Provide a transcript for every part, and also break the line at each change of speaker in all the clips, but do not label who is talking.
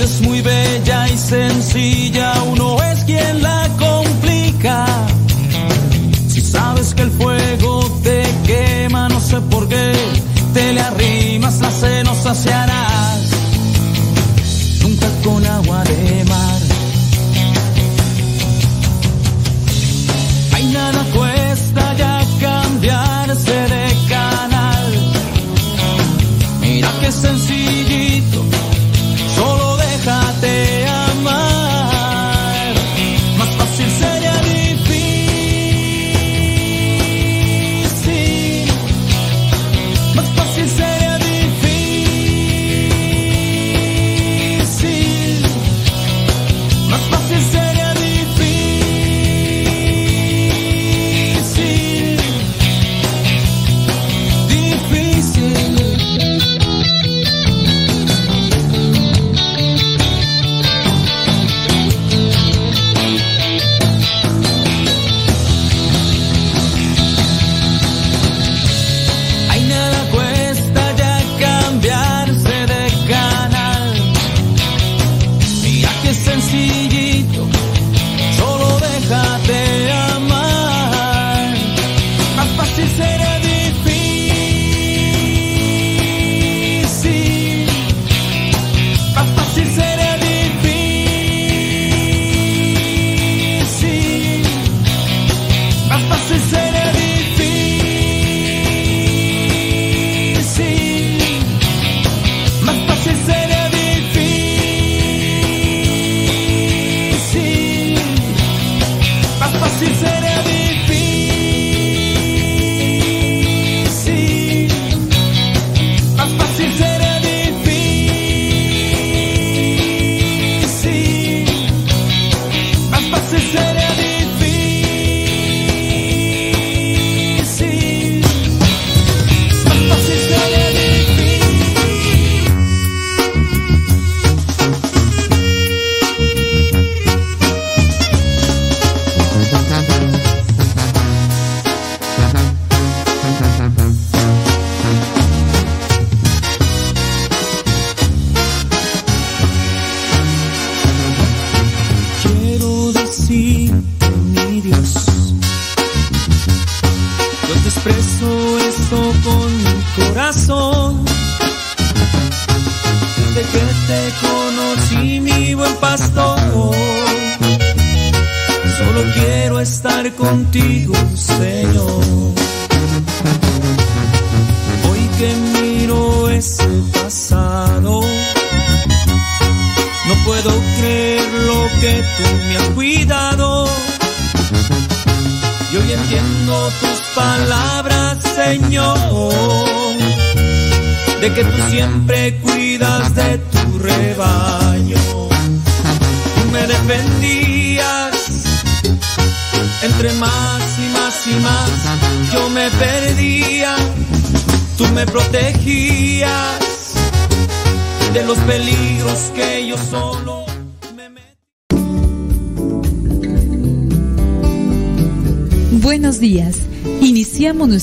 es muy bella y sencilla, uno es quien la complica. Si sabes que el fuego te quema, no sé por qué, te le arrimas, la senos saciarás. Nunca con agua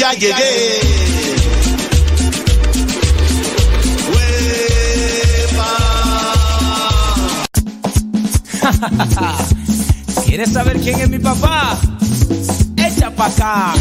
Ya llegué.
¿Quieres saber quién es mi papá? Echa pa' acá.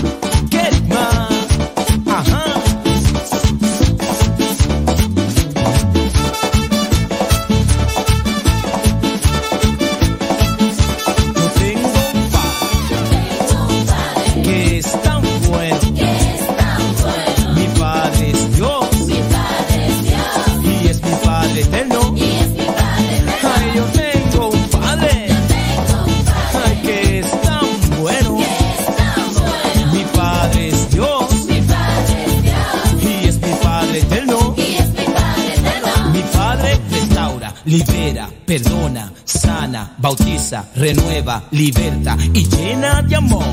Renueva, liberta y llena de amor,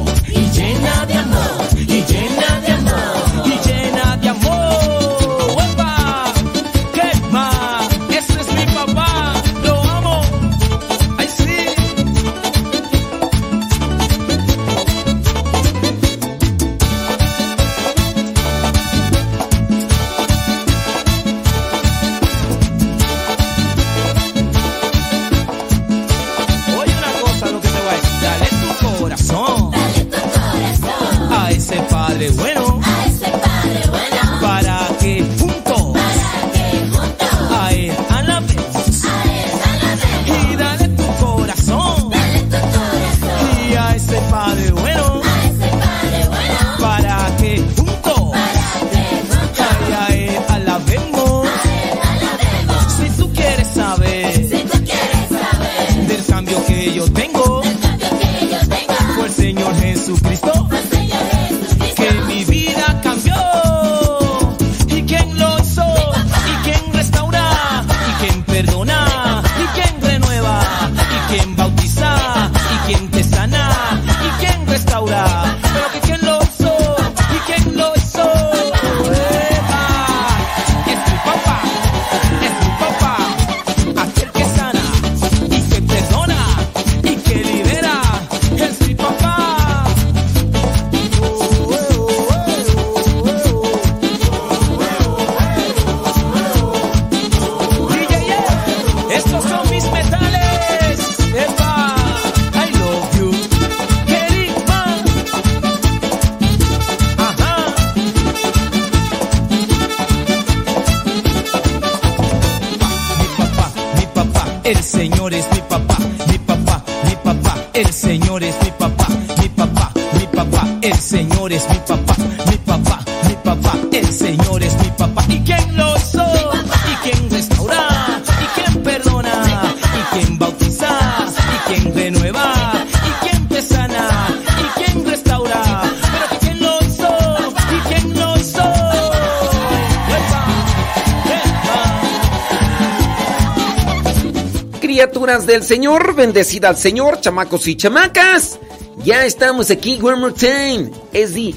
criaturas del Señor, bendecida al Señor, chamacos y chamacas. Ya estamos aquí, one more time. Es día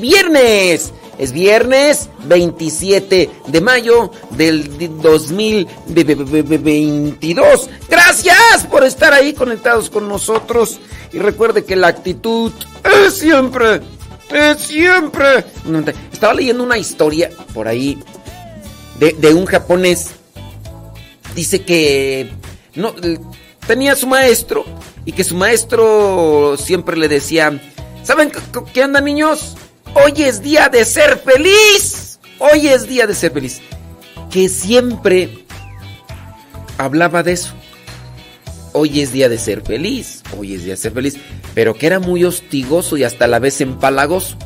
viernes. Es viernes 27 de mayo del 2022. Gracias por estar ahí conectados con nosotros. Y recuerde que la actitud es siempre, es siempre. Estaba leyendo una historia por ahí de un japonés Dice que no tenía su maestro y que su maestro siempre le decía, ¿saben qué onda niños? Hoy es día de ser feliz. Hoy es día de ser feliz. Que siempre hablaba de eso. Hoy es día de ser feliz. Hoy es día de ser feliz. Pero que era muy hostigoso y hasta a la vez empalagoso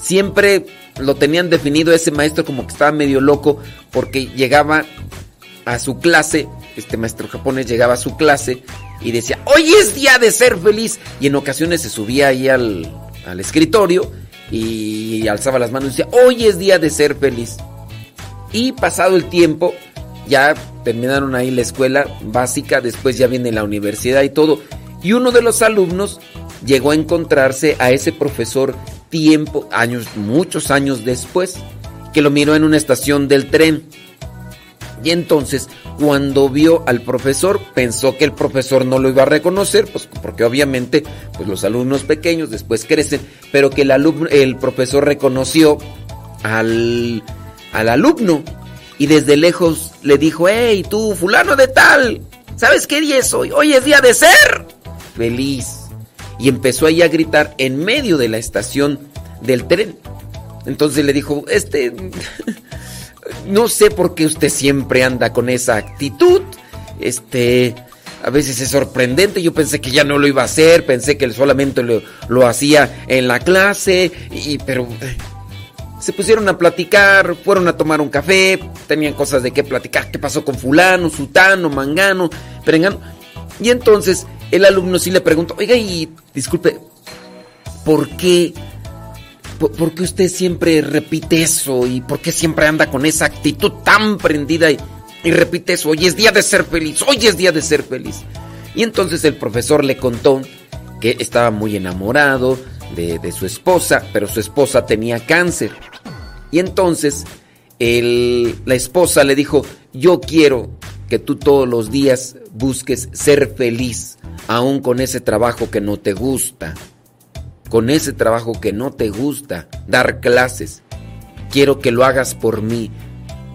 siempre lo tenían definido ese maestro como que estaba medio loco porque llegaba a su clase, este maestro japonés llegaba a su clase y decía, hoy es día de ser feliz. Y en ocasiones se subía ahí al, al escritorio y alzaba las manos y decía, hoy es día de ser feliz. Y pasado el tiempo, ya terminaron ahí la escuela básica, después ya viene la universidad y todo. Y uno de los alumnos llegó a encontrarse a ese profesor tiempo, años, muchos años después, que lo miró en una estación del tren. Y entonces, cuando vio al profesor, pensó que el profesor no lo iba a reconocer, pues porque obviamente pues los alumnos pequeños después crecen, pero que el alumno, el profesor reconoció al, al alumno y desde lejos le dijo, hey, tú, fulano de tal, ¿sabes qué día es hoy? Hoy es día de ser feliz. Y empezó ahí a gritar en medio de la estación del tren. Entonces le dijo, este, no sé por qué usted siempre anda con esa actitud. Este, a veces es sorprendente. Yo pensé que ya no lo iba a hacer, pensé que solamente lo, lo hacía en la clase, y, pero eh, se pusieron a platicar, fueron a tomar un café, tenían cosas de qué platicar, qué pasó con fulano, sutano, mangano, perengano. Y entonces el alumno sí le preguntó, oiga, y disculpe, ¿por qué? ¿Por, qué usted siempre repite eso? ¿Y por qué siempre anda con esa actitud tan prendida y, repite eso? Hoy es día de ser feliz, hoy es día de ser feliz. Y entonces el profesor le contó que estaba muy enamorado de, su esposa, pero su esposa tenía cáncer. Y entonces la esposa le dijo, yo quiero que tú todos los días busques ser feliz, aún con ese trabajo que no te gusta, con ese trabajo que no te gusta, dar clases. Quiero que lo hagas por mí,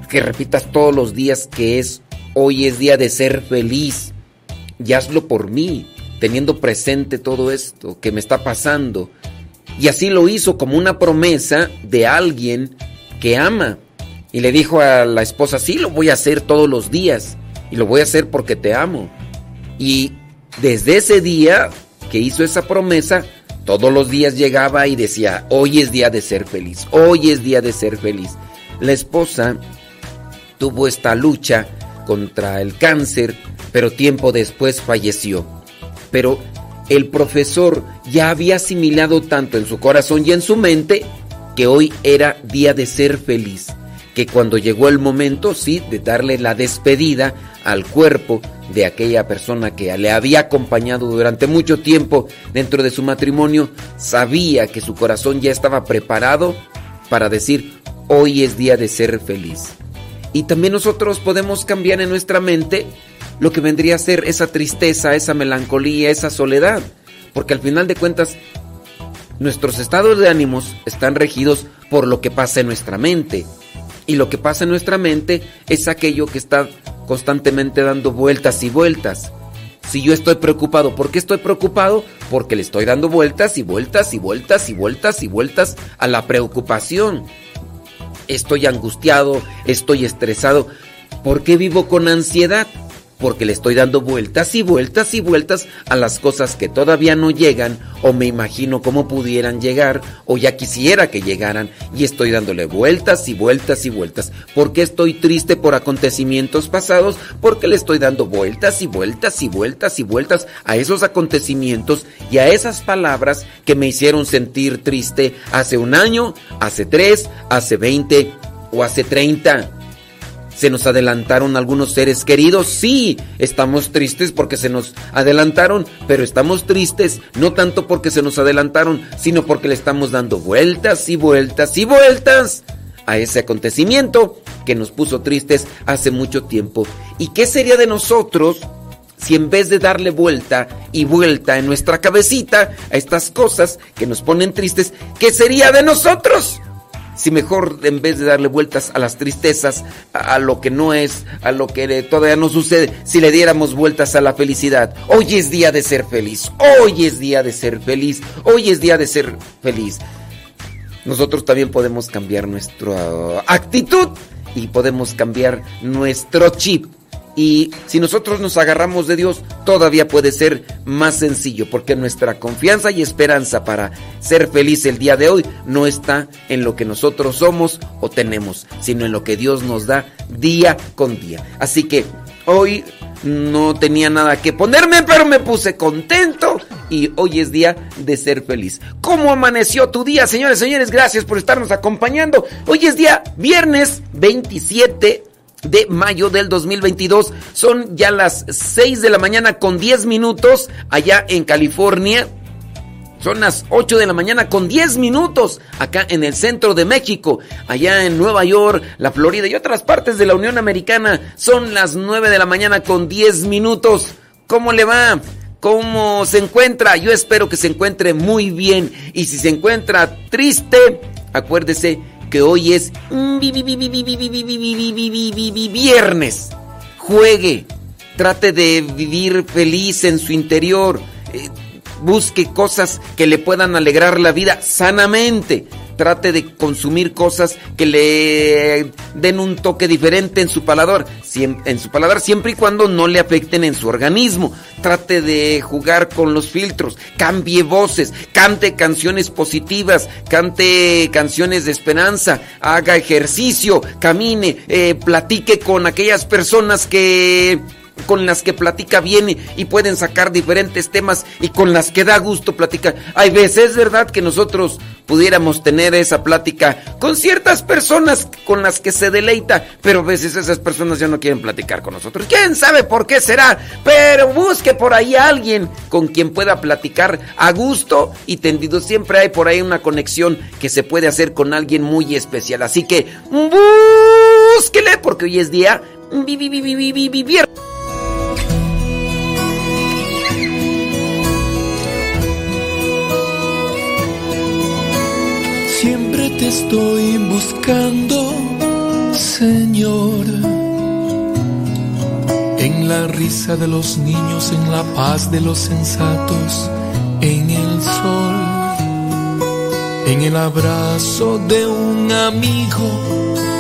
que repitas todos los días que es hoy es día de ser feliz y hazlo por mí, teniendo presente todo esto que me está pasando. Y así lo hizo como una promesa de alguien que ama. Y le dijo a la esposa, sí, lo voy a hacer todos los días. Y lo voy a hacer porque te amo. Y desde ese día que hizo esa promesa, todos los días llegaba y decía, hoy es día de ser feliz, hoy es día de ser feliz. La esposa tuvo esta lucha contra el cáncer, pero tiempo después falleció. Pero el profesor ya había asimilado tanto en su corazón y en su mente que hoy era día de ser feliz. Que cuando llegó el momento, sí, de darle la despedida al cuerpo de aquella persona que le había acompañado durante mucho tiempo dentro de su matrimonio, sabía que su corazón ya estaba preparado para decir, hoy es día de ser feliz. Y también nosotros podemos cambiar en nuestra mente lo que vendría a ser esa tristeza, esa melancolía, esa soledad. Porque al final de cuentas, nuestros estados de ánimos están regidos por lo que pasa en nuestra mente. Y lo que pasa en nuestra mente es aquello que está constantemente dando vueltas y vueltas. Si yo estoy preocupado, ¿por qué estoy preocupado? Porque le estoy dando vueltas y vueltas y vueltas y vueltas y vueltas a la preocupación. Estoy angustiado, estoy estresado. ¿Por qué vivo con ansiedad? Porque le estoy dando vueltas y vueltas y vueltas a las cosas que todavía no llegan o me imagino cómo pudieran llegar o ya quisiera que llegaran y estoy dándole vueltas y vueltas y vueltas. ¿Por qué estoy triste por acontecimientos pasados? Porque le estoy dando vueltas y vueltas y vueltas y vueltas a esos acontecimientos y a esas palabras que me hicieron sentir triste hace un año, hace tres, hace veinte o hace treinta. ¿Se nos adelantaron algunos seres queridos? Sí, estamos tristes porque se nos adelantaron, pero estamos tristes no tanto porque se nos adelantaron, sino porque le estamos dando vueltas y vueltas y vueltas a ese acontecimiento que nos puso tristes hace mucho tiempo. ¿Y qué sería de nosotros si en vez de darle vuelta y vuelta en nuestra cabecita a estas cosas que nos ponen tristes, qué sería de nosotros? Si mejor en vez de darle vueltas a las tristezas, a, lo que no es, a lo que todavía no sucede, si le diéramos vueltas a la felicidad. Hoy es día de ser feliz, hoy es día de ser feliz, hoy es día de ser feliz. Nosotros también podemos cambiar nuestra actitud y podemos cambiar nuestro chip. Y si nosotros nos agarramos de Dios, todavía puede ser más sencillo, porque nuestra confianza y esperanza para ser feliz el día de hoy no está en lo que nosotros somos o tenemos, sino en lo que Dios nos da día con día. Así que hoy no tenía nada que ponerme, pero me puse contento y hoy es día de ser feliz. ¿Cómo amaneció tu día, señores, señores? Gracias por estarnos acompañando. Hoy es día viernes 27 de mayo del 2022. Son ya las 6 de la mañana con 10 minutos allá en California. Son las 8 de la mañana con 10 minutos acá en el centro de México, allá en Nueva York, la Florida y otras partes de la Unión Americana. Son las 9 de la mañana con 10 minutos. ¿Cómo le va? ¿Cómo se encuentra? Yo espero que se encuentre muy bien. Y si se encuentra triste, acuérdese que hoy es viernes. Juegue, trate de vivir feliz en su interior. Eh, busque cosas que le puedan alegrar la vida sanamente. Trate de consumir cosas que le den un toque diferente en su paladar, en su paladar siempre y cuando no le afecten en su organismo. Trate de jugar con los filtros, cambie voces, cante canciones positivas, cante canciones de esperanza, haga ejercicio, camine, eh, platique con aquellas personas que con las que platica bien y pueden sacar diferentes temas y con las que da gusto platicar. Hay veces, ¿verdad?, que nosotros pudiéramos tener esa plática con ciertas personas con las que se deleita, pero a veces esas personas ya no quieren platicar con nosotros. ¿Quién sabe por qué será? Pero busque por ahí a alguien con quien pueda platicar a gusto y tendido. Siempre hay por ahí una conexión que se puede hacer con alguien muy especial. Así que búsquele porque hoy es día viernes.
Estoy buscando, Señor. En la risa de los niños, en la paz de los sensatos, en el sol, en el abrazo de un amigo,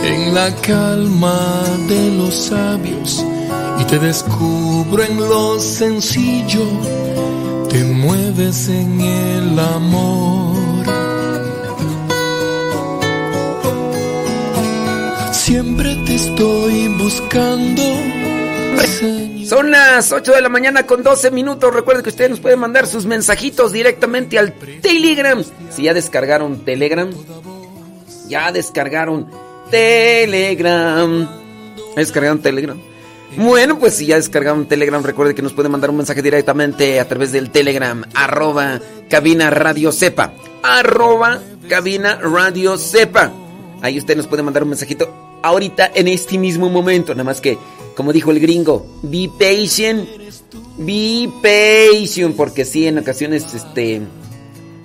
en la calma de los sabios. Y te descubro en lo sencillo, te mueves en el amor. Siempre te estoy buscando.
Son las 8 de la mañana con 12 minutos. Recuerden que ustedes nos pueden mandar sus mensajitos directamente al Telegram. Si ya descargaron Telegram, ya descargaron Telegram. ¿Ya ¿Descargaron Telegram? Bueno, pues si ya descargaron Telegram, recuerden que nos pueden mandar un mensaje directamente a través del Telegram, arroba cabina radio sepa, arroba cabina radio sepa. Ahí usted nos puede mandar un mensajito ahorita en este mismo momento. Nada más que, como dijo el gringo, be patient, be patient, porque sí, en ocasiones, este,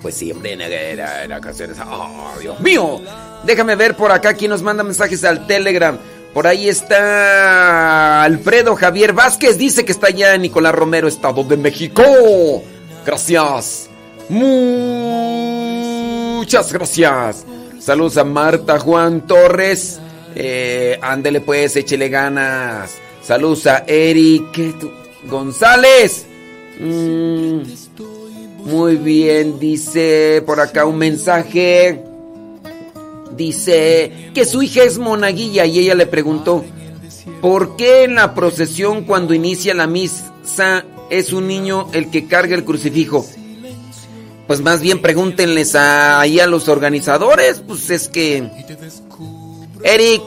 pues sí, hombre, en, en- ocasiones, oh, Dios mío. Déjame ver por acá quién nos manda mensajes al Telegram. Por ahí está Alfredo Javier Vázquez, dice que está allá en Nicolás Romero, Estado de México. Gracias. Muchas gracias. Saludos a Marta Juan Torres. Eh, ándele pues, échele ganas. Saludos a Eric. González. Mm, muy bien, dice por acá un mensaje. Dice que su hija es monaguilla y ella le preguntó, ¿por qué en la procesión cuando inicia la misa es un niño el que carga el crucifijo? Pues más bien pregúntenles a- ahí a los organizadores, pues es que... Eric,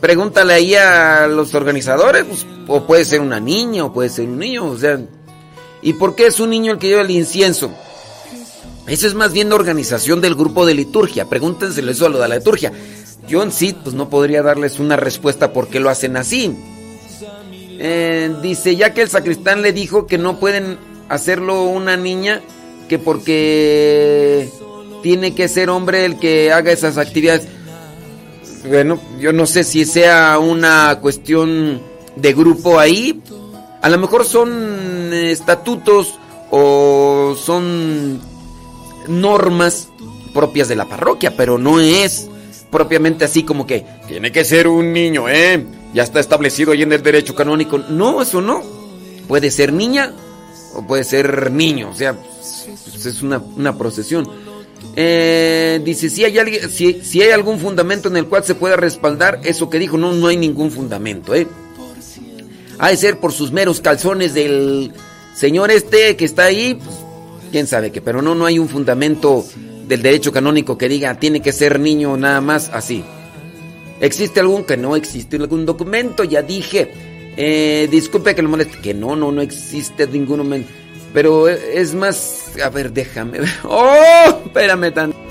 pregúntale ahí a los organizadores, pues, o puede ser una niña o puede ser un niño, o sea... ¿Y por qué es un niño el que lleva el incienso? Eso es más bien la organización del grupo de liturgia. Pregúntenselo eso a lo de la liturgia. Yo en sí, pues no podría darles una respuesta por qué lo hacen así. Eh, dice, ya que el sacristán le dijo que no pueden hacerlo una niña, que porque tiene que ser hombre el que haga esas actividades. Bueno, yo no sé si sea una cuestión de grupo ahí. A lo mejor son estatutos o son normas propias de la parroquia, pero no es propiamente así como que tiene que ser un niño, ¿eh? Ya está establecido ahí en el derecho canónico. No, eso no. Puede ser niña o puede ser niño, o sea, pues es una, una procesión. Eh, dice, si hay, alguien, si, si hay algún fundamento en el cual se pueda respaldar eso que dijo, no, no hay ningún fundamento, ¿eh? Ha de ser por sus meros calzones del señor este que está ahí, pues, quién sabe qué, pero no, no hay un fundamento del derecho canónico que diga tiene que ser niño nada más así. ¿Existe algún que no existe algún documento? Ya dije. Eh, disculpe que lo moleste. Que no, no, no existe ningún momento. Pero es más... A ver, déjame ver. ¡Oh! Espérame tanto.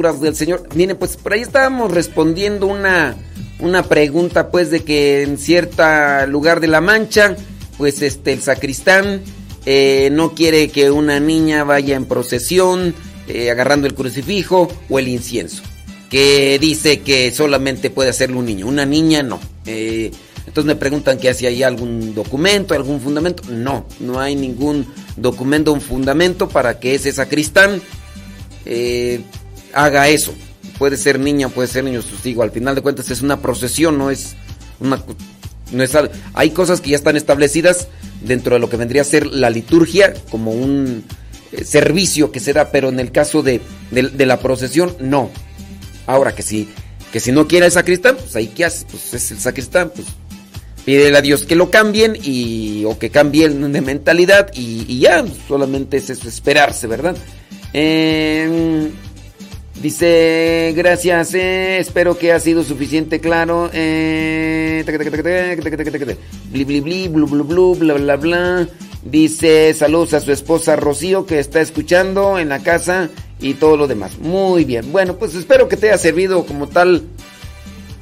Del Señor. Miren, pues por ahí estábamos respondiendo una, una pregunta, pues, de que en cierto lugar de la Mancha, pues, este, el sacristán eh, no quiere que una niña vaya en procesión eh, agarrando el crucifijo o el incienso. Que dice que solamente puede hacerlo un niño, una niña no. Eh, entonces me preguntan que si hay algún documento, algún fundamento. No, no hay ningún documento, un fundamento para que ese sacristán haga eso. Puede ser niña, puede ser niño testigo. Al final de cuentas es una procesión, no es una... No es, hay cosas que ya están establecidas dentro de lo que vendría a ser la liturgia como un eh, servicio que se da, pero en el caso de, de- de la procesión, no. Ahora que si, que si no quiere el sacristán, pues ahí qué hace, pues es el sacristán, pues pídele a Dios que lo cambien y o que cambien de mentalidad y, y ya, solamente es eso, esperarse, ¿verdad? Eh, Dice, gracias, eh, espero que ha sido suficiente claro. Eh, bli, bli, bli, blu, bla, bla, bla. Dice, saludos a su esposa Rocío que está escuchando en la casa y todo lo demás. Muy bien, bueno, pues espero que te haya servido como tal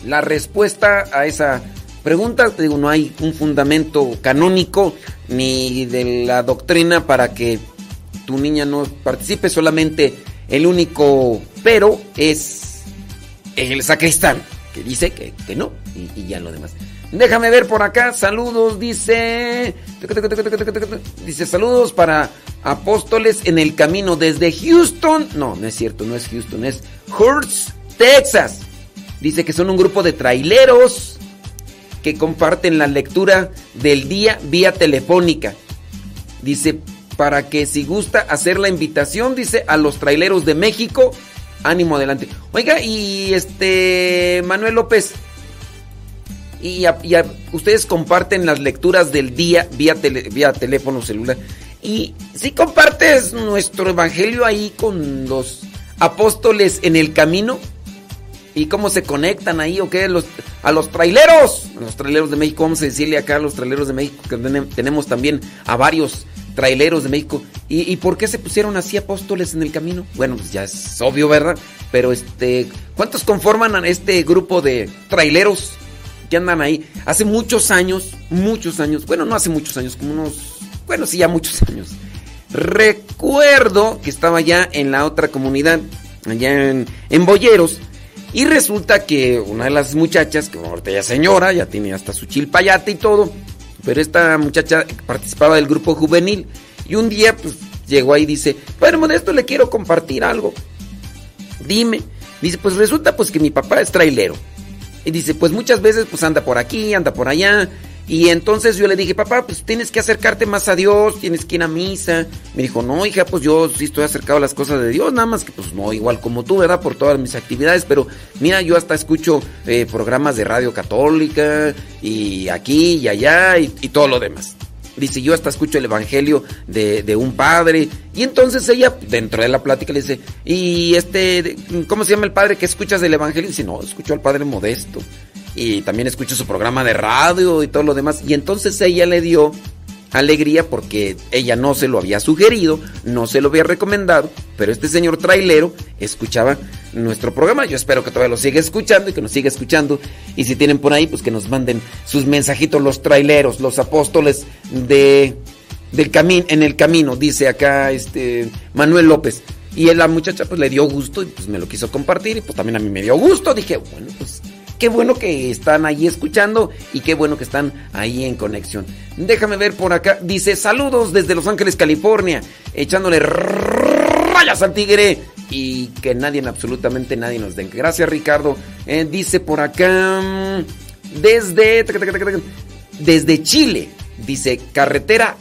la respuesta a esa pregunta. Te Digo, no hay un fundamento canónico ni de la doctrina para que tu niña no participe, solamente el único pero es el sacristán, que dice que, que no, y, ya lo demás. Déjame ver por acá, saludos, dice. Dice saludos para apóstoles en el camino desde Houston. No, no es cierto, no es Houston, es Hurst, Texas. Dice que son un grupo de traileros que comparten la lectura del día vía telefónica. Dice, para que si gusta hacer la invitación, dice, a los traileros de México, ánimo adelante. Oiga, y este, Manuel López, y, a- ustedes comparten las lecturas del día vía, vía teléfono celular. Y si compartes nuestro evangelio ahí con los apóstoles en el camino, ¿Y cómo se conectan ahí o qué? A los traileros, a los traileros de México, vamos a decirle acá a los traileros de México, que tenem- tenemos también a varios traileros de México. ¿Y, por qué se pusieron así apóstoles en el camino? Bueno, pues ya es obvio, ¿verdad? Pero este, ¿cuántos conforman este grupo de traileros que andan ahí? Hace muchos años, muchos años, bueno, no hace muchos años, como unos, bueno, sí, ya muchos años. Recuerdo que estaba ya en la otra comunidad, allá en, Boyeros, y resulta que una de las muchachas, que ahorita ya señora, ya tiene hasta su chilpayate y todo, pero esta muchacha participaba del grupo juvenil, y un día pues llegó ahí y dice, bueno, Modesto, le quiero compartir algo. Dime. Dice, pues resulta pues que mi papá es trailero. Y dice, pues muchas veces pues anda por aquí, anda por allá. Y entonces yo le dije, papá, pues tienes que acercarte más a Dios, tienes que ir a misa. Me dijo, no, hija, pues yo sí estoy acercado a las cosas de Dios, nada más que pues no, igual como tú, ¿verdad? Por todas mis actividades, pero mira, yo hasta escucho eh, programas de radio católica y aquí y allá y, y todo lo demás. Dice, yo hasta escucho el evangelio de, de un padre. Y entonces ella, dentro de la plática, le dice, ¿y este, cómo se llama el padre que escuchas del evangelio? Y dice, no, escucho al padre modesto. Y también escucho su programa de radio y todo lo demás. Y entonces ella le dio alegría porque ella no se lo había sugerido, no se lo había recomendado, pero este señor trailero escuchaba nuestro programa. Yo espero que todavía lo siga escuchando y que nos siga escuchando. Y si tienen por ahí, pues que nos manden sus mensajitos los traileros, los apóstoles de del camino en el camino, dice acá este Manuel López. Y la muchacha pues le dio gusto y pues me lo quiso compartir y pues también a mí me dio gusto. Dije, bueno, pues qué bueno que están ahí escuchando y qué bueno que están ahí en conexión. Déjame ver por acá. Dice, saludos desde Los Ángeles, California. Echándole rayas al tigre. Y que nadie, absolutamente nadie nos den. Gracias, Ricardo. Eh, dice por acá, mm, desde, desde Chile. Dice, carretera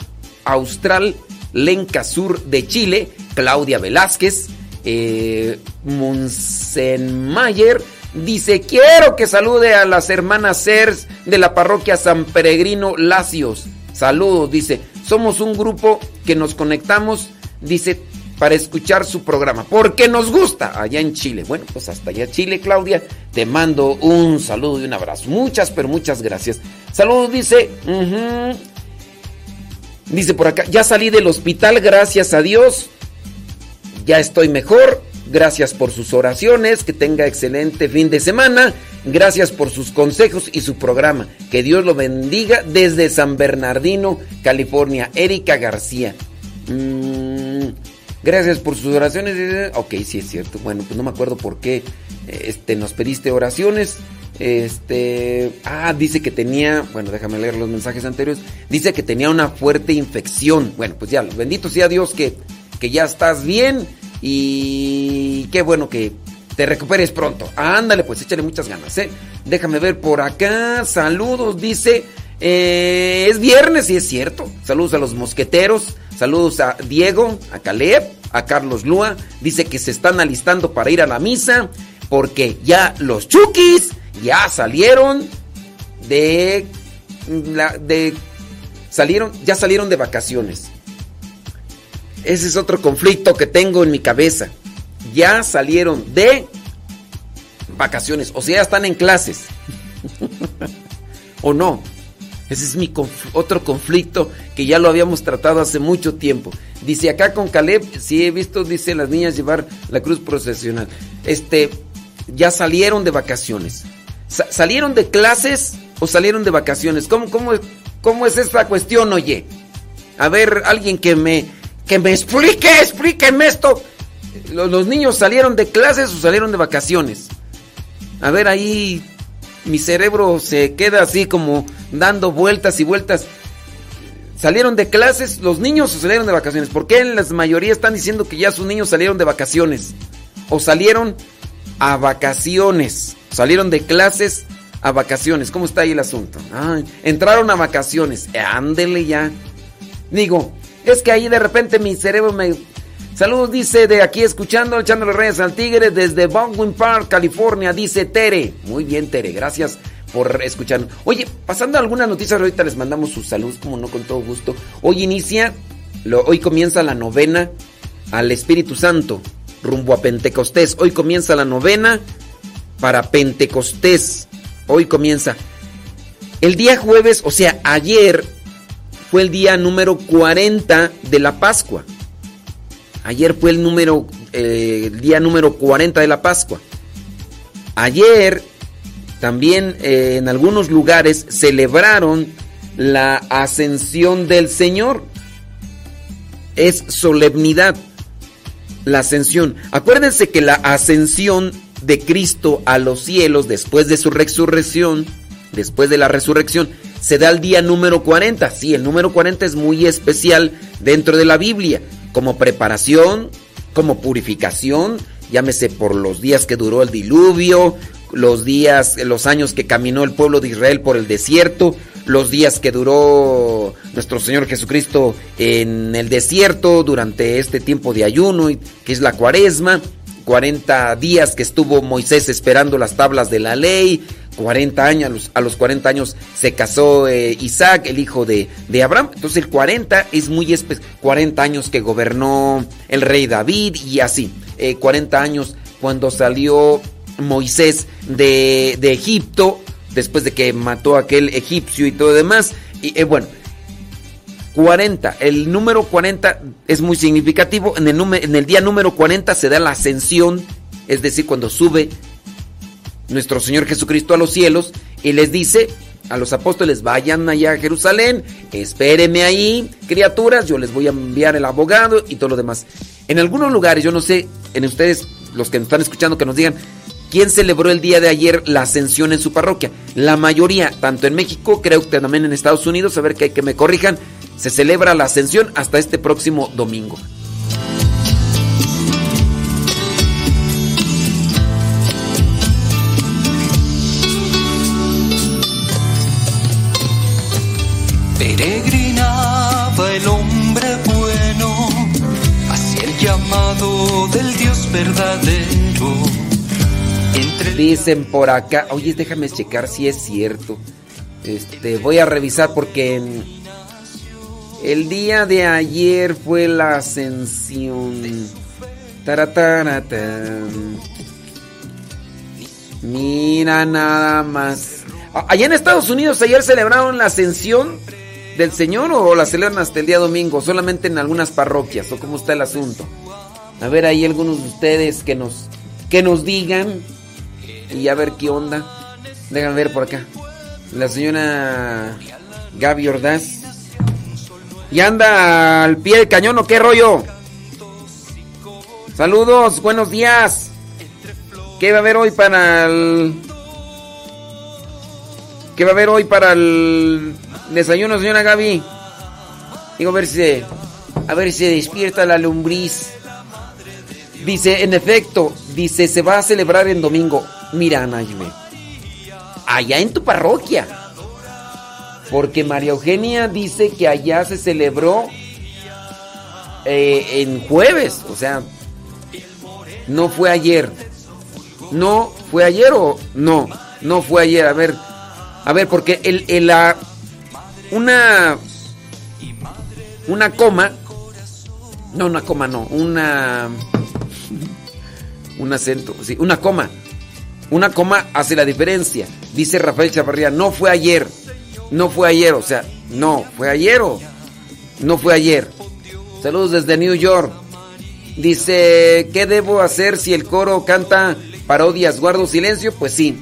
austral Lenca Sur de Chile. Claudia Velázquez. Eh, Munsenmayer Dice, quiero que salude a las hermanas Cers de la parroquia San Peregrino Lacios. Saludos, dice. Somos un grupo que nos conectamos, dice, para escuchar su programa. Porque nos gusta allá en Chile. Bueno, pues hasta allá Chile, Claudia. Te mando un saludo y un abrazo. Muchas, pero muchas gracias. Saludos, dice. Dice por acá, ya salí del hospital, gracias a Dios. Ya estoy mejor. Gracias por sus oraciones, que tenga excelente fin de semana. Gracias por sus consejos y su programa. Que Dios lo bendiga desde San Bernardino, California. Erika García. Mm, gracias por sus oraciones. Ok, sí es cierto. Bueno, pues no me acuerdo por qué este, nos pediste oraciones. Este, ah, dice que tenía, bueno, déjame leer los mensajes anteriores. Dice que tenía una fuerte infección. Bueno, pues ya, bendito sea Dios que, que ya estás bien y qué bueno que te recuperes pronto. Ándale, pues échale muchas ganas, ¿eh? Déjame ver por acá. Saludos, dice. Eh, es viernes y es cierto. Saludos a los mosqueteros. Saludos a Diego, a Caleb, a Carlos Lua. Dice que se están alistando para ir a la misa. Porque ya los chukis ya salieron de. La, de salieron, ya salieron de vacaciones. Ese es otro conflicto que tengo en mi cabeza. Ya salieron de vacaciones, o sea, ya están en clases. o no. Ese es mi otro conflicto que ya lo habíamos tratado hace mucho tiempo. Dice acá con Caleb, sí he visto, dice las niñas llevar la cruz procesional. Este, ya salieron de vacaciones. ¿Salieron de clases o salieron de vacaciones? ¿Cómo, cómo, cómo es esta cuestión, oye? A ver, alguien que me, que me explique, explíquenme esto. ¿Los, niños salieron de clases o salieron de vacaciones? A ver, ahí mi cerebro se queda así como dando vueltas y vueltas. ¿Salieron de clases los niños o salieron de vacaciones? ¿Por qué en la mayoría están diciendo que ya sus niños salieron de vacaciones? ¿O salieron a vacaciones? ¿Salieron de clases a vacaciones? ¿Cómo está ahí el asunto? entraron a vacaciones. Ándele ya. Digo, es que ahí de repente mi cerebro me... Saludos, dice de aquí escuchando, echándole reyes al tigre desde Baldwin Park, California, dice Tere. Muy bien, Tere, gracias por escuchar. Oye, pasando algunas noticias, ahorita les mandamos sus saludos, como no, con todo gusto. Hoy inicia, hoy comienza la novena al Espíritu Santo, rumbo a Pentecostés. Hoy comienza la novena para Pentecostés. Hoy comienza. El día jueves, o sea, ayer, fue el día número 40 de la Pascua. Ayer fue el número eh, día número 40 de la Pascua. Ayer también eh, en algunos lugares celebraron la ascensión del Señor. Es solemnidad la ascensión. Acuérdense que la ascensión de Cristo a los cielos después de su resurrección, después de la resurrección, se da el día número 40. Sí, el número 40 es muy especial dentro de la Biblia, como preparación, como purificación, llámese por los días que duró el diluvio, los días, los años que caminó el pueblo de Israel por el desierto, los días que duró nuestro Señor Jesucristo en el desierto durante este tiempo de ayuno, que es la cuaresma, 40 días que estuvo Moisés esperando las tablas de la ley, 40 años, a los, a los 40 años se casó eh, Isaac, el hijo de, de Abraham. Entonces el 40 es muy especial. 40 años que gobernó el rey David y así. Eh, 40 años cuando salió Moisés de, de Egipto, después de que mató a aquel egipcio y todo demás. Y eh, bueno, 40, el número 40 es muy significativo. En el, en el día número 40 se da la ascensión, es decir, cuando sube nuestro Señor Jesucristo a los cielos y les dice a los apóstoles, vayan allá a Jerusalén, espérenme ahí, criaturas, yo les voy a enviar el abogado y todo lo demás. En algunos lugares, yo no sé, en ustedes, los que nos están escuchando, que nos digan, ¿quién celebró el día de ayer la ascensión en su parroquia? La mayoría, tanto en México, creo que también en Estados Unidos, a ver que que me corrijan, se celebra la ascensión hasta este próximo domingo.
Peregrinaba el hombre bueno hacia el llamado del Dios verdadero. Entre
Dicen por acá, oye, déjame checar si es cierto. Este, voy a revisar porque el día de ayer fue la ascensión. Tarataratán. Mira nada más. Allá en Estados Unidos ayer celebraron la ascensión del Señor o la celebran hasta el día domingo, solamente en algunas parroquias o cómo está el asunto. A ver ahí algunos de ustedes que nos que nos digan y a ver qué onda. Déjame ver por acá. La señora Gaby Ordaz. ¿Y anda al pie del cañón o qué rollo? Saludos, buenos días. ¿Qué va a haber hoy para el... ¿Qué va a haber hoy para el desayuno, señora Gaby? Digo, a ver si a ver si despierta la lombriz. Dice, en efecto, dice, se va a celebrar en domingo. Mira, Naime, allá en tu parroquia. Porque María Eugenia dice que allá se celebró eh, en jueves. O sea, no fue ayer. No fue ayer o no. No fue ayer. A ver, a ver, porque el, el, la, una, una coma, no, una coma, no, una, un acento, sí, una coma. Una coma hace la diferencia. Dice Rafael Chavarría, no fue ayer. No fue ayer, o sea, no, fue ayer o no fue ayer. Saludos desde New York. Dice, ¿qué debo hacer si el coro canta parodias? ¿Guardo silencio? Pues sí.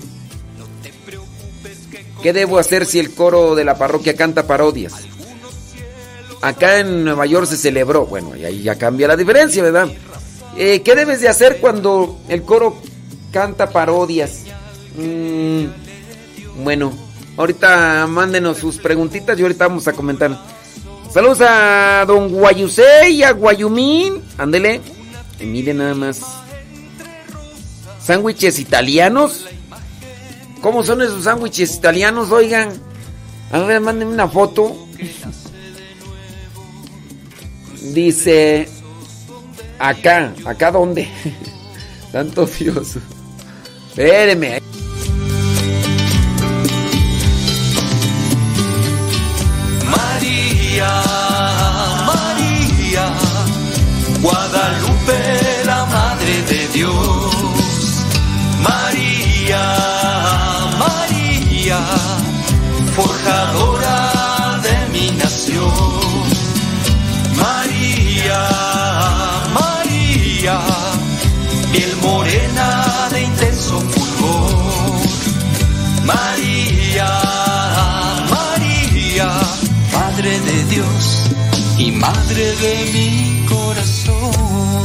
¿Qué debo hacer si el coro de la parroquia canta parodias? Acá en Nueva York se celebró, bueno, y ahí ya cambia la diferencia, ¿verdad? Eh, ¿Qué debes de hacer cuando el coro canta parodias? Mm, bueno, ahorita mándenos sus preguntitas y ahorita vamos a comentar. Saludos a don Guayusé y a Guayumín. Ándele. Y miren nada más. Sándwiches italianos. ¿Cómo son esos sándwiches italianos? Oigan. A ver, mándenme una foto. Dice. Acá. ¿Acá dónde? Santo Dios. Espéreme.
Y Madre de mi corazón.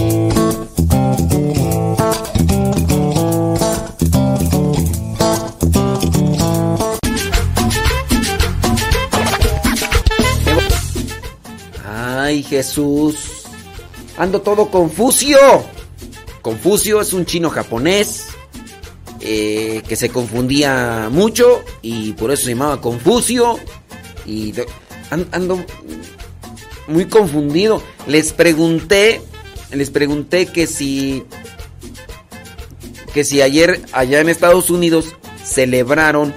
Jesús. Ando todo confucio. Confucio es un chino japonés eh, que se confundía mucho y por eso se llamaba Confucio. Y ando muy confundido. Les pregunté, les pregunté que si que si ayer allá en Estados Unidos celebraron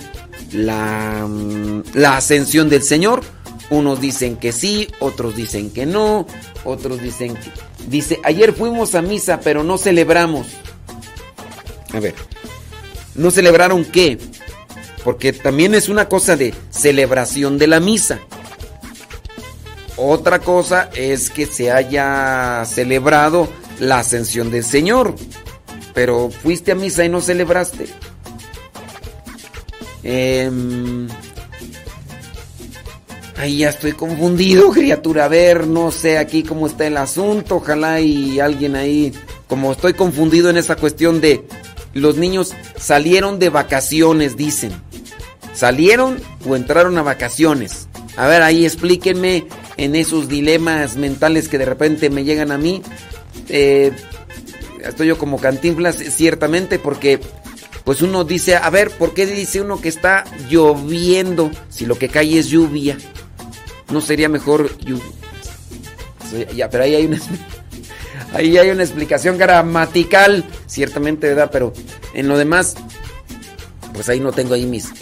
la, mm, la ascensión del Señor. Unos dicen que sí, otros dicen que no, otros dicen que... Dice, ayer fuimos a misa, pero no celebramos. A ver, ¿no celebraron qué? Porque también es una cosa de celebración de la misa. Otra cosa es que se haya celebrado la ascensión del Señor. Pero fuiste a misa y no celebraste. Em, Ahí ya estoy confundido, criatura. A ver, no sé aquí cómo está el asunto. Ojalá y alguien ahí. Como estoy confundido en esa cuestión de los niños salieron de vacaciones, dicen. ¿Salieron o entraron a vacaciones? A ver, ahí explíquenme en esos dilemas mentales que de repente me llegan a mí. Eh, estoy yo como cantinflas, ciertamente, porque pues uno dice, a ver, ¿por qué dice uno que está lloviendo si lo que cae es lluvia? ¿No sería mejor Ya, pero ahí hay una ahí hay una explicación gramatical, ciertamente, ¿verdad? Pero en lo demás pues ahí no tengo ahí mis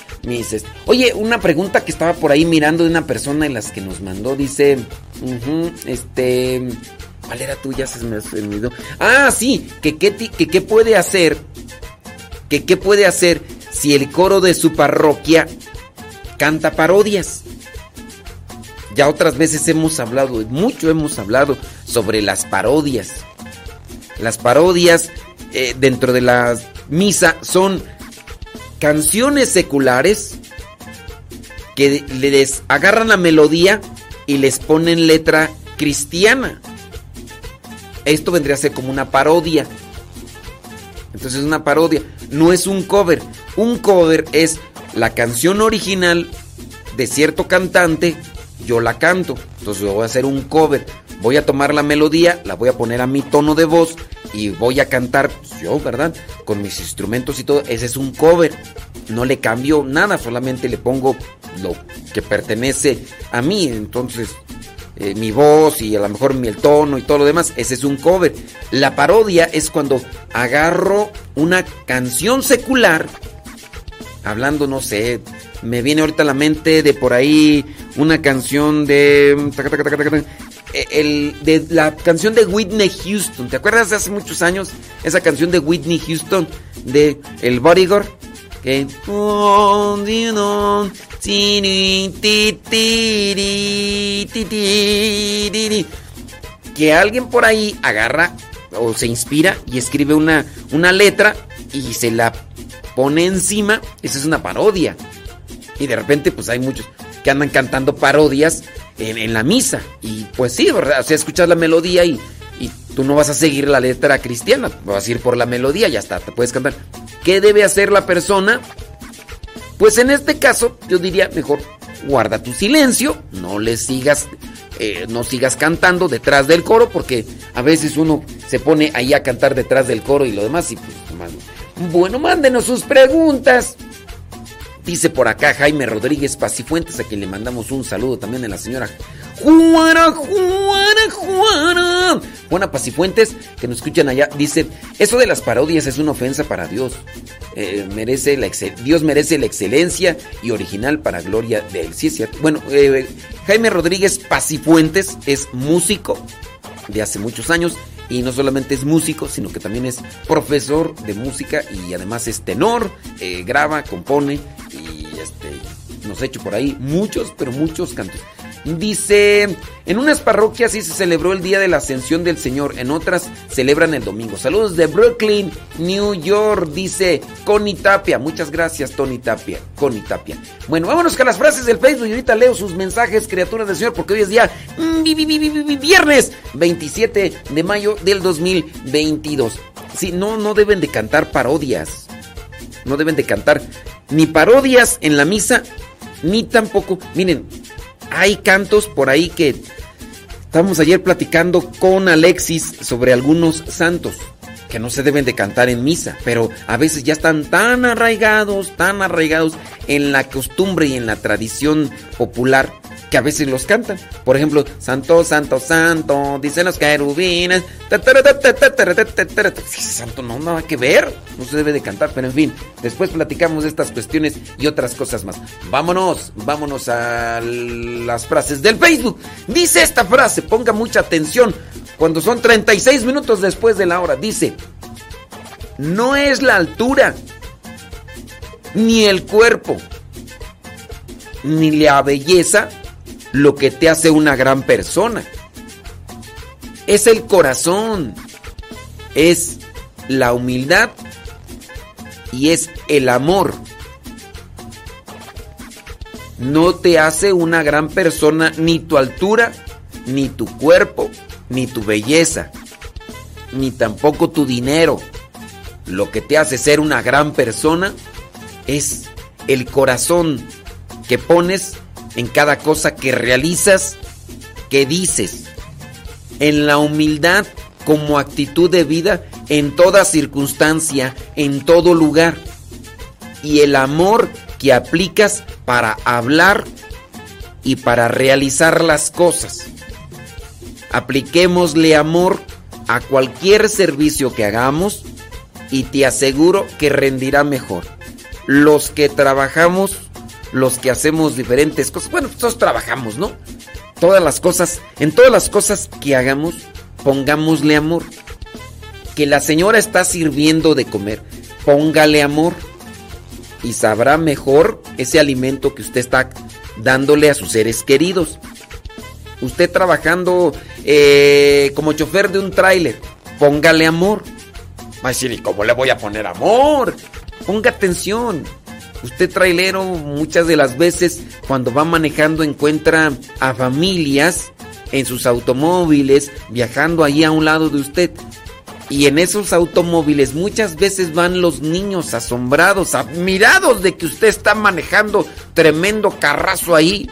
Oye, una pregunta que estaba por ahí mirando de una persona de las que nos mandó dice, este ¿Cuál era tú? Ya se me olvidó. Ah, sí, que qué que qué puede hacer que qué puede hacer si el coro de su parroquia canta parodias. Ya otras veces hemos hablado, mucho hemos hablado sobre las parodias. Las parodias eh, dentro de la misa son canciones seculares que les agarran la melodía y les ponen letra cristiana. Esto vendría a ser como una parodia. Entonces es una parodia, no es un cover. Un cover es la canción original de cierto cantante, yo la canto. Entonces voy a hacer un cover. Voy a tomar la melodía, la voy a poner a mi tono de voz y voy a cantar pues, yo, ¿verdad? Con mis instrumentos y todo. Ese es un cover. No le cambio nada, solamente le pongo lo que pertenece a mí. Entonces, eh, mi voz y a lo mejor mi el tono y todo lo demás, ese es un cover. La parodia es cuando agarro una canción secular, hablando, no sé, me viene ahorita a la mente de por ahí una canción de... eh, de la canción de Whitney Houston. ¿Te acuerdas de hace muchos años? Esa canción de Whitney Houston de El Bodyguard. Que... Que alguien por ahí agarra o se inspira y escribe una, una letra y se la pone encima. Esa es una parodia. Y de repente, pues hay muchos que andan cantando parodias en, la misa. Y pues sí, ¿verdad? O escuchas la melodía y, y tú no vas a seguir la letra cristiana, vas a ir por la melodía, ya está, te puedes cantar. ¿Qué debe hacer la persona? Pues en este caso, yo diría mejor guarda tu silencio, no le sigas, eh, no sigas cantando detrás del coro, porque a veces uno se pone ahí a cantar detrás del coro y lo demás, y pues, nomás no. Bueno, mándenos sus preguntas. Dice por acá Jaime Rodríguez Pacifuentes, a quien le mandamos un saludo también a la señora Juana, Juana, Juana. Juana Pacifuentes, que nos escuchan allá, dice, eso de las parodias es una ofensa para Dios. Eh, merece la Dios merece la excelencia y original para gloria de él. Sí, es cierto. Bueno, eh, Jaime Rodríguez Pacifuentes es músico de hace muchos años y no solamente es músico, sino que también es profesor de música y además es tenor, eh, graba, compone y este, nos ha hecho por ahí muchos, pero muchos cantos. Dice, en unas parroquias sí se celebró el Día de la Ascensión del Señor, en otras celebran el domingo. Saludos de Brooklyn, New York, dice Connie Tapia. Muchas gracias, Tony Tapia. Connie Tapia. Bueno, vámonos con las frases del Facebook y ahorita leo sus mensajes, criaturas del Señor, porque hoy es día mm, vi- vi- vi- vi- vi- viernes 27 de mayo del 2022. Sí, no, no deben de cantar parodias. No deben de cantar ni parodias en la misa, ni tampoco. Miren, hay cantos por ahí que estamos ayer platicando con Alexis sobre algunos santos que no se deben de cantar en misa, pero a veces ya están tan arraigados, tan arraigados en la costumbre y en la tradición popular que a veces los cantan. Por ejemplo, Santo, Santo, Santo, dicen los querubines. Santo no, nada que ver, no se debe de cantar, pero en fin, después platicamos de estas cuestiones y otras cosas más. Vámonos, vámonos a las frases del Facebook. Dice esta frase, ponga mucha atención cuando son 36 minutos después de la hora, dice, no es la altura, ni el cuerpo, ni la belleza lo que te hace una gran persona. Es el corazón, es la humildad y es el amor. No te hace una gran persona ni tu altura, ni tu cuerpo, ni tu belleza, ni tampoco tu dinero. Lo que te hace ser una gran persona es el corazón que pones en cada cosa que realizas, que dices, en la humildad como actitud de vida en toda circunstancia, en todo lugar, y el amor que aplicas para hablar y para realizar las cosas. Apliquémosle amor a cualquier servicio que hagamos y te aseguro que rendirá mejor. Los que trabajamos los que hacemos diferentes cosas. Bueno, todos trabajamos, ¿no? Todas las cosas, en todas las cosas que hagamos, pongámosle amor. Que la señora está sirviendo de comer, póngale amor. Y sabrá mejor ese alimento que usted está dándole a sus seres queridos. Usted trabajando eh, como chofer de un tráiler, póngale amor. Va a ¿y cómo le voy a poner amor? Ponga atención. Usted trailero muchas de las veces cuando va manejando encuentra a familias en sus automóviles viajando ahí a un lado de usted. Y en esos automóviles muchas veces van los niños asombrados, admirados de que usted está manejando tremendo carrazo ahí.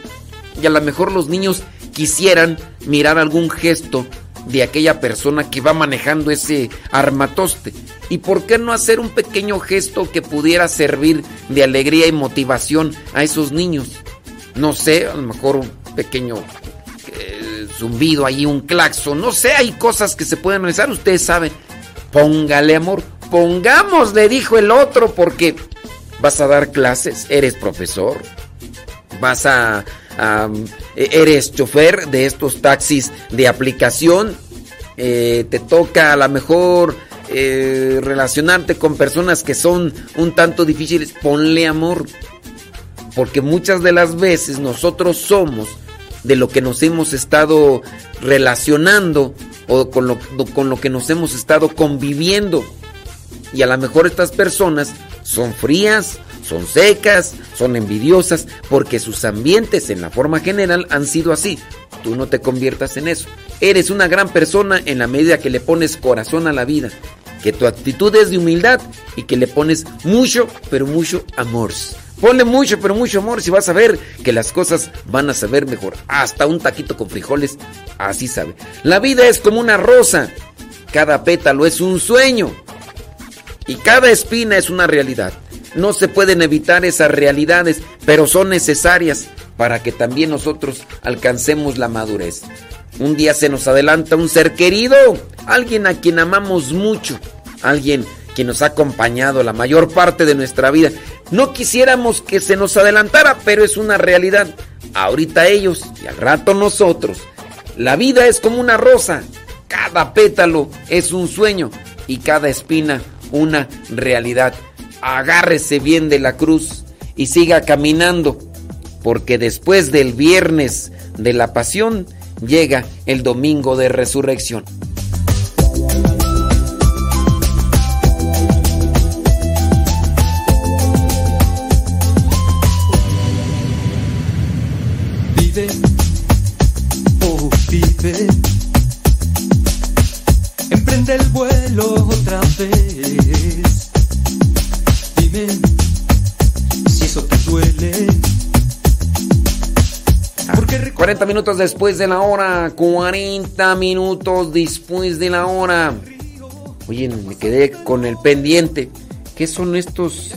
Y a lo mejor los niños quisieran mirar algún gesto de aquella persona que va manejando ese armatoste. ¿Y por qué no hacer un pequeño gesto que pudiera servir de alegría y motivación a esos niños? No sé, a lo mejor un pequeño eh, zumbido ahí, un claxon, no sé, hay cosas que se pueden realizar, ustedes saben. Póngale amor, pongámosle, dijo el otro, porque vas a dar clases, eres profesor, vas a, a eres chofer de estos taxis de aplicación, eh, te toca a lo mejor eh, relacionarte con personas que son un tanto difíciles, ponle amor. Porque muchas de las veces nosotros somos de lo que nos hemos estado relacionando o con lo, con lo que nos hemos estado conviviendo. Y a lo mejor estas personas son frías, son secas, son envidiosas, porque sus ambientes en la forma general han sido así. Tú no te conviertas en eso. Eres una gran persona en la medida que le pones corazón a la vida, que tu actitud es de humildad y que le pones mucho, pero mucho amor. Ponle mucho, pero mucho amor si vas a ver que las cosas van a saber mejor. Hasta un taquito con frijoles, así sabe. La vida es como una rosa. Cada pétalo es un sueño. Y cada espina es una realidad. No se pueden evitar esas realidades, pero son necesarias para que también nosotros alcancemos la madurez. Un día se nos adelanta un ser querido, alguien a quien amamos mucho, alguien que nos ha acompañado la mayor parte de nuestra vida. No quisiéramos que se nos adelantara, pero es una realidad. Ahorita ellos y al rato nosotros. La vida es como una rosa. Cada pétalo es un sueño y cada espina una realidad. Agárrese bien de la cruz y siga caminando, porque después del viernes de la pasión llega el domingo de resurrección.
Vive, oh vive. Emprende el vuelo otra vez.
40 minutos después de la hora, 40 minutos después de la hora. Oye, me quedé con el pendiente. ¿Qué son estos?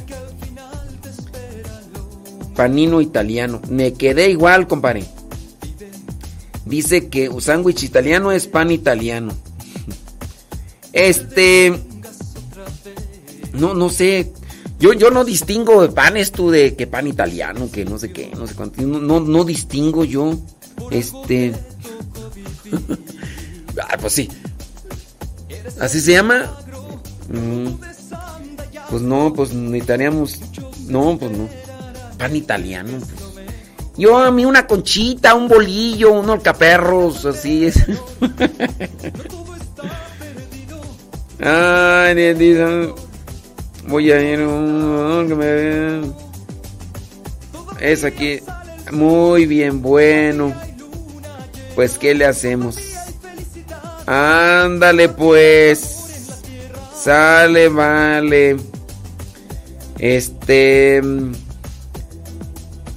Panino italiano. Me quedé igual, compadre. Dice que un sándwich italiano es pan italiano. Este. No, no sé. Yo, yo no distingo de panes tú de que pan italiano, que no sé qué, no sé cuánto. No, no, no distingo yo. Este. ah, pues sí. ¿Así se llama? Mm. Pues no, pues necesitaríamos. No, pues no. Pan italiano. Pues. Yo a mí una conchita, un bolillo, unos caperros, así es. Ay, voy a ir un me vean. Es aquí. Muy bien, bueno. Pues, ¿qué le hacemos? Ándale, pues. Sale, vale. Este.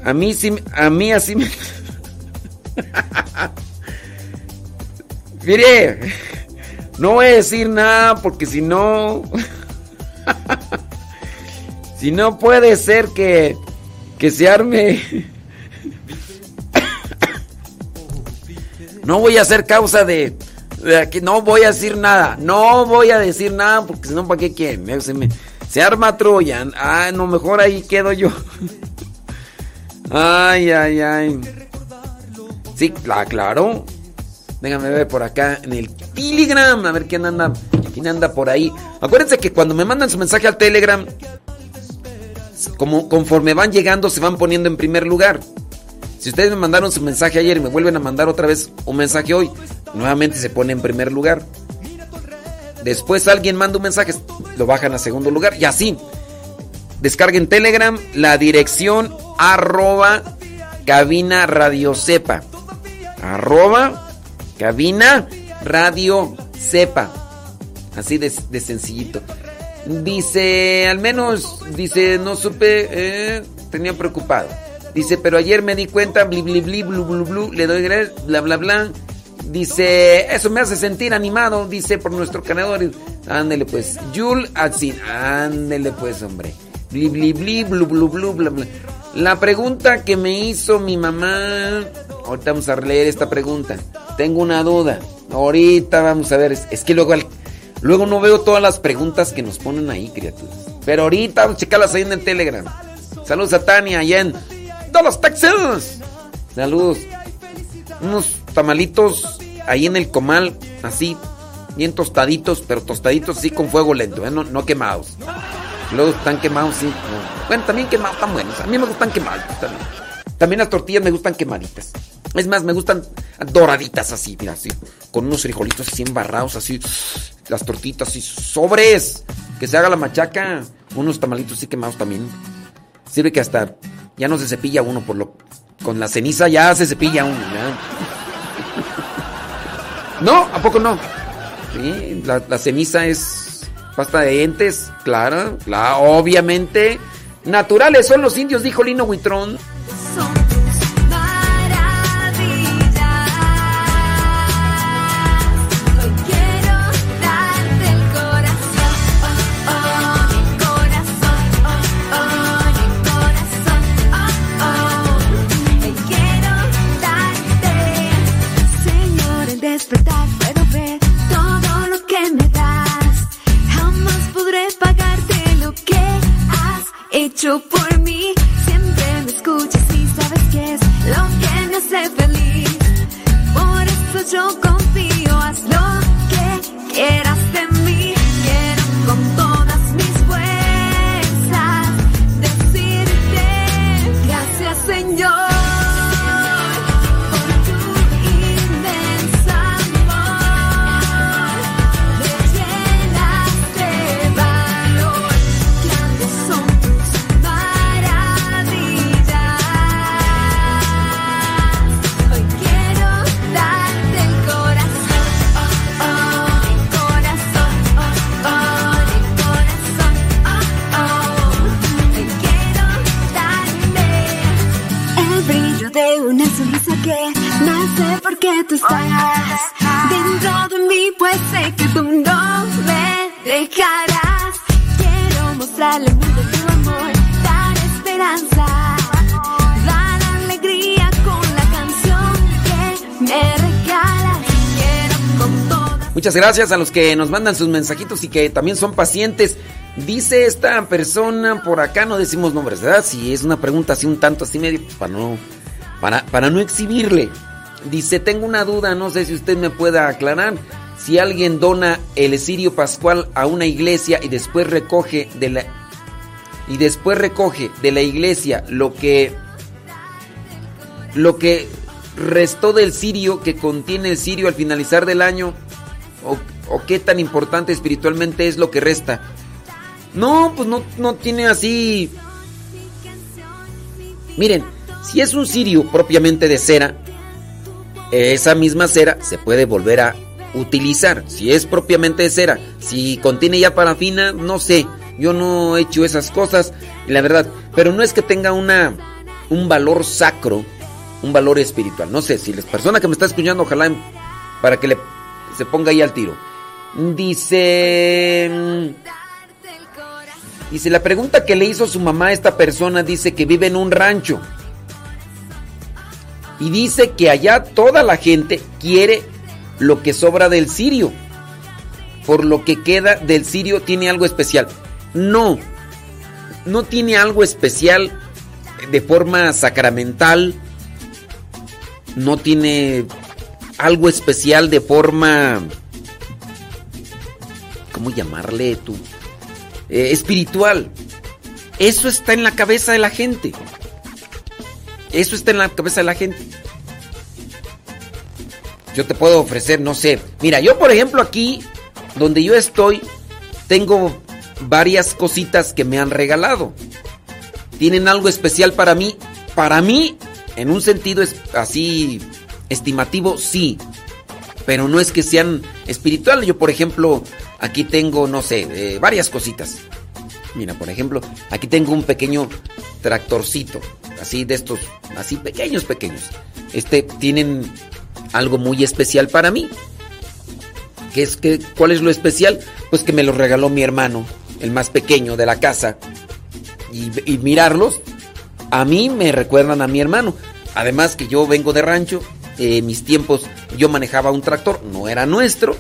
A mí sí, a mí así me. Mire, no voy a decir nada porque si no. si no puede ser que. que se arme. No voy a hacer causa de. de aquí, no voy a decir nada. No voy a decir nada porque si no, ¿para qué quieren? Se, arma Troya. Ah, no, mejor ahí quedo yo. Ay, ay, ay. Sí, claro. Déjame ver por acá en el Telegram. A ver quién anda. ¿Quién anda por ahí? Acuérdense que cuando me mandan su mensaje al Telegram, como conforme van llegando, se van poniendo en primer lugar. Si ustedes me mandaron su mensaje ayer y me vuelven a mandar otra vez un mensaje hoy, nuevamente se pone en primer lugar. Después alguien manda un mensaje, lo bajan a segundo lugar y así. Descarguen Telegram la dirección arroba cabina radio sepa. Arroba cabina radio sepa. Así de, de sencillito. Dice, al menos, dice, no supe, eh, tenía preocupado. Dice, pero ayer me di cuenta, bli, bli, bli, blu, le doy bla, bla, bla. Dice, eso me hace sentir animado, dice, por nuestro canador. Ándele pues, Yul Atsin, ándele pues, hombre. Bli, bli, bli, blu. La pregunta que me hizo mi mamá. Ahorita vamos a leer esta pregunta. Tengo una duda. Ahorita vamos a ver. Es, que luego, luego no veo todas las preguntas que nos ponen ahí, criaturas. Pero ahorita vamos a checarlas ahí en el Telegram. Saludos a Tania allá en Dallas, Texas. Saludos. Unos tamalitos ahí en el comal, así, bien tostaditos, pero tostaditos así con fuego lento, ¿eh? no, no quemados. Luego están quemados, sí. no. Bueno, también quemados, están buenos. A mí me gustan quemados. También. También las tortillas me gustan quemaditas. Es más, me gustan doraditas así, mira, así. Con unos frijolitos así embarrados, así. Las tortitas así, sobres. Que se haga la machaca. Unos tamalitos así quemados también. Sirve que hasta ya no se cepilla uno por lo. Con la ceniza ya se cepilla uno. ya. No, ¿a poco no? La, ceniza es pasta de dientes, claro, la, obviamente. Naturales son los indios, dijo Lino Huitrón.
Hecho por mí. Siempre me escuchas y sabes que es lo que me hace feliz. Por eso yo confío, haz lo que quieras de mí. Que no sé por qué tú estás dentro de mí, pues sé que tú no me dejarás. Quiero mostrarle al mundo tu amor, dar esperanza, dar alegría con la canción que me regalas. Quiero
Muchas gracias a los que nos mandan sus mensajitos y que también son pacientes. Dice esta persona por acá, no decimos nombres, ¿verdad? Si es una pregunta así un tanto así medio, pues, para no, para, para no exhibirle. Dice, tengo una duda, no sé si usted me pueda aclarar. Si alguien dona el cirio pascual a una iglesia y después recoge de la y después recoge de la iglesia lo que lo que restó del cirio que contiene el cirio al finalizar del año o, o qué tan importante espiritualmente es lo que resta. No, pues no, no tiene así. Miren, si es un cirio propiamente de cera, esa misma cera se puede volver a utilizar. Si es propiamente de cera, si contiene ya parafina, no sé. Yo no he hecho esas cosas, la verdad. Pero no es que tenga una un valor sacro, un valor espiritual. No sé, si la persona que me está escuchando, ojalá para que le se ponga ahí al tiro. Dice. mm, Dice, la pregunta que le hizo su mamá a esta persona dice que vive en un rancho. Y dice que allá toda la gente quiere lo que sobra del sirio. Por lo que queda del sirio tiene algo especial. No, no tiene algo especial de forma sacramental. No tiene algo especial de forma... ¿Cómo llamarle tú? Eh, espiritual. Eso está en la cabeza de la gente. Eso está en la cabeza de la gente. Yo te puedo ofrecer, no sé. Mira, yo por ejemplo aquí, donde yo estoy, tengo varias cositas que me han regalado. Tienen algo especial para mí. Para mí, en un sentido es así estimativo, sí. Pero no es que sean espirituales. Yo, por ejemplo, aquí tengo, no sé, eh, varias cositas. Mira, por ejemplo, aquí tengo un pequeño tractorcito. Así de estos, así pequeños, pequeños. Este tienen algo muy especial para mí. ¿Qué es que, ¿Cuál es lo especial? Pues que me lo regaló mi hermano, el más pequeño de la casa. Y, y mirarlos, a mí me recuerdan a mi hermano. Además que yo vengo de rancho, eh, mis tiempos yo manejaba un tractor, no era nuestro,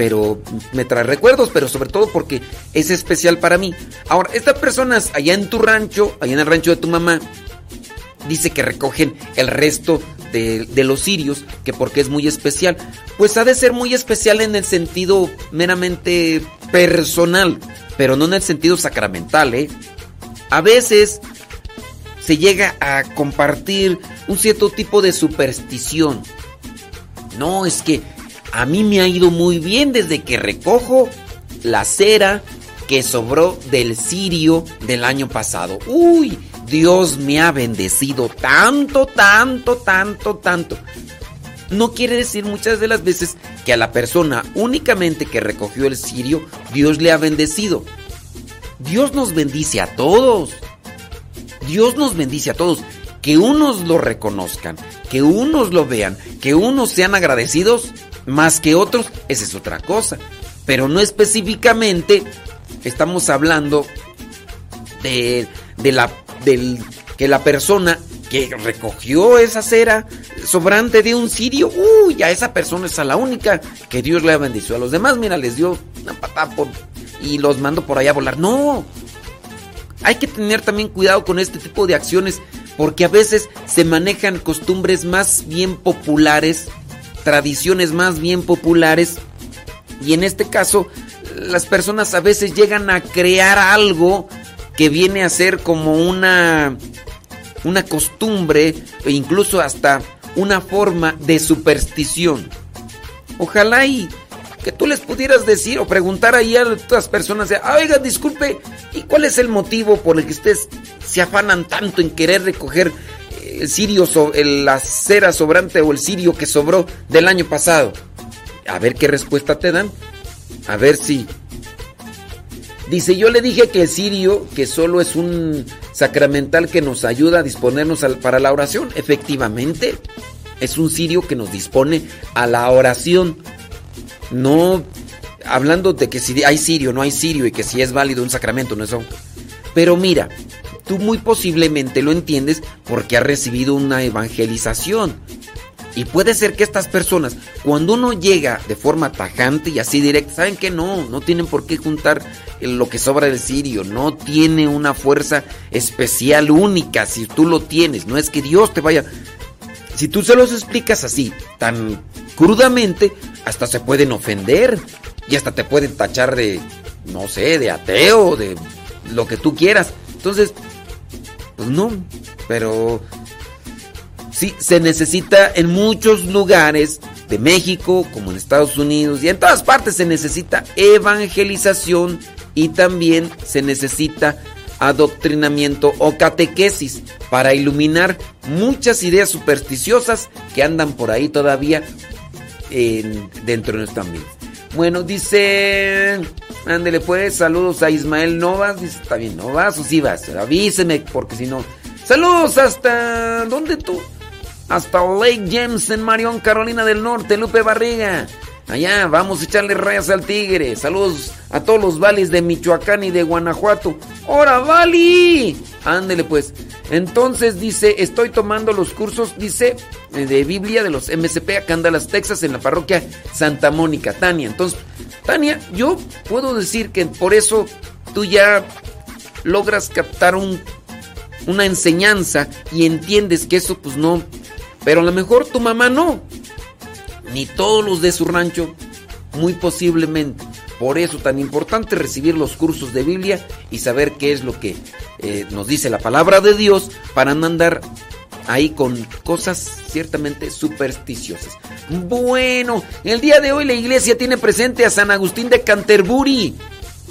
pero me trae recuerdos, pero sobre todo porque es especial para mí. Ahora, estas personas allá en tu rancho, allá en el rancho de tu mamá, dice que recogen el resto de, los cirios, que porque es muy especial. Pues ha de ser muy especial en el sentido meramente personal, pero no en el sentido sacramental, ¿eh? A veces se llega a compartir un cierto tipo de superstición. No, es que a mí me ha ido muy bien desde que recojo la cera que sobró del cirio del año pasado. Uy, Dios me ha bendecido tanto, tanto, tanto, tanto. No quiere decir muchas de las veces que a la persona únicamente que recogió el cirio, Dios le ha bendecido. Dios nos bendice a todos. Dios nos bendice a todos. Que unos lo reconozcan, que unos lo vean, que unos sean agradecidos más que otros, esa es otra cosa. Pero no específicamente estamos hablando de, de la del que la persona que recogió esa cera sobrante de un sirio, uy, a esa persona es a la única que Dios le ha bendecido. A los demás, mira, les dio una patada por, y los mando por allá a volar. No, hay que tener también cuidado con este tipo de acciones porque a veces se manejan costumbres más bien populares, tradiciones más bien populares y en este caso las personas a veces llegan a crear algo que viene a ser como una una costumbre e incluso hasta una forma de superstición. Ojalá y que tú les pudieras decir o preguntar ahí a otras personas, "Ah, oiga, disculpe, ¿y cuál es el motivo por el que ustedes se afanan tanto en querer recoger el cirio, so- el- la cera sobrante o el cirio que sobró del año pasado? A ver qué respuesta te dan. A ver si... Dice, yo le dije que el cirio, que solo es un sacramental que nos ayuda a disponernos para la oración. Efectivamente, es un cirio que nos dispone a la oración. No hablando de que si hay cirio, no hay cirio y que si es válido un sacramento, no es eso. Pero mira, tú muy posiblemente lo entiendes porque has recibido una evangelización. Y puede ser que estas personas, cuando uno llega de forma tajante y así directa, saben que no, no tienen por qué juntar lo que sobra del cirio, no tiene una fuerza especial única si tú lo tienes, no es que Dios te vaya... Si tú se los explicas así, tan crudamente, hasta se pueden ofender y hasta te pueden tachar de, no sé, de ateo, de lo que tú quieras. Entonces, pues no, pero sí se necesita en muchos lugares de México, como en Estados Unidos y en todas partes se necesita evangelización y también se necesita adoctrinamiento o catequesis para iluminar muchas ideas supersticiosas que andan por ahí todavía en- dentro de nuestro ambiente. Bueno, dice. Ándele pues, saludos a Ismael Novas. Dice, está bien, ¿no vas o sí vas? Avíseme, porque si no. Saludos hasta. ¿Dónde tú? Hasta Lake James en Marion, Carolina del Norte, Lupe Barriga. Allá, vamos a echarle rayas al tigre. Saludos a todos los vales de Michoacán y de Guanajuato. ¡Hora, Vali! Ándele pues. Entonces dice, estoy tomando los cursos, dice, de Biblia de los MCP acá en Dallas, Texas, en la parroquia Santa Mónica, Tania. Entonces, Tania, yo puedo decir que por eso tú ya logras captar un, una enseñanza y entiendes que eso pues no... Pero a lo mejor tu mamá no ni todos los de su rancho, muy posiblemente. Por eso tan importante recibir los cursos de Biblia y saber qué es lo que eh, nos dice la palabra de Dios para no andar ahí con cosas ciertamente supersticiosas. Bueno, el día de hoy la iglesia tiene presente a San Agustín de Canterbury,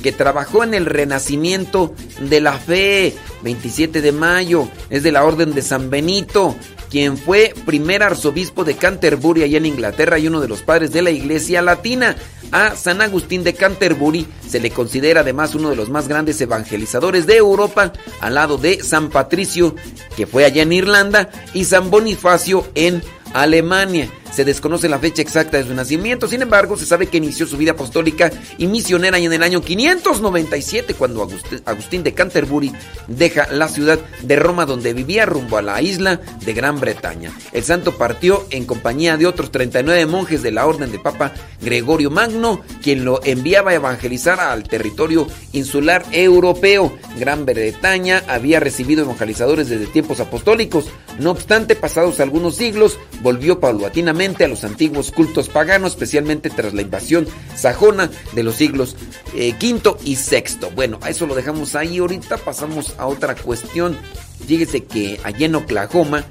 que trabajó en el renacimiento de la fe, 27 de mayo, es de la orden de San Benito, quien fue primer arzobispo de Canterbury allá en Inglaterra y uno de los padres de la iglesia latina. A San Agustín de Canterbury se le considera además uno de los más grandes evangelizadores de Europa, al lado de San Patricio, que fue allá en Irlanda, y San Bonifacio en Alemania. Se desconoce la fecha exacta de su nacimiento, sin embargo, se sabe que inició su vida apostólica y misionera en el año 597, cuando Agust- Agustín de Canterbury deja la ciudad de Roma donde vivía rumbo a la isla de Gran Bretaña. El santo partió en compañía de otros 39 monjes de la orden de Papa Gregorio Magno, quien lo enviaba a evangelizar al territorio insular europeo. Gran Bretaña había recibido evangelizadores desde tiempos apostólicos. No obstante, pasados algunos siglos, volvió paulatinamente a los antiguos cultos paganos, especialmente tras la invasión sajona de los siglos eh, V y VI. Bueno, a eso lo dejamos ahí ahorita, pasamos a otra cuestión. Fíjese que allá en Oklahoma,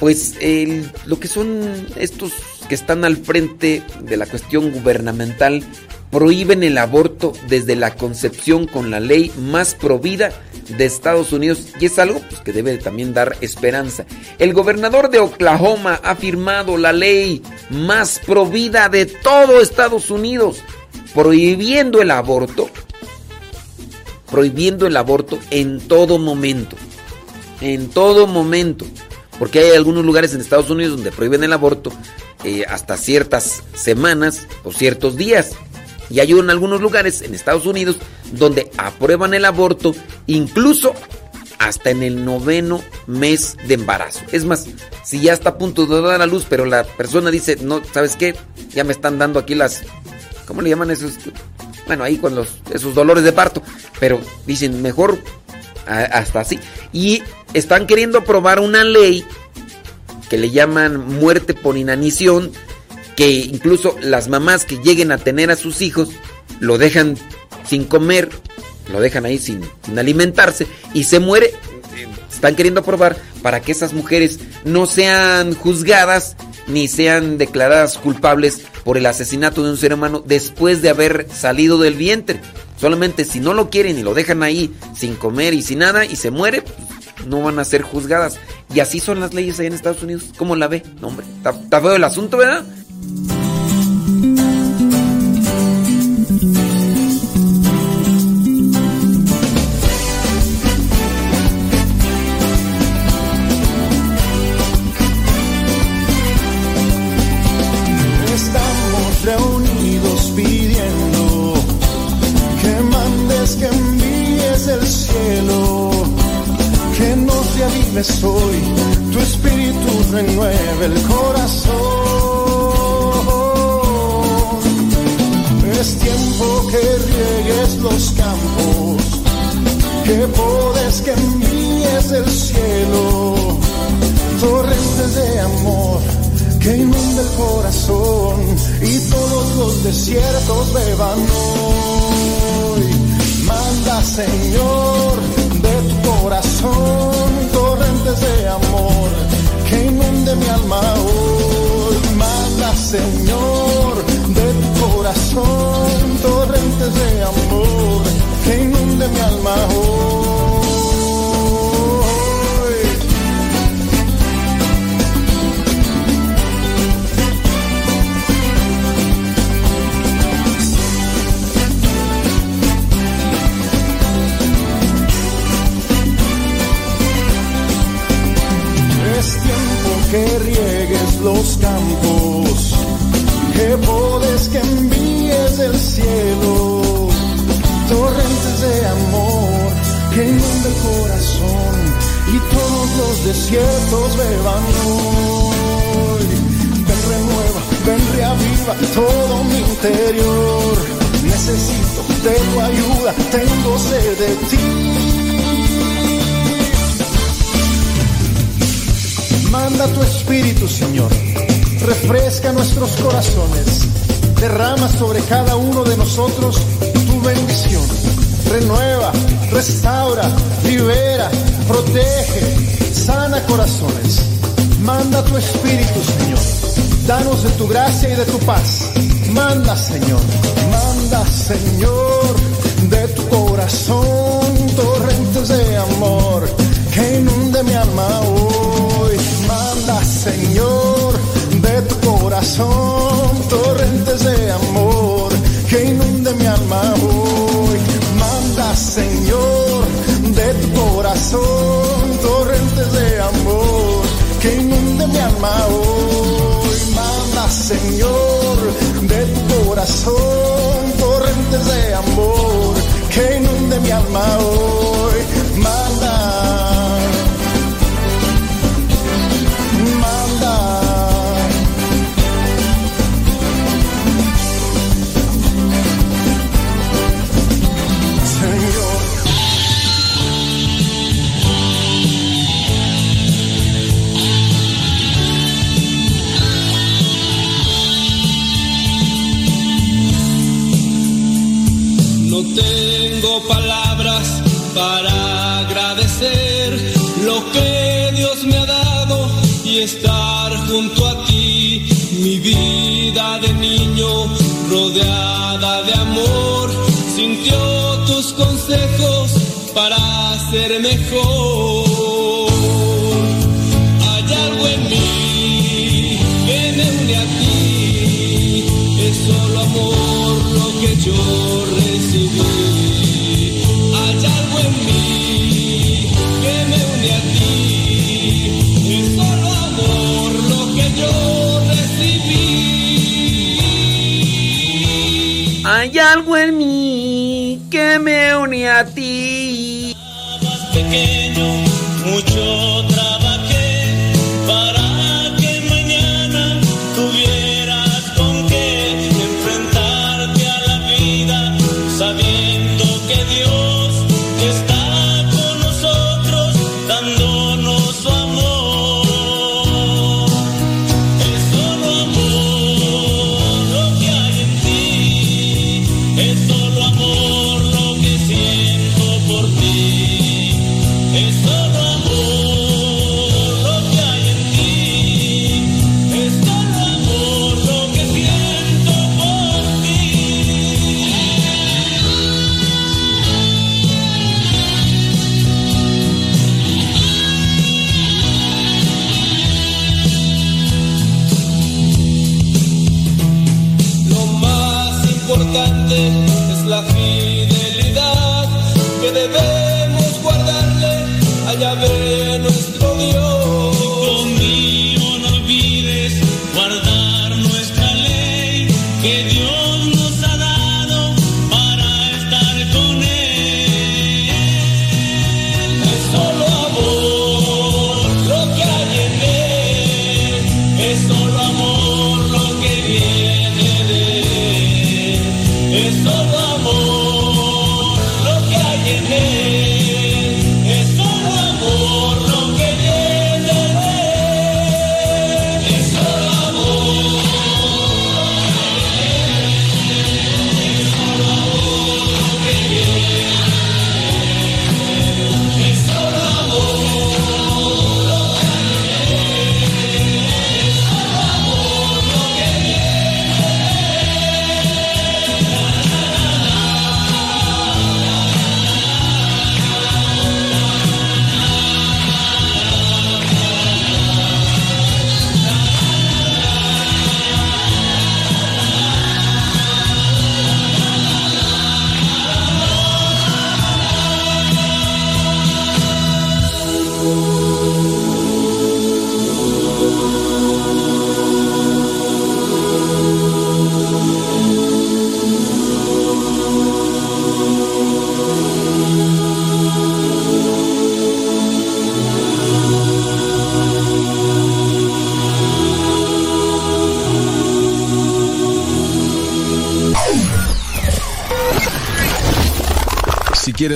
pues lo que son estos que están al frente de la cuestión gubernamental prohíben el aborto desde la concepción con la ley más provida de Estados Unidos y es algo pues, que debe también dar esperanza. El gobernador de Oklahoma ha firmado la ley más provida de todo Estados Unidos, prohibiendo el aborto, prohibiendo el aborto en todo momento, en todo momento, porque hay algunos lugares en Estados Unidos donde prohíben el aborto eh, hasta ciertas semanas o ciertos días. Y hay en algunos lugares en Estados Unidos donde aprueban el aborto incluso hasta en el noveno mes de embarazo. Es más, si ya está a punto de dar a luz, pero la persona dice, no, ¿sabes qué? Ya me están dando aquí las... ¿Cómo le llaman esos? Bueno, ahí con los, esos dolores de parto. Pero dicen, mejor hasta así. Y están queriendo aprobar una ley que le llaman muerte por inanición, que incluso las mamás que lleguen a tener a sus hijos lo dejan sin comer, lo dejan ahí sin, alimentarse y se muere. Eh, Están queriendo aprobar para que esas mujeres no sean juzgadas ni sean declaradas culpables por el asesinato de un ser humano después de haber salido del vientre. Solamente si no lo quieren y lo dejan ahí sin comer y sin nada y se muere, pues, no van a ser juzgadas. Y así son las leyes allá en Estados Unidos. ¿Cómo la ve? No, hombre, está feo el asunto, ¿verdad?
Bye.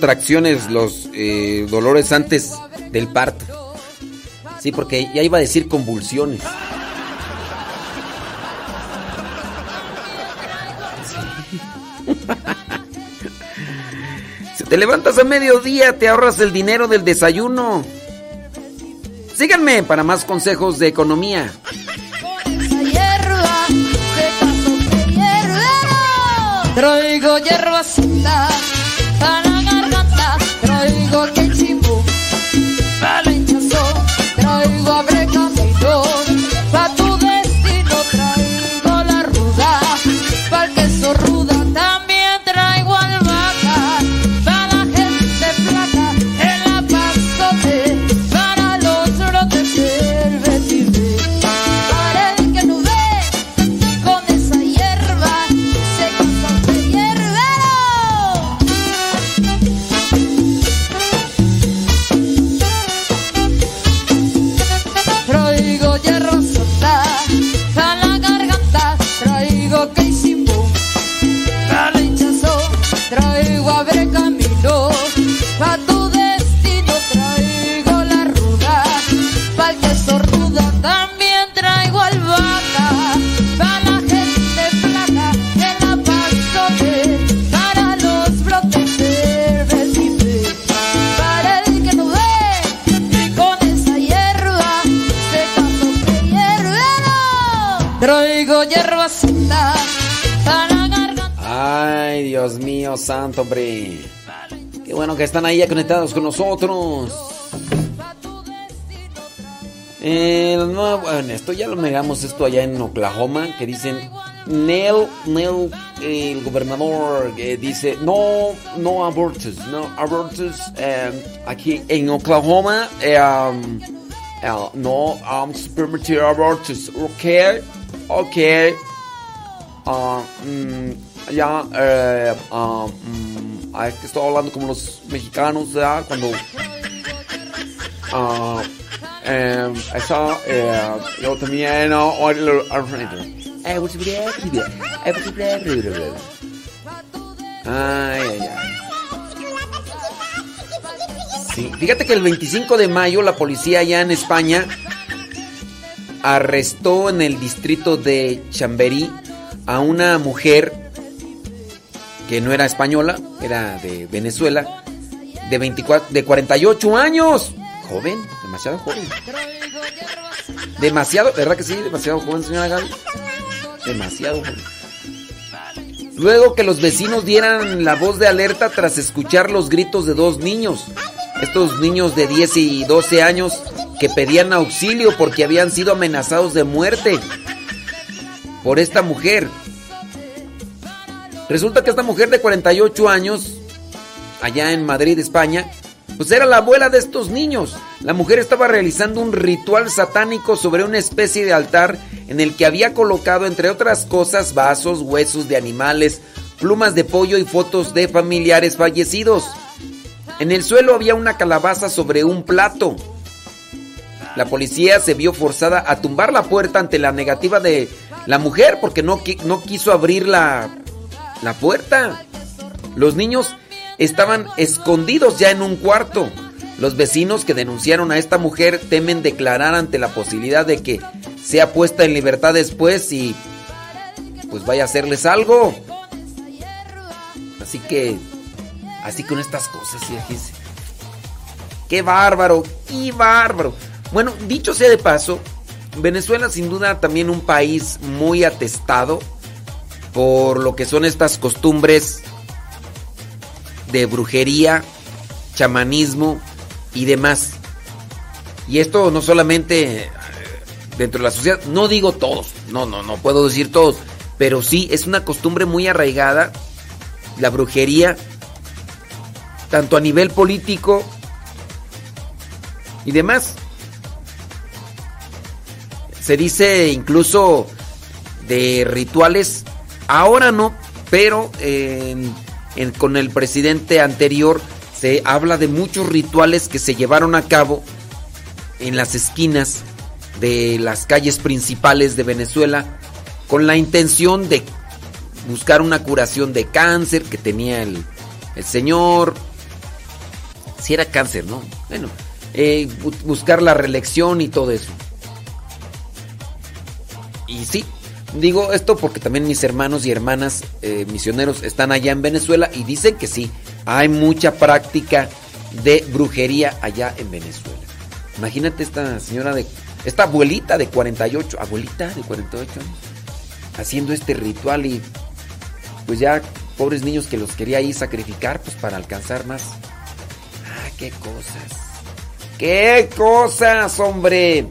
Contracciones los eh, dolores antes del parto. Sí, porque ya iba a decir convulsiones. Si te levantas a mediodía, te ahorras el dinero del desayuno. Síganme para más consejos de economía.
Traigo
santo, hombre. Qué bueno que están ahí ya conectados con nosotros. Eh, los nuevos- bueno, esto ya lo miramos esto allá en Oklahoma, que dicen Neil, eh, el gobernador, que dice no, no abortos, no abortos eh, aquí en Oklahoma, eh, um, eh, no vamos a permitir abortos, ok, ok. Ah, mm, ya, eh, ah, es que estoy hablando como los mexicanos, ¿verdad? Cuando. ah, eh, esa, eh, yo también. ah, o el- Ay, ay, ay. Sí, fíjate que el 25 de mayo la policía allá en España arrestó en el distrito de Chamberí a una mujer que no era española, era de Venezuela, de 24, de 48 años. Joven, demasiado joven. Demasiado, ¿verdad que sí? Demasiado joven, señora Gaby. Demasiado joven. Luego que los vecinos dieran la voz de alerta tras escuchar los gritos de dos niños. Estos niños de 10 y 12 años que pedían auxilio porque habían sido amenazados de muerte por esta mujer. Resulta que esta mujer de 48 años, allá en Madrid, España, pues era la abuela de estos niños. La mujer estaba realizando un ritual satánico sobre una especie de altar en el que había colocado, entre otras cosas, vasos, huesos de animales, plumas de pollo y fotos de familiares fallecidos. En el suelo había una calabaza sobre un plato. La policía se vio forzada a tumbar la puerta ante la negativa de la mujer porque no, no quiso abrir la, la puerta. Los niños estaban escondidos ya en un cuarto. Los vecinos que denunciaron a esta mujer temen declarar ante la posibilidad de que sea puesta en libertad después y pues vaya a hacerles algo. Así que, así con estas cosas, fíjense. Qué bárbaro, qué bárbaro. Bueno, dicho sea de paso, Venezuela sin duda también un país muy atestado por lo que son estas costumbres de brujería, chamanismo y demás. Y esto no solamente eh, dentro de la sociedad, no digo todos, no, no, no puedo decir todos, pero sí es una costumbre muy arraigada, la brujería, tanto a nivel político y demás. Se dice incluso de rituales, ahora no, pero con el presidente anterior se habla de muchos rituales que se llevaron a cabo en las esquinas de las calles principales de Venezuela con la intención de buscar una curación de cáncer que tenía el, el señor. Si era cáncer, ¿no? Bueno, eh, bu- buscar la reelección y todo eso. Y sí, digo esto porque también mis hermanos y hermanas eh, misioneros están allá en Venezuela y dicen que sí, hay mucha práctica de brujería allá en Venezuela. Imagínate esta señora de, esta abuelita de 48, abuelita de 48 años, haciendo este ritual y pues ya pobres niños que los quería ahí sacrificar pues para alcanzar más. Ah, qué cosas. ¡Qué cosas, hombre!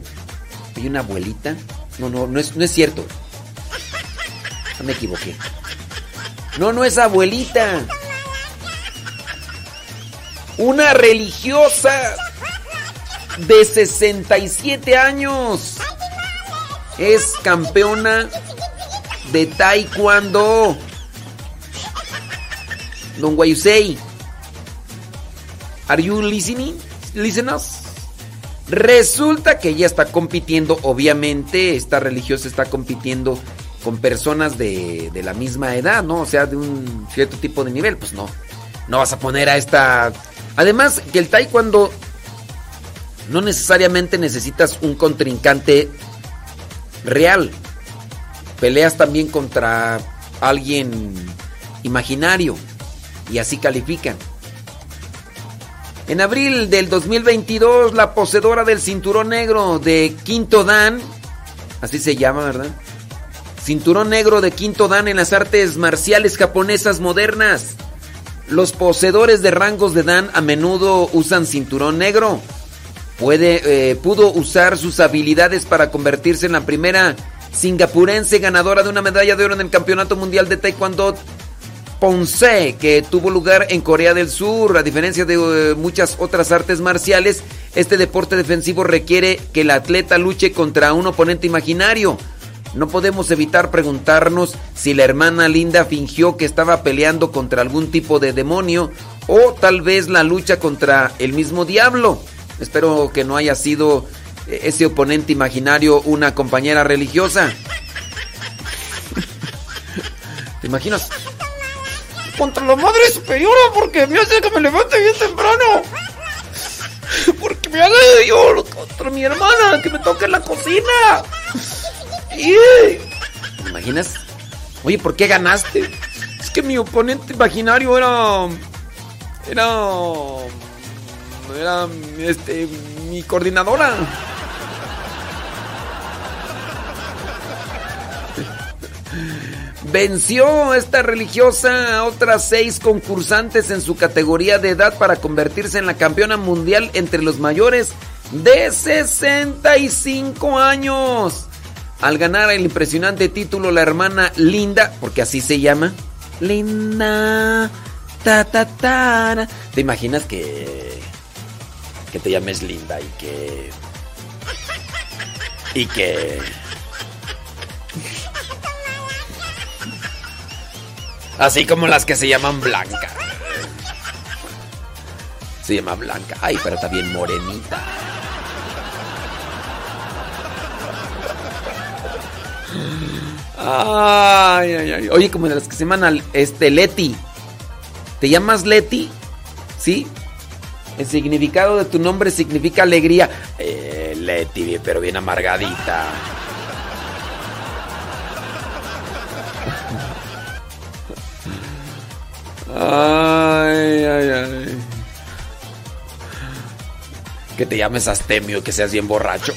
¿Hay una abuelita? No, no, no es, no es cierto. No me equivoqué. No, no es abuelita. Una religiosa de 67 años. Es campeona de taekwondo. Don Guayusei. Are you listening? Listen us. Resulta que ella está compitiendo, obviamente, esta religiosa está compitiendo con personas de, de la misma edad, ¿no? O sea, de un cierto tipo de nivel, pues no. No vas a poner a esta... Además, que el taekwondo no necesariamente necesitas un contrincante real. Peleas también contra alguien imaginario y así califican. En abril del 2022, la poseedora del cinturón negro de Quinto Dan, así se llama, ¿verdad? Cinturón negro de Quinto Dan en las artes marciales japonesas modernas. Los poseedores de rangos de Dan a menudo usan cinturón negro. Puede, eh, pudo usar sus habilidades para convertirse en la primera singapurense ganadora de una medalla de oro en el Campeonato Mundial de Taekwondo Ponce, que tuvo lugar en Corea del Sur. A diferencia de eh, muchas otras artes marciales, este deporte defensivo requiere que el atleta luche contra un oponente imaginario. No podemos evitar preguntarnos si la hermana Linda fingió que estaba peleando contra algún tipo de demonio o tal vez la lucha contra el mismo diablo. Espero que no haya sido eh, ese oponente imaginario una compañera religiosa. ¿Te imaginas? Contra la madre superiora porque me hace que me levante bien temprano. Porque me hace yo contra mi hermana que me toque en la cocina. ¿Te imaginas? Oye, ¿por qué ganaste? Es que mi oponente imaginario era. Era. Era. Este. Mi coordinadora. Venció esta religiosa a otras seis concursantes en su categoría de edad para convertirse en la campeona mundial entre los mayores de 65 años. Al ganar el impresionante título, la hermana Linda, porque así se llama, Linda, ta ta ta. ¿Te imaginas que que te llames Linda y que y que así como las que se llaman Blanca. Se llama Blanca. Ay, pero está bien morenita. Ay, ay, ay. Oye, como de las que se llaman al- este Leti. ¿Te llamas Leti? ¿Sí? El significado de tu nombre significa alegría. Eh, Leti, pero bien amargadita. Ay, ay, ay. Que te llames Astemio que seas bien borracho.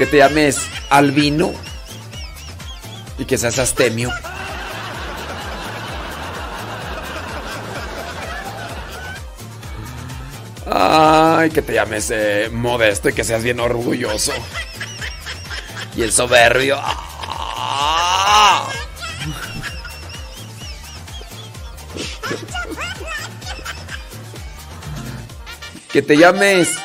Que te llames Albino y que seas Astemio. Ay, que te llames eh, Modesto y que seas bien orgulloso. Y el soberbio. Que te llames.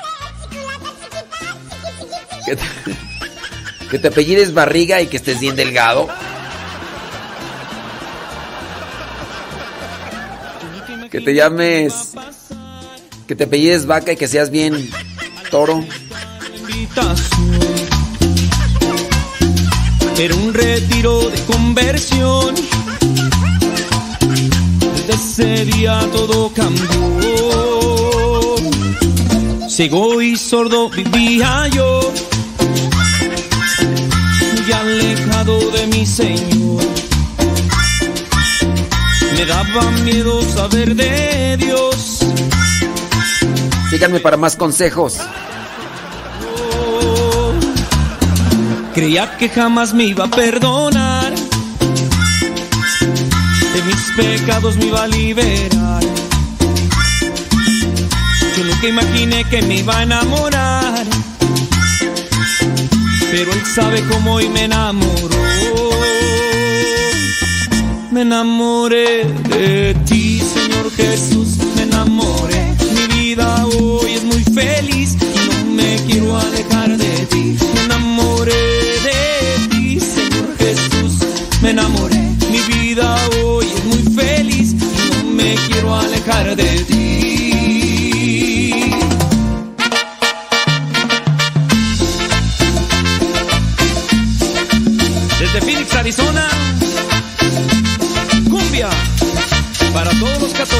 Que te, que apellides barriga y que estés bien delgado. Que te llames. Que te apellides vaca y que seas bien toro.
Era un retiro de conversión. Desde ese día todo cambió. Ciego y sordo vivía yo. Muy alejado de mi Señor. Me daba miedo saber de Dios.
Síganme para más consejos.
Creía que jamás me iba a perdonar. De mis pecados me iba a liberar. Nunca imaginé que me iba a enamorar. Pero él sabe cómo hoy me enamoró. Me enamoré de ti, Señor Jesús. Me enamoré.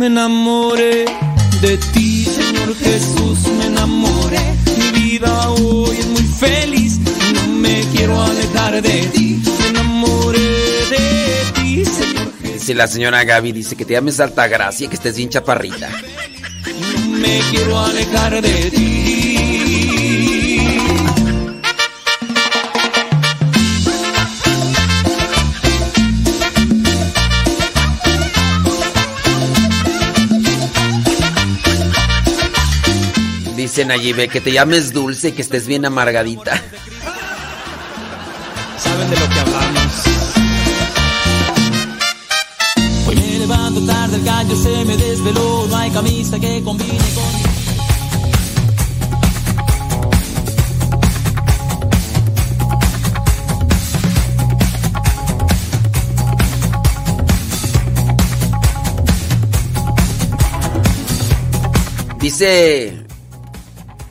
Me enamoré de ti, Señor Jesús, me enamoré. Mi vida hoy es muy feliz no me quiero alejar de ti. Me enamoré de ti, Señor
Dice la señora Gaby, dice que te llames Altagracia que estés bien chaparrita.
no me quiero alejar de ti.
Nayibe que te llames Dulce y que estés bien amargadita.
Saben de lo que hablamos. Hoy me levanto tarde, el gallo se me desveló, no hay camisa que combine con...
Dice,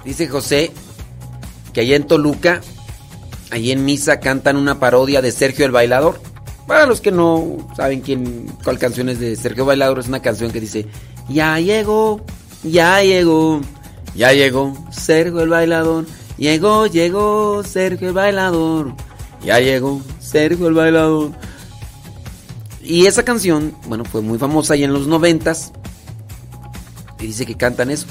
dice José que allá en Toluca ahí en misa cantan una parodia de Sergio el Bailador. Para los que no saben quién, cuál canción es de Sergio Bailador, es una canción que dice, ya llegó, ya llegó, ya llegó Sergio el Bailador, llegó, llegó Sergio el Bailador, ya llegó Sergio el Bailador. Y esa canción, bueno, fue muy famosa ahí en los noventas. Y dice que cantan eso.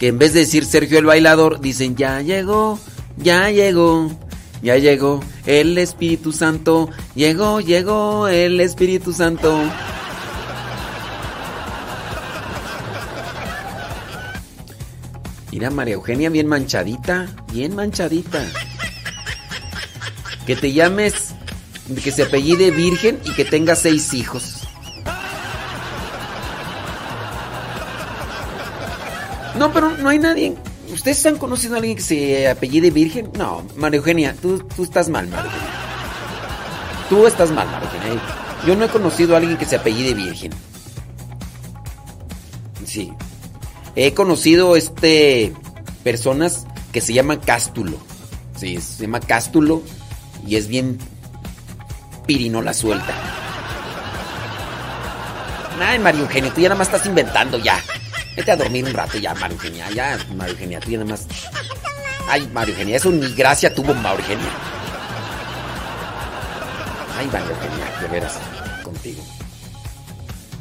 Que en vez de decir Sergio el Bailador, dicen ya llegó, ya llegó, ya llegó el Espíritu Santo. Llegó, llegó el Espíritu Santo. Mira, María Eugenia, bien manchadita, bien manchadita. Que te llames, que se apellide Virgen y que tenga seis hijos. No, pero no hay nadie. ¿Ustedes han conocido a alguien que se apellide Virgen? No, María Eugenia, tú, tú estás mal, María Eugenia. Tú estás mal, María Eugenia. Yo no he conocido a alguien que se apellide Virgen. Sí. He conocido este personas que se llaman Cástulo. Sí, se llama Cástulo y es bien pirinola suelta. Ay, María Eugenia, tú ya nada más estás inventando ya. Vete a dormir un rato ya, María Eugenia. Ya, María Eugenia, tú ya nada más. Ay, María Eugenia, eso ni gracia tuvo María Eugenia. Ay, María Eugenia, de veras, contigo.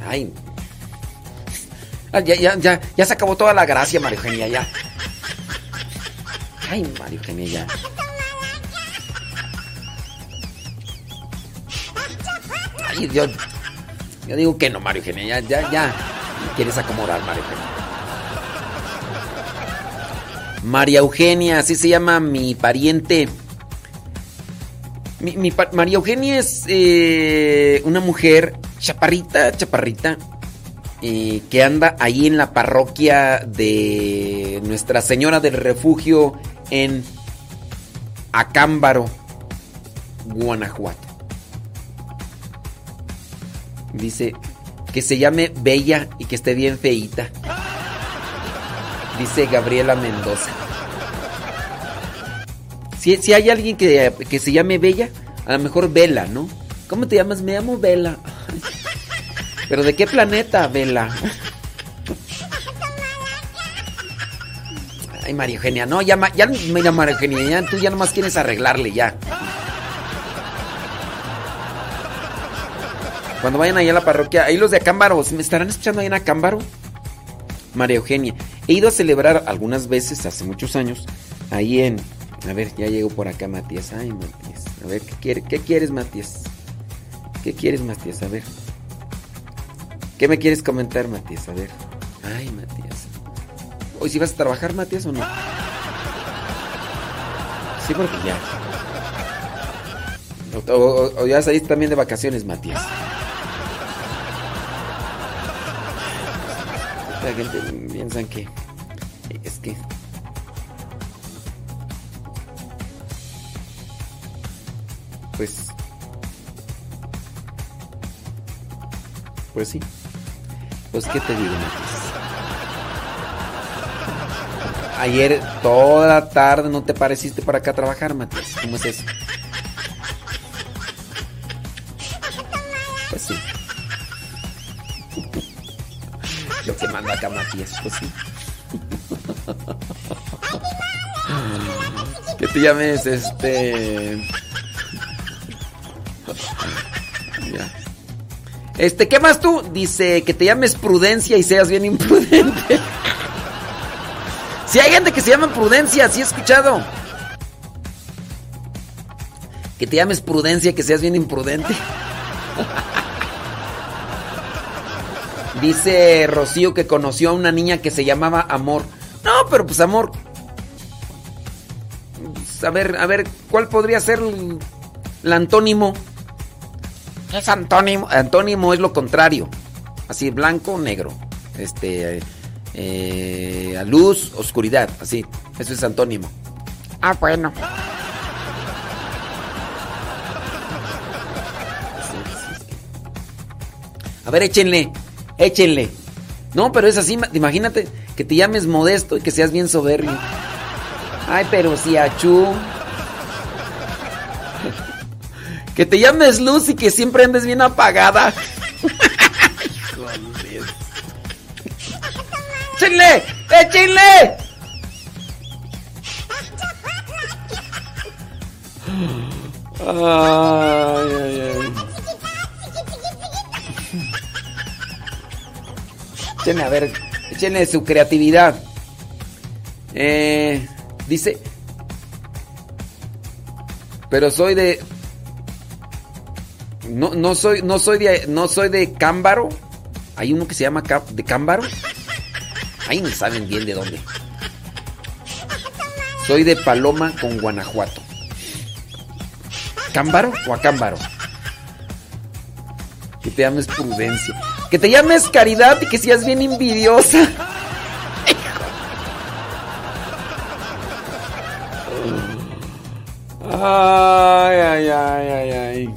Ay. Ya, ya, ya, ya se acabó toda la gracia, María Eugenia, ya. Ay, María Eugenia, ya. Ay, yo, yo digo que no, María Eugenia, ya, ya, ya. Quieres acomodar, María Eugenia. María Eugenia, así se llama mi pariente. María Eugenia es eh, una mujer chaparrita, chaparrita, eh, que anda ahí en la parroquia de Nuestra Señora del Refugio en Acámbaro, Guanajuato. Dice que se llame Bella y que esté bien feíta. Dice Gabriela Mendoza. Si, si hay alguien que, que se llame Bella, a lo mejor Vela, ¿no? ¿Cómo te llamas? Me llamo Vela. ¿Pero de qué planeta, Vela? Ay, María Eugenia, no, ya, ya mira, María Eugenia, ya, tú ya nomás quieres arreglarle, ya. Cuando vayan allá a la parroquia, ahí los de Acámbaro, ¿me estarán escuchando ahí en Acámbaro? María Eugenia. He ido a celebrar algunas veces, hace muchos años, ahí en... A ver, ya llego por acá, Matías. Ay, Matías. A ver, ¿qué, quiere, ¿qué quieres, Matías? ¿Qué quieres, Matías? A ver. ¿Qué me quieres comentar, Matías? A ver. Ay, Matías. ¿Hoy sí vas a trabajar, Matías, o no? Sí, porque ya. O, o- o ya saliste también de vacaciones, Matías. La gente piensa que es que pues pues sí. Pues qué te digo, Matías. Ayer toda la tarde no te pareciste para acá trabajar, Matías. ¿Cómo es eso? Sí. Que te llames este. Ya. Este, ¿qué más tú? Dice que te llames Prudencia y seas bien imprudente. Si hay gente que se llama Prudencia, sí he escuchado. Que te llames Prudencia, que seas bien imprudente. Dice Rocío que conoció a una niña que se llamaba Amor. No, pero pues Amor. Pues, a ver, a ver, ¿cuál podría ser el, el antónimo? ¿Qué es antónimo? Antónimo es lo contrario. Así, blanco, negro. Este, eh, a luz, oscuridad. Así, eso es antónimo. Ah, bueno. A ver, échenle, échenle. No, pero es así, ma- imagínate que te llames modesto y que seas bien soberbio. Ay, pero si achú. Que te llames Luz y que siempre andes bien apagada. ¡Échenle! ¡Échenle! Ay, ay, ay. Échenle, a ver, échenle su creatividad. Eh, dice. Pero soy de. No, no soy, no soy de, no soy de Cámbaro. Hay uno que se llama de Cámbaro. Ahí no saben bien de dónde. Soy de Paloma con Guanajuato. ¿Cámbaro o Acámbaro? Que te llames Prudencia. Que te llames Caridad y que seas bien envidiosa. Ay, ay, ay, ay, ay.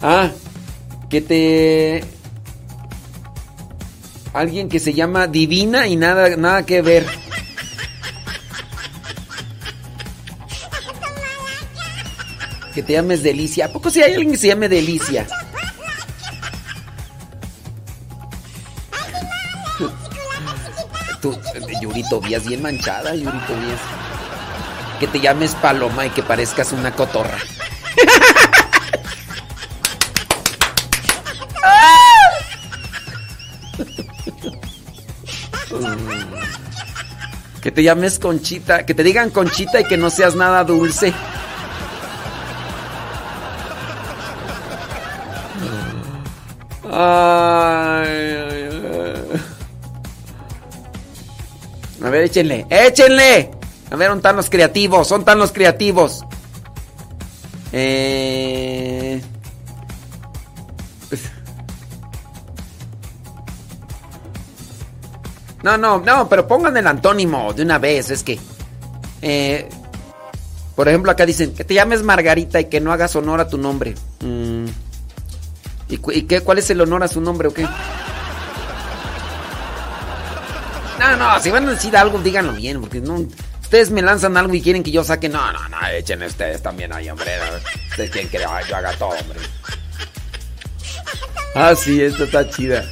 Ah, que te... Alguien que se llama Divina y nada, nada que ver. Que te llames Delicia. ¿A poco si hay alguien que se llame Delicia? Tú, Yurito Vías, bien manchada, Yurito Vías. Que te llames Paloma y que parezcas una cotorra. Que te llames Conchita, que te digan Conchita y que no seas nada dulce. A ver, échenle, échenle. A ver, ¿dónde están los creativos? ¿Dónde están los creativos? Eh... No, no, no, pero pongan el antónimo de una vez, es que... eh, por ejemplo, acá dicen que te llames Margarita y que no hagas honor a tu nombre. Mm, ¿Y, qué, cuál es el honor a su nombre o qué? No, no, si van a decir algo, díganlo bien, porque no... Ustedes me lanzan algo y quieren que yo saque... No, no, no, echen ustedes también ahí, hombre. Ustedes quieren que yo haga todo, hombre. Ah, sí, esta está chida.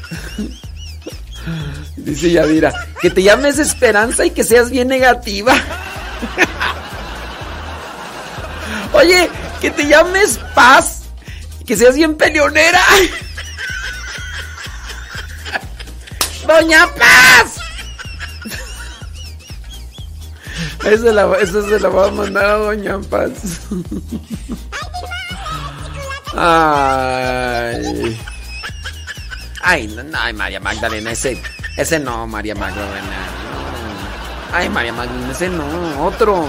Dice Yadira, que te llames Esperanza y que seas bien negativa. Oye, que te llames Paz que seas bien peleonera. Doña Paz. Eso, la, se la va a mandar a Doña Paz. Ay. Ay, no, no, ay, María Magdalena, ese, ese no, María Magdalena. Ay, María Magdalena, ese no, otro.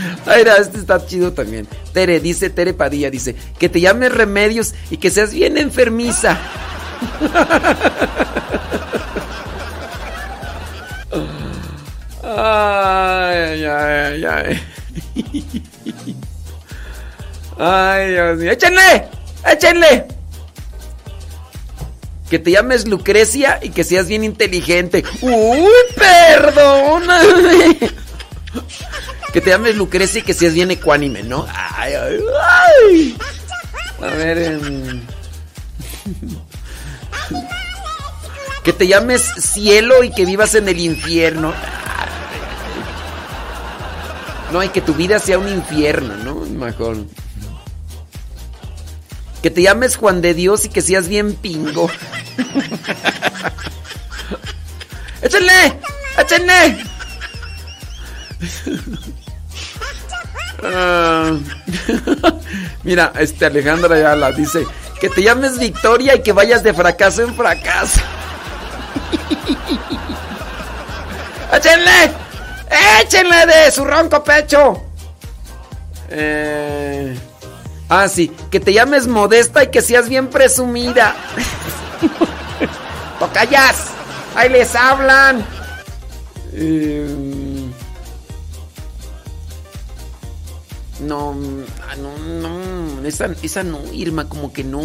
Ay, no, este está chido también. Tere, dice Tere Padilla, dice, que te llames Remedios y que seas bien enfermiza. Ay, ay, ay, ay. Ay, Dios mío. ¡Échenle! ¡Échenle! Que te llames Lucrecia y que seas bien inteligente. ¡Uy, perdóname! Que te llames Lucrecia y que seas bien ecuánime, ¿no? A ver, em, Que te llames Cielo y que vivas en el infierno. No, y que tu vida sea un infierno, ¿no? Mejor. Que te llames Juan de Dios y que seas bien pingo. ¡Échenle! ¡Échenle! Ah, Mira, este Alejandra ya la dice que te llames Victoria y que vayas de fracaso en fracaso. ¡Échenle! ¡Échenle de su ronco pecho! Eh, ah, sí, que te llames modesta y que seas bien presumida. ¡Tocayas! ¡Ahí les hablan! Eh, no, ah, no, no, esa, esa no, Irma, como que no.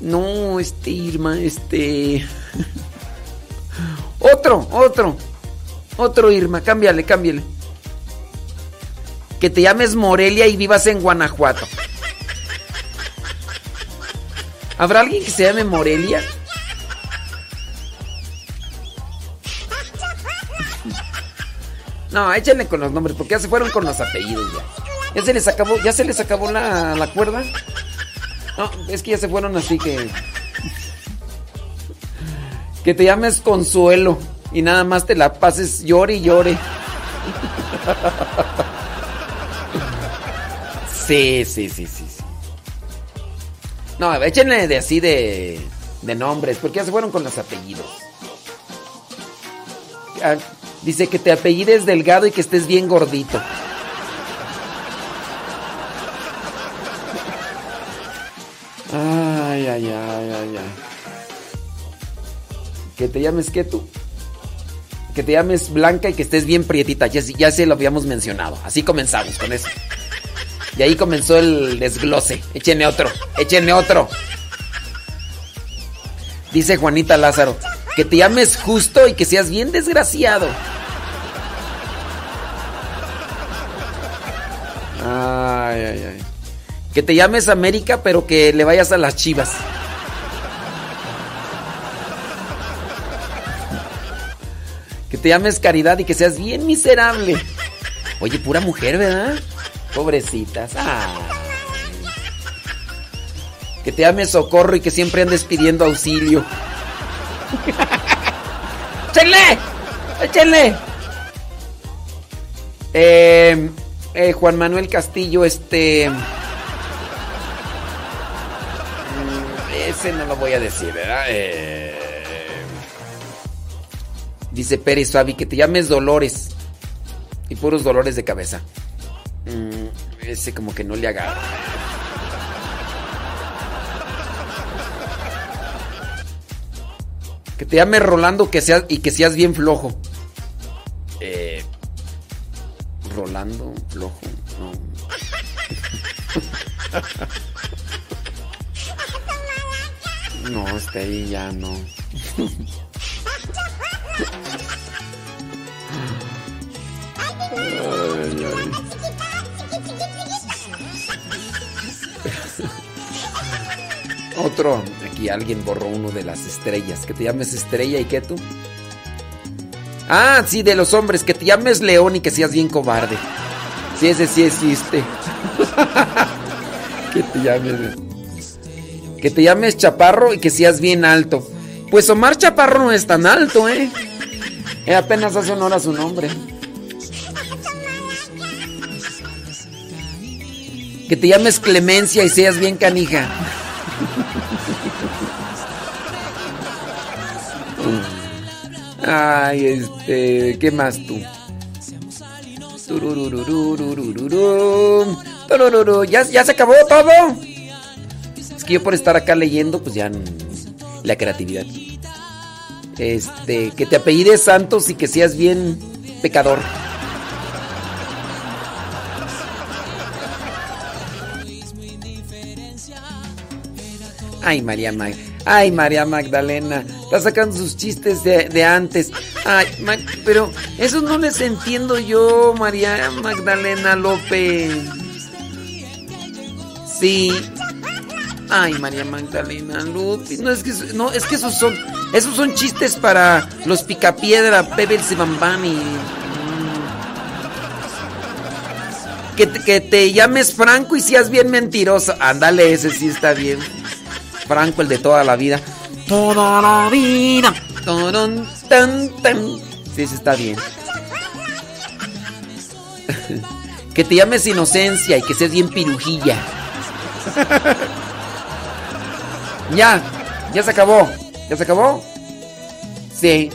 No, este, Irma, este. Otro, otro. Otro Irma, cámbiale, cámbiale. Que te llames Morelia y vivas en Guanajuato. ¿Habrá alguien que se llame Morelia? No, échenle con los nombres, porque ya se fueron con los apellidos ya. Ya se les acabó, ya se les acabó la, la cuerda. No, es que ya se fueron así que. Que te llames Consuelo y nada más te la pases llore y llore. Sí, sí, sí, sí. No, échenle de así de, de nombres, porque ya se fueron con los apellidos. Dice que te apellides delgado y que estés bien gordito. Ay, ay, ay, ay, ay. Que te llames qué tú. Que te llames Blanca y que estés bien prietita. Ya, ya se lo habíamos mencionado. Así comenzamos con eso. Y ahí comenzó el desglose. Échenle otro, échenle otro. Dice Juanita Lázaro, que te llames justo y que seas bien desgraciado. Ay, ay, ay. Que te llames América, pero que le vayas a las chivas. Que te llames Caridad y que seas bien miserable. Oye, pura mujer, ¿verdad? Pobrecitas. Ay. Que te llames Socorro y que siempre andes pidiendo auxilio. ¡Échenle! ¡Échenle! Eh, eh, Juan Manuel Castillo, este... Ese no lo voy a decir, ¿verdad? Eh, dice Pérez Fabi que te llames Dolores. Y puros dolores de cabeza. Mm, ese como que no le agarra. Que te llames Rolando que seas, y que seas bien flojo. Eh, Rolando, flojo. No. No, este ahí ya no. Ay, ay. Otro, aquí alguien borró uno de las estrellas. Que te llames estrella y qué tú. Ah, sí, de los hombres, que te llames león y que seas bien cobarde. Sí, ese sí existe. que te llames. Que te llames chaparro y que seas bien alto. Pues Omar Chaparro no es tan alto, ¿eh? Eh, apenas hace honor a su nombre. Que te llames Clemencia y seas bien canija. Ay, este, ¿qué más tú? ¿Ya, ¿Ya se acabó todo? Es que yo por estar acá leyendo, pues ya la creatividad. Este, que te Santos y que seas bien pecador. Ay, María Mag. Ay, María Magdalena. Está sacando sus chistes de, de antes. Ay, pero eso no les entiendo yo, María Magdalena López. Sí. Ay, María Magdalena López. No, es que, no, es que esos son, esos son chistes para los Picapiedra, Pebbles y Bambani. Que, te- que te llames Franco y seas bien mentiroso. Ándale, ese sí está bien. Franco, el de toda la vida. Toda la vida. Sí, ese está bien. que te llames Inocencia y que seas bien pirujilla. ya, ya se acabó. ¿Ya se acabó? Sí.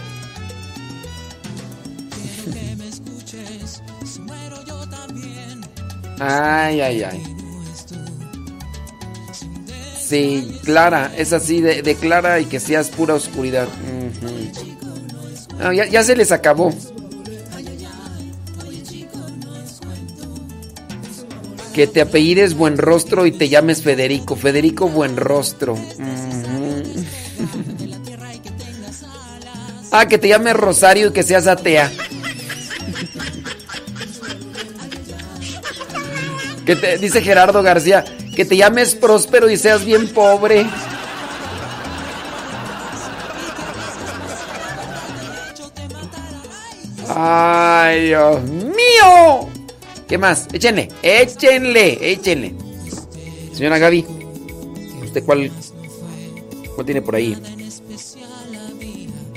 Ay, ay, ay. Sí, clara, es así, de, clara y que seas pura oscuridad. Ya, se les acabó. Que te apellides Buen Rostro y te llames Federico. Federico Buen Rostro. Ah, que te llames Rosario y que seas atea. que te, dice Gerardo García, que te llames próspero y seas bien pobre. Ay, Dios mío. ¿Qué más? Échenle, échenle, échenle. Señora Gaby, ¿usted cuál, cuál tiene por ahí?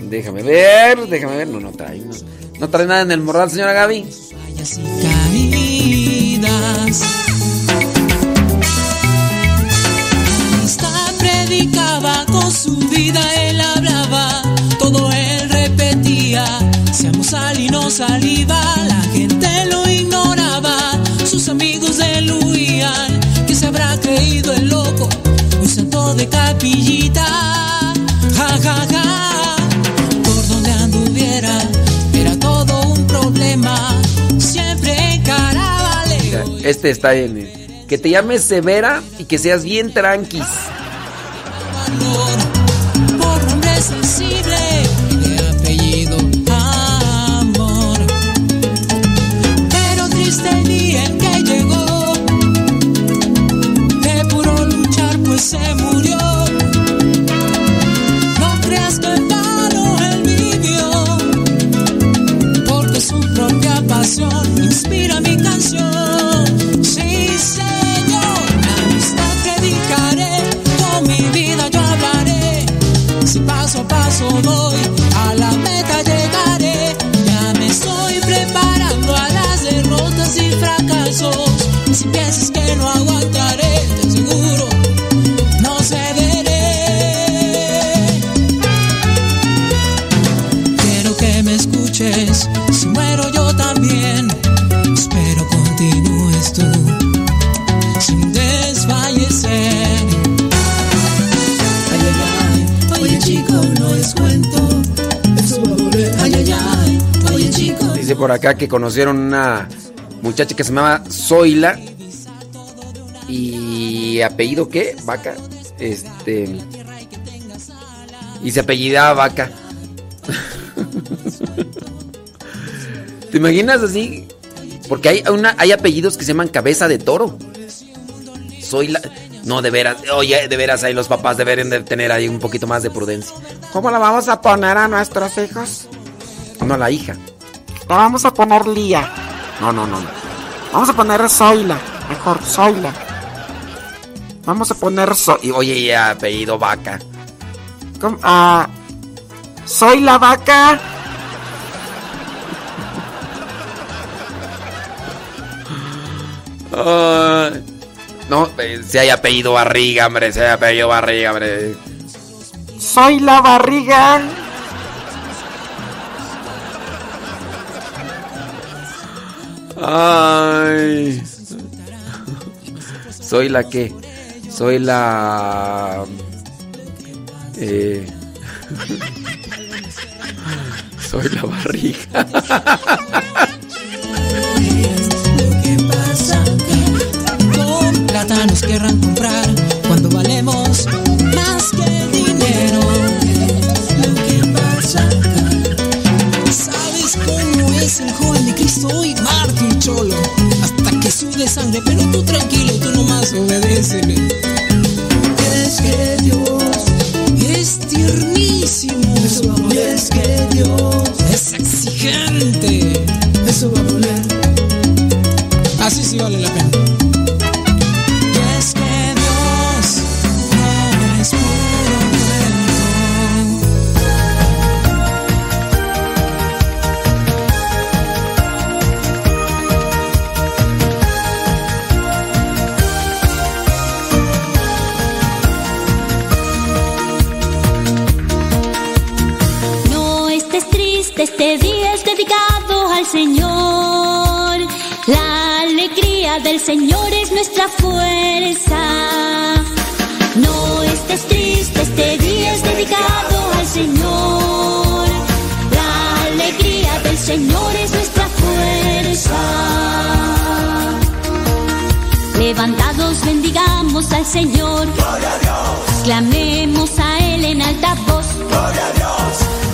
Déjame ver, déjame ver. No, no trae. No, no trae nada en el morral, señora Gaby.
caídas. Con su vida, él hablaba, todo él repetía. Seamos sal y no saliva, la gente lo ignoraba, sus amigos de él huían, que se habrá creído el loco, un santo de capillita. Ja, ja, por donde anduviera, era todo un problema, siempre encaraba.
Este está en. Que te llames Severa y que seas bien tranquis.
Por nombre sensible de apellido amor. Pero triste el día en que llegó, de puro luchar pues se murió. No creas que vano él vivió, porque su propia pasión inspira mi canción. A
por acá que conocieron una muchacha que se llamaba Zoila. Y apellido qué? Vaca. Este. Y se apellidaba Vaca. ¿Te imaginas así? Porque hay, una, hay apellidos que se llaman cabeza de toro. Soy la. No, de veras. Oye, de veras, ahí los papás deberían de tener ahí un poquito más de prudencia.
¿Cómo la vamos a poner a nuestros hijos?
No, la hija.
La vamos a poner Lía.
No, no, no.
Vamos a poner Zoila. Mejor, Zoila. Vamos a poner so
Y, oye, y apellido Vaca.
¿cómo? Ah, soy la vaca.
No, eh, si hay apellido Barriga, hombre. Si hay apellido Barriga, hombre.
Soy la barriga.
Ay. Soy la que. Soy la. Eh. Soy la barriga.
Con plata nos querrán comprar cuando valemos es el joven de Cristo hoy? Martín Cholo. Hasta que sube sangre, pero tú tranquilo, tú nomás obedécele. Es que Dios es tiernísimo. Eso va a doler. Es que Dios es exigente. Eso va a doler. Así sí vale la pena.
Este día es dedicado al Señor. La alegría del Señor es nuestra fuerza. No estés triste, este día es dedicado al Señor. La alegría del Señor es nuestra fuerza. Levantados bendigamos al Señor. Clamemos a Él en alta voz. Gloria a Dios.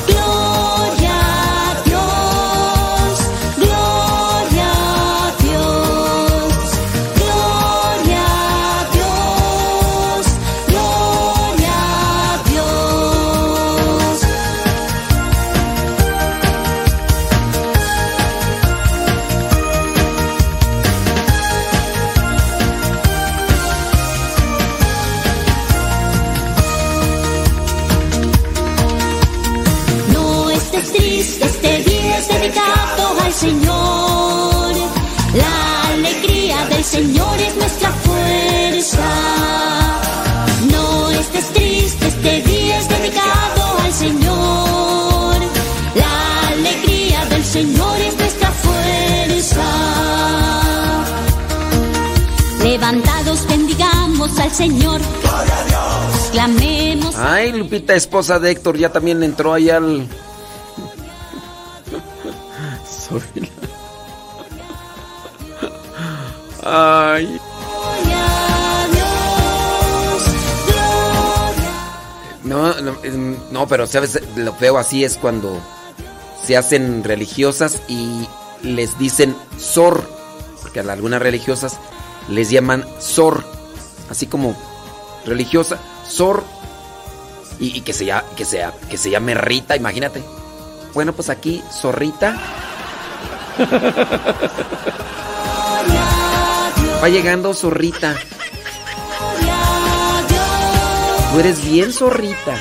Bendigamos al Señor. Clamemos.
Ay, Lupita, esposa de Héctor, ya también entró ahí al. Sorry. Ay. No, no, no, pero sabes, lo feo así es cuando se hacen religiosas y les dicen sor, porque a algunas religiosas les llaman sor, así como religiosa, sor, y, y que, se, que, sea, que se llame Rita, imagínate. Bueno, pues aquí, zorrita. Va llegando zorrita. Tú eres bien zorrita.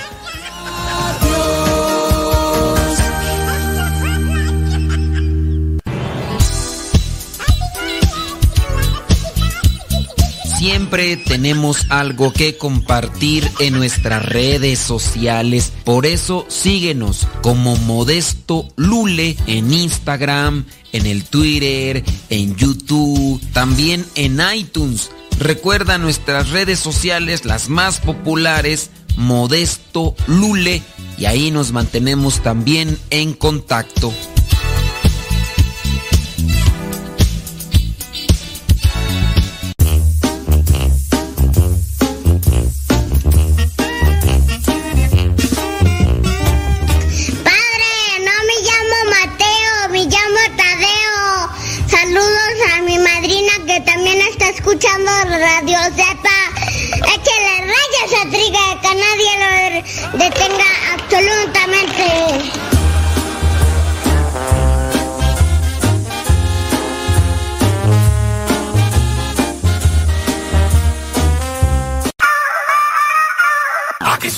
Siempre tenemos algo que compartir en nuestras redes sociales. Por eso síguenos como Modesto Lule en Instagram, en el Twitter, en YouTube, también en iTunes. Recuerda nuestras redes sociales, las más populares, Modesto Lule, y ahí nos mantenemos también en contacto.
Detenga absolutamente.
Aquí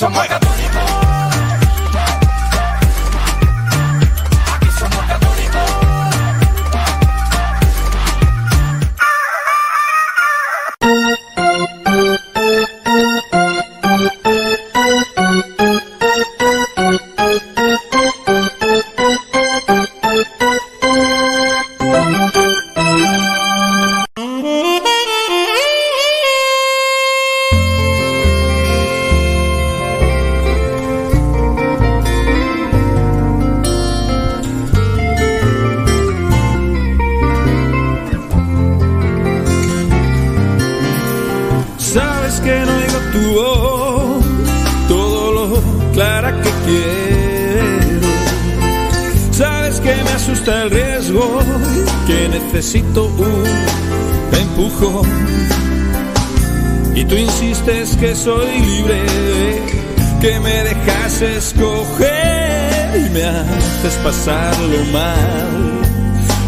haces pasarlo mal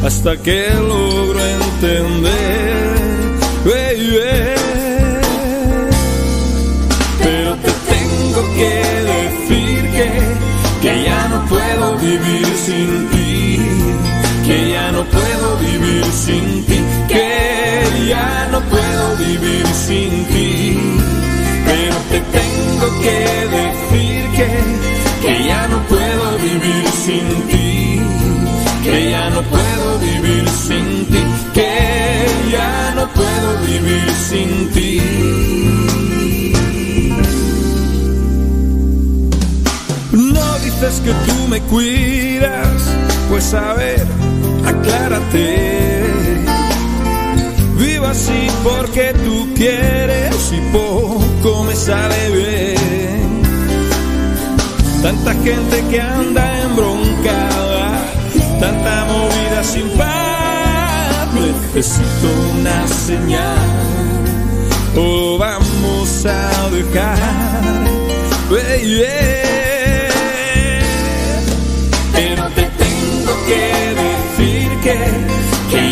hasta que logro entender. Dices que tú me cuidas, pues a ver, aclárate. Vivo así porque tú quieres y poco me sale bien. Tanta gente que anda embroncada, tanta movida sin paz. Necesito una señal, o vamos a dejar. Pero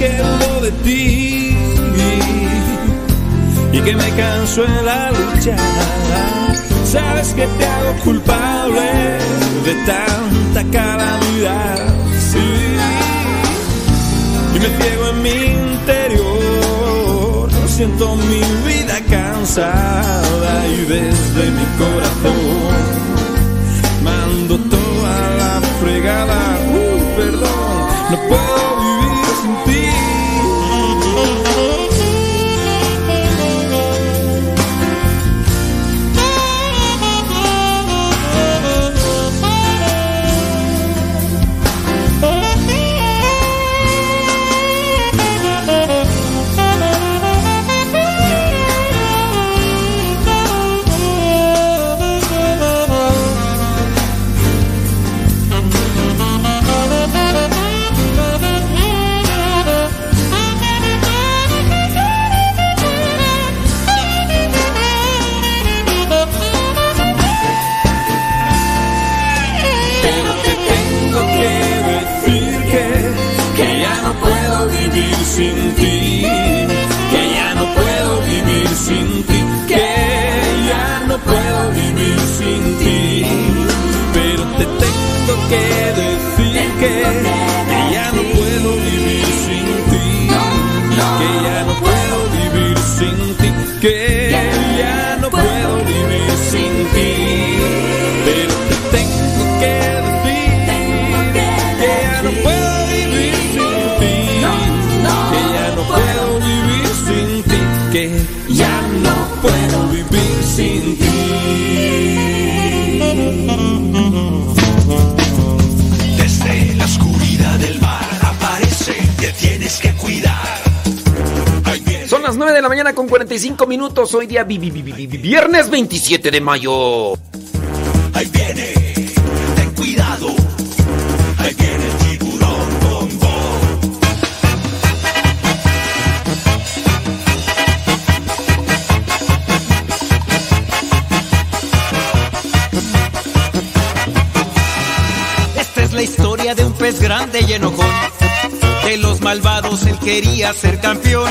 Que dudo de ti y que me canso en la lucha. Sabes que te hago culpable de tanta calamidad. Sí. Y me ciego en mi interior. Siento mi vida cansada y desde mi corazón mando toda la fregada. Uh, perdón, no puedo
mañana con 45 minutos. Hoy día vi- vi- vi- vi- vi- viernes 27 de mayo.
Ahí viene, ten cuidado. Ahí viene el tiburón bombón.
Esta es la historia de un pez grande y enojón. De los malvados él quería ser campeón.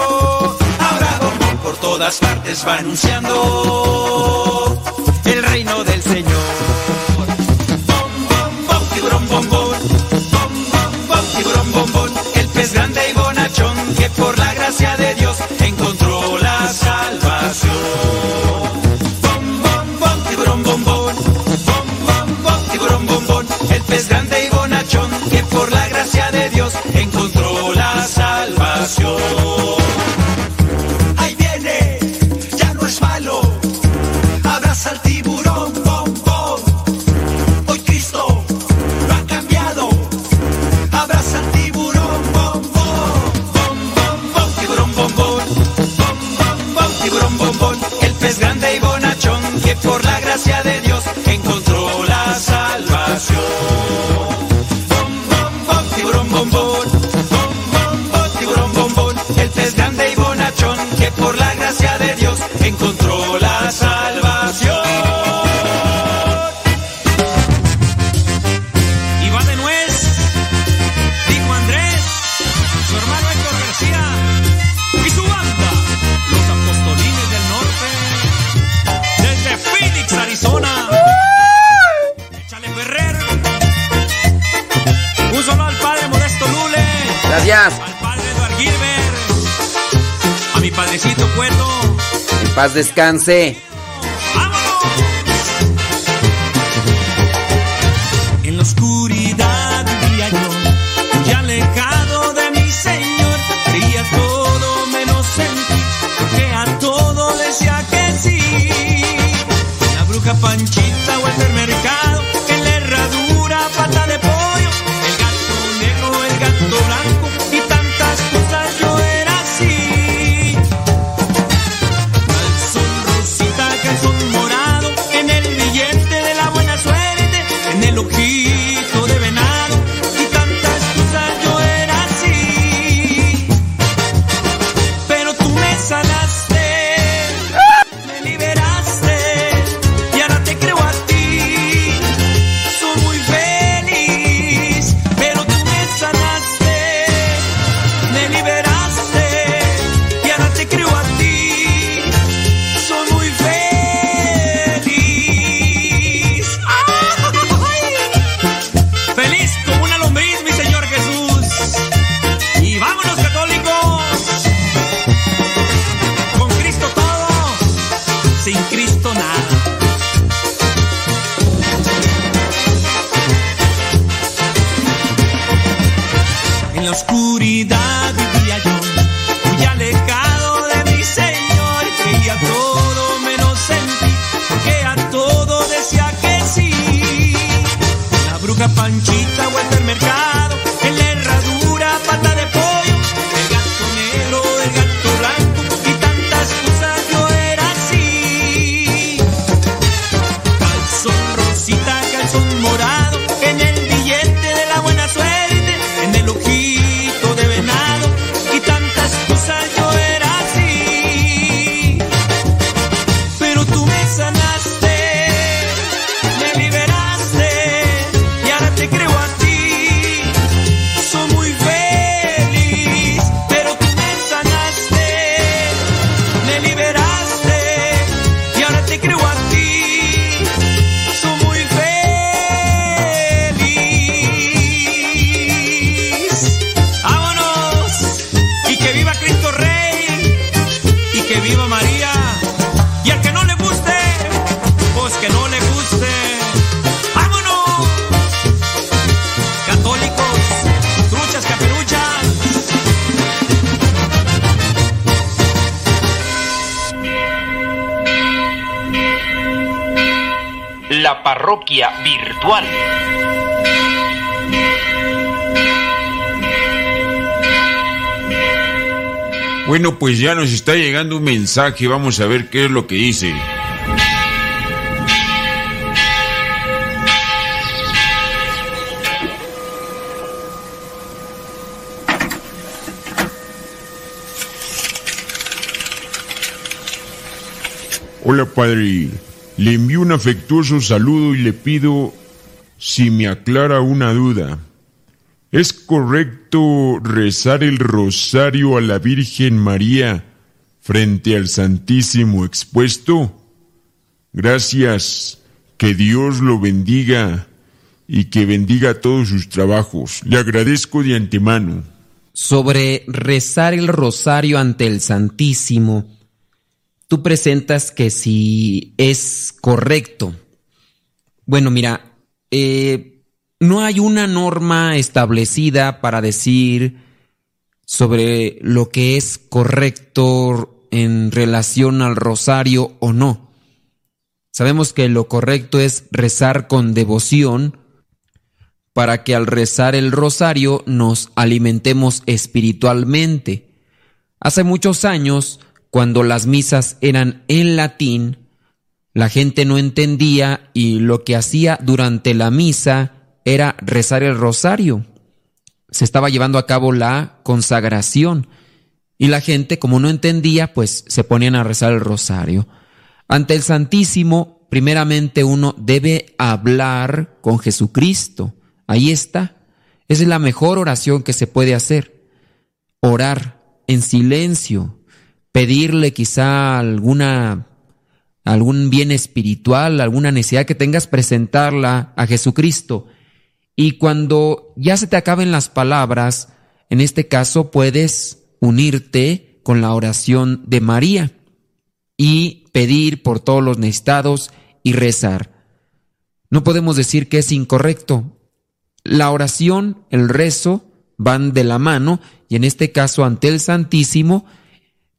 Todas partes va anunciando el reino del Señor. Bom, bom, bom, tiburón, bombón. Bom, bom, bom, tiburón, bombón. El pez grande y bonachón que por la paz descanse.
Está llegando un mensaje, vamos a ver qué es lo que dice. Hola padre, le envío un afectuoso saludo y le pido si me aclara una duda. ¿Es correcto rezar el rosario a la Virgen María frente al Santísimo expuesto? Gracias, que Dios lo bendiga y que bendiga todos sus trabajos. Le agradezco de antemano.
Sobre rezar el rosario ante el Santísimo, tú presentas que si es correcto. Bueno, mira, eh, no hay una norma establecida para decir sobre lo que es correcto en relación al rosario o no. Sabemos que lo correcto es rezar con devoción para que al rezar el rosario nos alimentemos espiritualmente. Hace muchos años, cuando las misas eran en latín, la gente no entendía y lo que hacía durante la misa era rezar el rosario. Se estaba llevando a cabo la consagración y la gente, como no entendía, pues se ponían a rezar el rosario. Ante el Santísimo, primeramente uno debe hablar con Jesucristo. Ahí está. Esa es la mejor oración que se puede hacer. Orar en silencio, pedirle quizá alguna algún bien espiritual, alguna necesidad que tengas, presentarla a Jesucristo. Y cuando ya se te acaben las palabras, en este caso puedes unirte con la oración de María y pedir por todos los necesitados y rezar. No podemos decir que es incorrecto. La oración, el rezo van de la mano y en este caso ante el Santísimo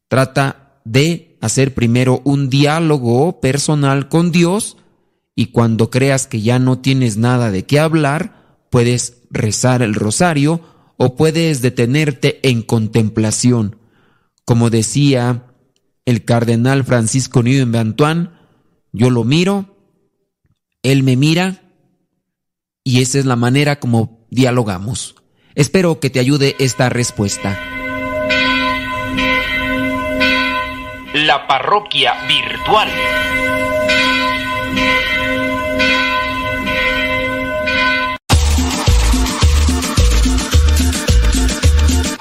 trata de hacer primero un diálogo personal con Dios y cuando creas que ya no tienes nada de qué hablar, puedes rezar el rosario o puedes detenerte en contemplación. Como decía el cardenal Francisco Newman Bantuán, yo lo miro, él me mira y esa es la manera como dialogamos. Espero que te ayude esta respuesta.
La parroquia virtual.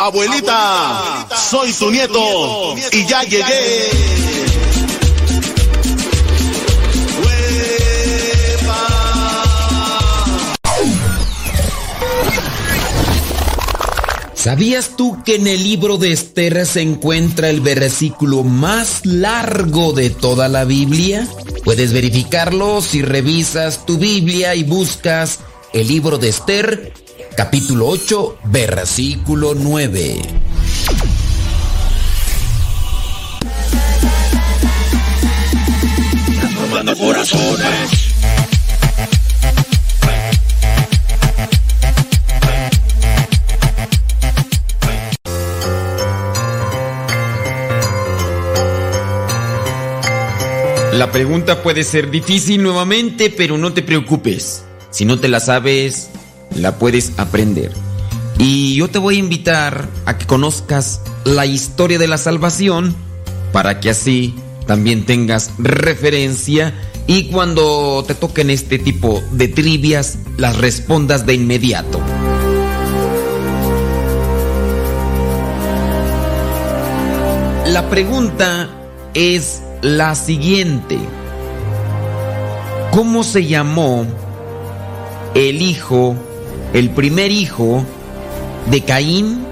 Abuelita, soy tu nieto y ya llegué.
¿Sabías tú que en el libro de Esther se encuentra el versículo más largo de toda la Biblia? Puedes verificarlo si revisas tu Biblia y buscas el libro de Esther, capítulo 8, versículo 9.
Robando corazones.
La pregunta puede ser difícil nuevamente, pero no te preocupes. Si no te la sabes, la puedes aprender. Y yo te voy a invitar a que conozcas la historia de la salvación para que así también tengas referencia y cuando te toquen este tipo de trivias las respondas de inmediato. La pregunta es la siguiente. ¿Cómo se llamó el hijo, el primer hijo de Caín?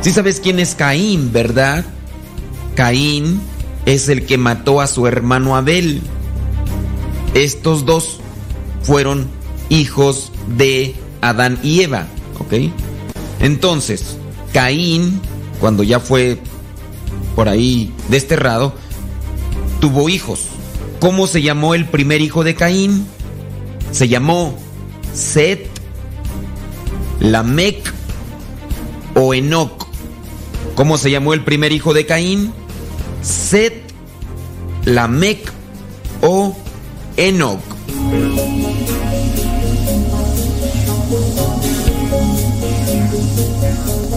Si sabes quién es Caín, ¿verdad? Caín es el que mató a su hermano Abel. Estos dos fueron hijos de Adán y Eva, ¿ok? Entonces, Caín, cuando ya fue por ahí desterrado, tuvo hijos. ¿Cómo se llamó el primer hijo de Caín? Se llamó Set, Lamec o Enoc. ¿Cómo se llamó el primer hijo de Caín? Set, Lamec o Enoc.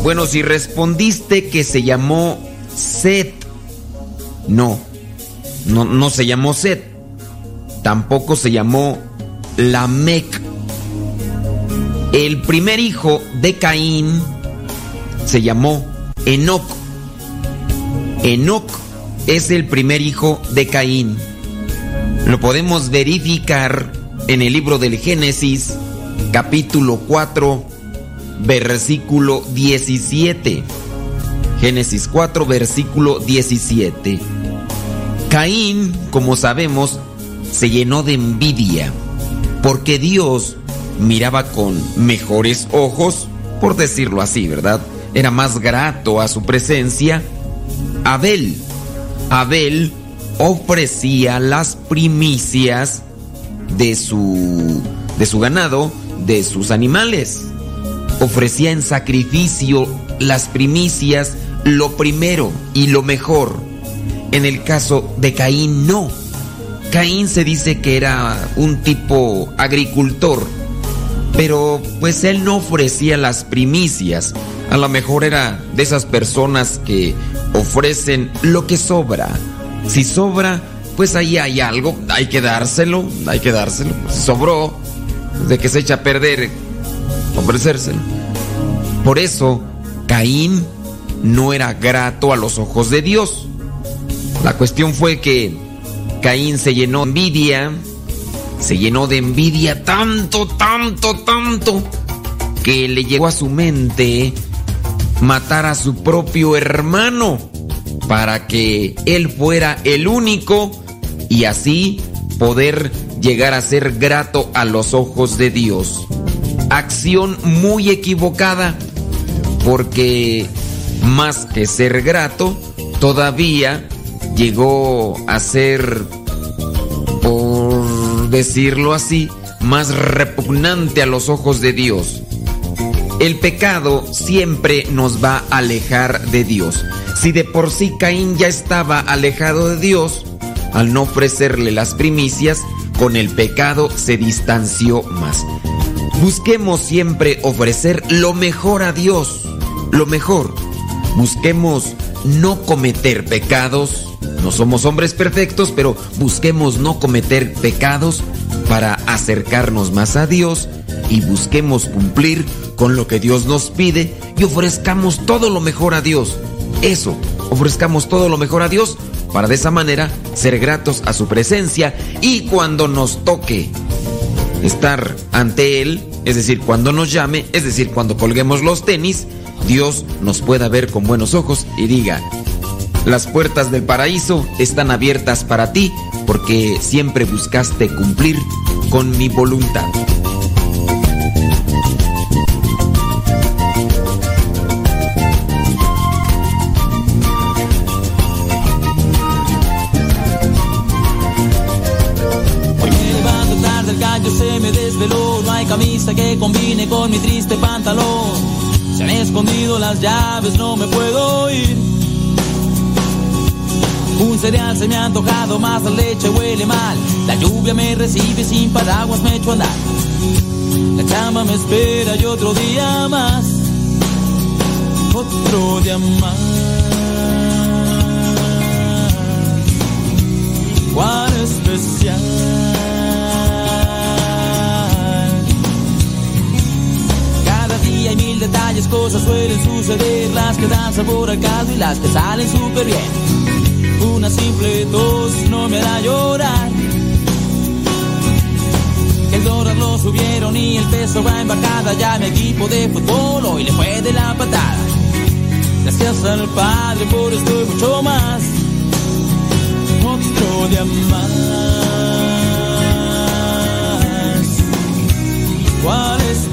Bueno, si respondiste que se llamó Set, no, no, no se llamó Set, tampoco se llamó Lamec. El primer hijo de Caín se llamó Enoc. Enoc es el primer hijo de Caín. Lo podemos verificar en el libro del Génesis, capítulo 4, versículo 17. Génesis 4, versículo 17. Caín, como sabemos, se llenó de envidia, porque Dios miraba con mejores ojos, por decirlo así, ¿verdad? Era más grato a su presencia. Abel. Abel ofrecía las primicias de su de su ganado, de sus animales. Ofrecía en sacrificio las primicias, lo primero y lo mejor. En el caso de Caín no. Caín se dice que era un tipo agricultor, pero pues él no ofrecía las primicias. A lo mejor era de esas personas que ofrecen lo que sobra. Si sobra, pues ahí hay algo, hay que dárselo, hay que dárselo. Si sobró, de que se echa a perder, ofrecérselo. Por eso, Caín no era grato a los ojos de Dios. La cuestión fue que Caín se llenó de envidia, se llenó de envidia tanto, tanto, tanto, que le llegó a su mente matar a su propio hermano. para que Él fuera el único y así poder llegar a ser grato a los ojos de Dios. Acción muy equivocada porque más que ser grato, todavía llegó a ser, decirlo así, más repugnante a los ojos de Dios. El pecado siempre nos va a alejar de Dios. Si de por sí Caín ya estaba alejado de Dios, al no ofrecerle las primicias, con el pecado se distanció más. Busquemos siempre ofrecer lo mejor a Dios, lo mejor. Busquemos no cometer pecados. No somos hombres perfectos, pero busquemos no cometer pecados para acercarnos más a Dios y busquemos cumplir con lo que Dios nos pide y ofrezcamos todo lo mejor a Dios. Eso, ofrezcamos todo lo mejor a Dios para de esa manera ser gratos a su presencia y cuando nos toque estar ante Él, es decir, cuando nos llame, es decir, cuando colguemos los tenis, Dios nos pueda ver con buenos ojos y diga, las puertas del paraíso están abiertas para ti porque siempre buscaste cumplir con mi voluntad.
Se me ha antojado, más la leche huele mal. La lluvia me recibe sin paraguas, me echo a andar. La chama me espera y otro día más. Otro día más. Cuán especial. Cada día hay mil detalles, cosas suelen suceder, las que dan sabor al caldo y las que salen súper bien. Una simple tos no me hará llorar. El dólar lo subieron y el peso va en bajada. Ya mi equipo de fútbol hoy le fue de la patada. Gracias al Padre por esto y mucho más. Otro día más. Cuál especial.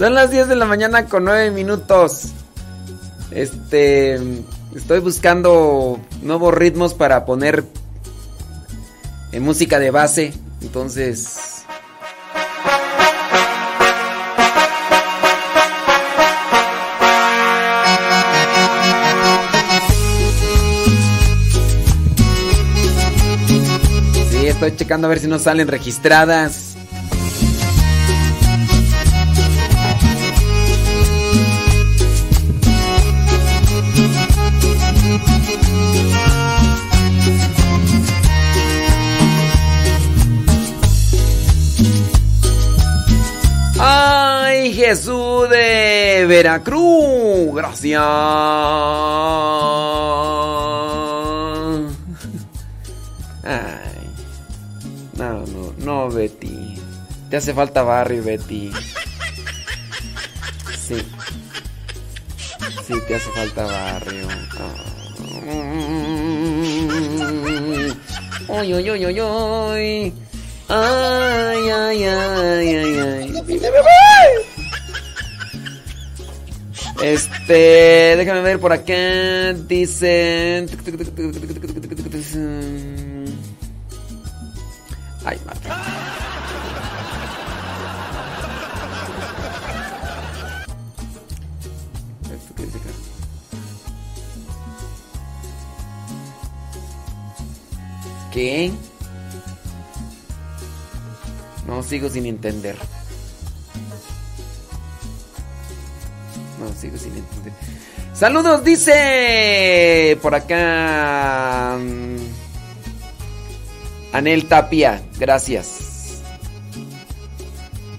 Son las 10 de la mañana con 9 minutos. Este. Estoy buscando nuevos ritmos para poner en música de base. Entonces. Sí, estoy checando a ver si no salen registradas. Veracruz. Gracias. Ay. No, no, no, Betty. Te hace falta barrio, Betty. Sí. Sí, te hace falta barrio. Ay, ay, ay, ay, ay. Ay, ay, ay, ay. Este, déjame ver por acá. Dicen. Ay, madre. No, sigo sin entender. Saludos, dice por acá. mm, Anel Tapia, gracias.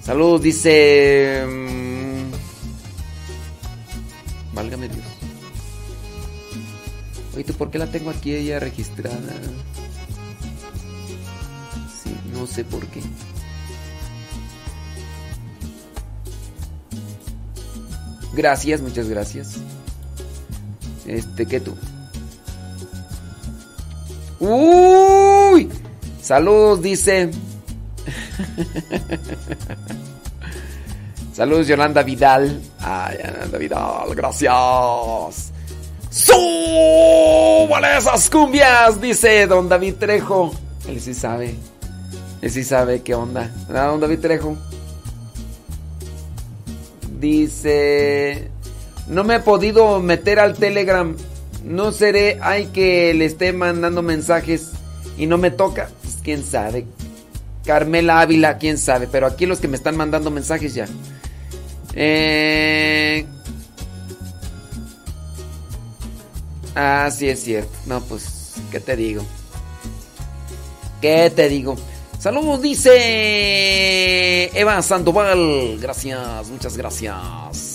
Saludos, dice. mm, Válgame Dios. Oye, ¿tú por qué la tengo aquí ella registrada? Sí, no sé por qué. Gracias, muchas gracias. Este, ¿qué tú? ¡Uy! Saludos, dice. Saludos, Yolanda Vidal. Ay, Yolanda Vidal, gracias. ¡Súbale esas cumbias! Dice don David Trejo. Él sí sabe. Él sí sabe qué onda. ¿Verdad, don David Trejo? Dice... No me he podido meter al Telegram. No seré... Hay que le esté mandando mensajes y no me toca. Pues, quién sabe. Carmela Ávila, quién sabe. Pero aquí los que me están mandando mensajes ya. Eh... Ah, sí es cierto. No, pues, ¿qué te digo? ¿Qué te digo? Saludos, dice Eva Sandoval. Gracias, muchas gracias.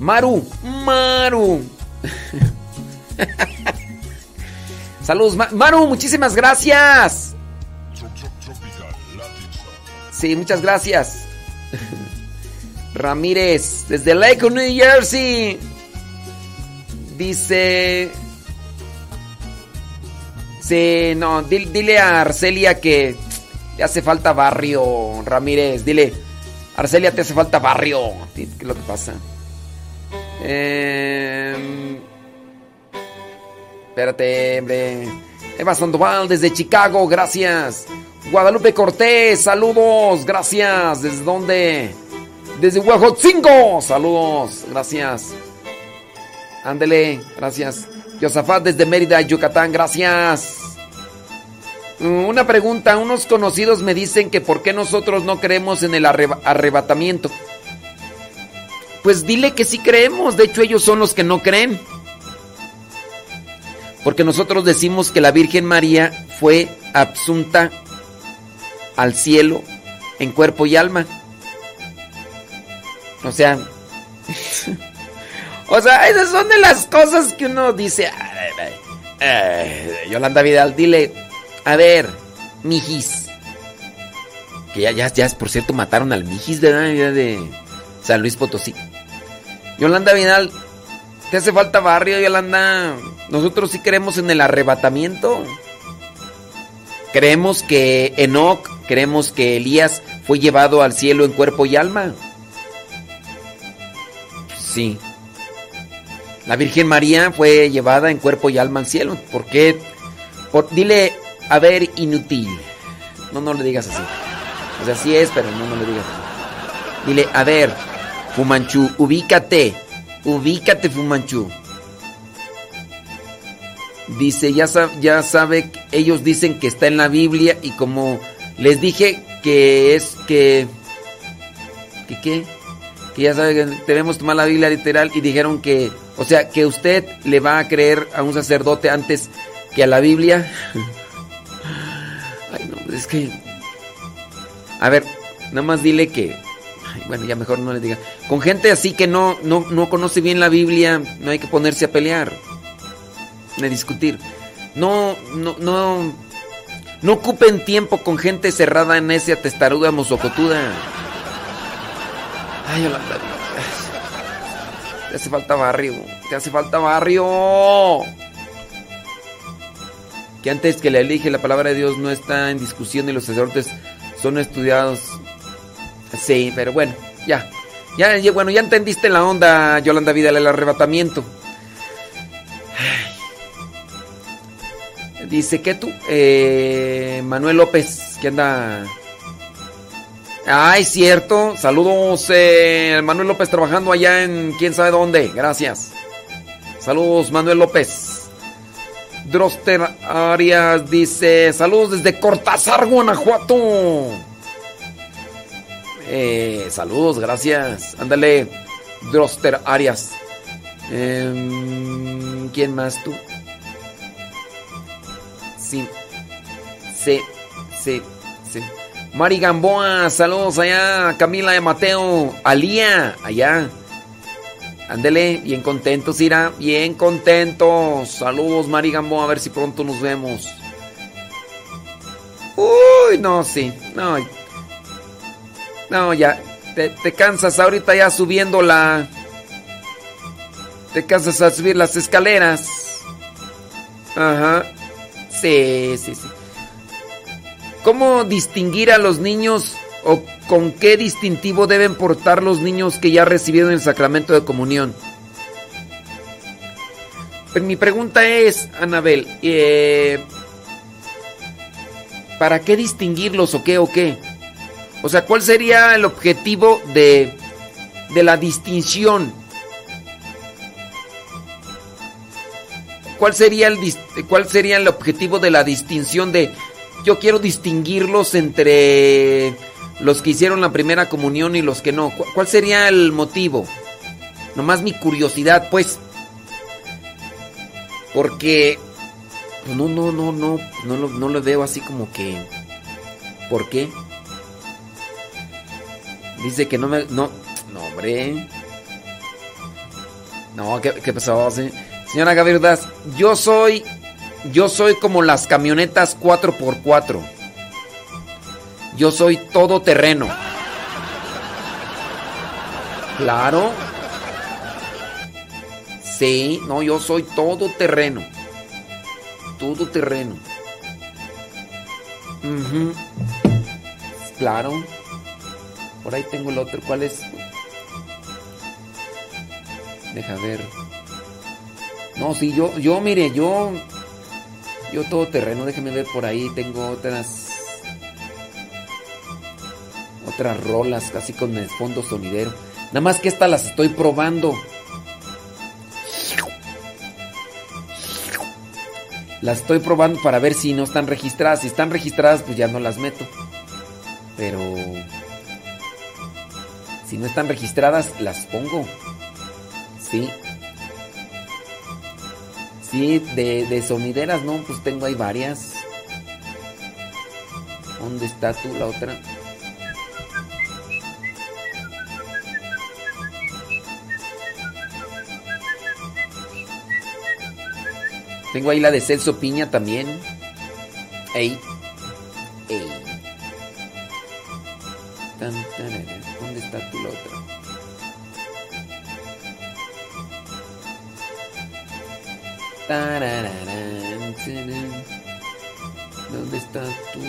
Maru, Maru. Saludos, Ma- Maru, muchísimas gracias. Sí, muchas gracias. Ramírez, desde Lake, New Jersey. Dice. Sí, no, di- dile a Arcelia que le hace falta barrio, Ramírez. Dile, Arcelia, te hace falta barrio. ¿Qué es lo que pasa? Eh, espérate, hombre. Eva Sandoval desde Chicago, gracias. Guadalupe Cortés, saludos, gracias. ¿Desde dónde? Desde Huejotzingo, saludos, gracias. Ándele, gracias. Yosafat desde Mérida, Yucatán, gracias. Mm, Una pregunta, unos conocidos me dicen que por qué nosotros no creemos en el arreba- arrebatamiento. Pues dile que sí creemos, de hecho ellos son los que no creen. Porque nosotros decimos que la Virgen María fue absunta al cielo en cuerpo y alma. O sea, o sea, esas son de las cosas que uno dice. "Ay, ay, ay". Yolanda Vidal, dile, a ver, mijis. Que ya, ya, ya, por cierto, mataron al mijis, ¿verdad? De San Luis Potosí. Yolanda Vidal, te hace falta barrio, Yolanda. Nosotros sí creemos en el arrebatamiento. Creemos que Enoch, creemos que Elías fue llevado al cielo en cuerpo y alma. Sí. La Virgen María fue llevada en cuerpo y alma al cielo. ¿Por qué? Por- dile, a ver, inútil. No, no le digas así. O sea, sí es, pero no, no le digas así. Dile, a ver, Fumanchu, ubícate. Ubícate, Fumanchu. Dice, ya, sa- ya sabe, ellos dicen que está en la Biblia y como les dije que es que... ¿Que qué? Que ya sabe que debemos tomar la Biblia literal y dijeron que, o sea, que usted le va a creer a un sacerdote antes que a la Biblia. Ay, no, es que... A ver, nada más dile que... bueno, ya mejor no le diga. Con gente así que no, no, no conoce bien la Biblia, no hay que ponerse a pelear. Ni discutir. No, no, no... No ocupen tiempo con gente cerrada en esa testaruda mozocotuda. Ay, Yolanda. Te hace falta barrio. Te hace falta barrio. Que antes que le elige la palabra de Dios no está en discusión y los sacerdotes son estudiados. Sí, pero bueno, ya. Ya, bueno, ya entendiste la onda, Yolanda Vidal, el arrebatamiento. Dice que tú, eh, Manuel López, que anda. Ay, cierto. Saludos, eh, Manuel López trabajando allá en quién sabe dónde. Gracias. Saludos, Manuel López. Droster Arias dice: Saludos desde Cortázar, Guanajuato. Eh, saludos, gracias. Ándale, Droster Arias. Em, ¿Quién más tú? Sí. Sí, sí, sí. Mari Gamboa, saludos allá. Camila de Mateo, Alía, allá. Ándele, bien contentos, Ira, bien contentos. Saludos, Mari Gamboa, a ver si pronto nos vemos. Uy, no, sí, no. No, ya, te, te cansas ahorita ya subiendo la... Te cansas a subir las escaleras. Ajá. Sí, sí, sí. ¿Cómo distinguir a los niños o con qué distintivo deben portar los niños que ya recibieron el sacramento de comunión? Pues mi pregunta es, Anabel, eh, ¿para qué distinguirlos o qué o qué? O sea, ¿cuál sería el objetivo de, de la distinción? ¿Cuál sería, el, ¿Cuál sería el objetivo de la distinción de yo quiero distinguirlos entre los que hicieron la primera comunión y los que no? ¿Cu- ¿Cuál sería el motivo? Nomás mi curiosidad, pues. Porque pues no, no, no, no, no lo, no lo veo así como que. ¿Por qué? Dice que no me. No, no, hombre. No, ¿qué, qué pasó? sí? Señora Gabriel yo soy. Yo soy como las camionetas 4x4. Yo soy todoterreno. Claro. Sí, no, yo soy todoterreno. Todoterreno. Ujú. Claro. Por ahí tengo el otro. ¿Cuál es? Deja ver. No, sí, yo, yo, mire, yo. Yo todo terreno, déjeme ver por ahí. Tengo otras. Otras rolas, casi con el fondo sonidero. Nada más que estas las estoy probando. Las estoy probando para ver si no están registradas. Si están registradas, pues ya no las meto. Pero. Si no están registradas, las pongo. Sí. Sí, de, de sonideras, ¿no? Pues tengo ahí varias. ¿Dónde está tú la otra? Tengo ahí la de Celso Piña también. Ey. Ey. Tarararán, tarán. ¿Dónde estás tú?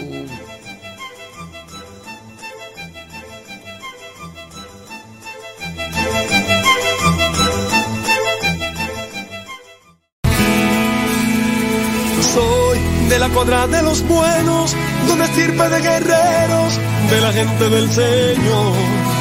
Soy de la cuadra de los buenos, donde estirpe de guerreros, de la gente del Señor.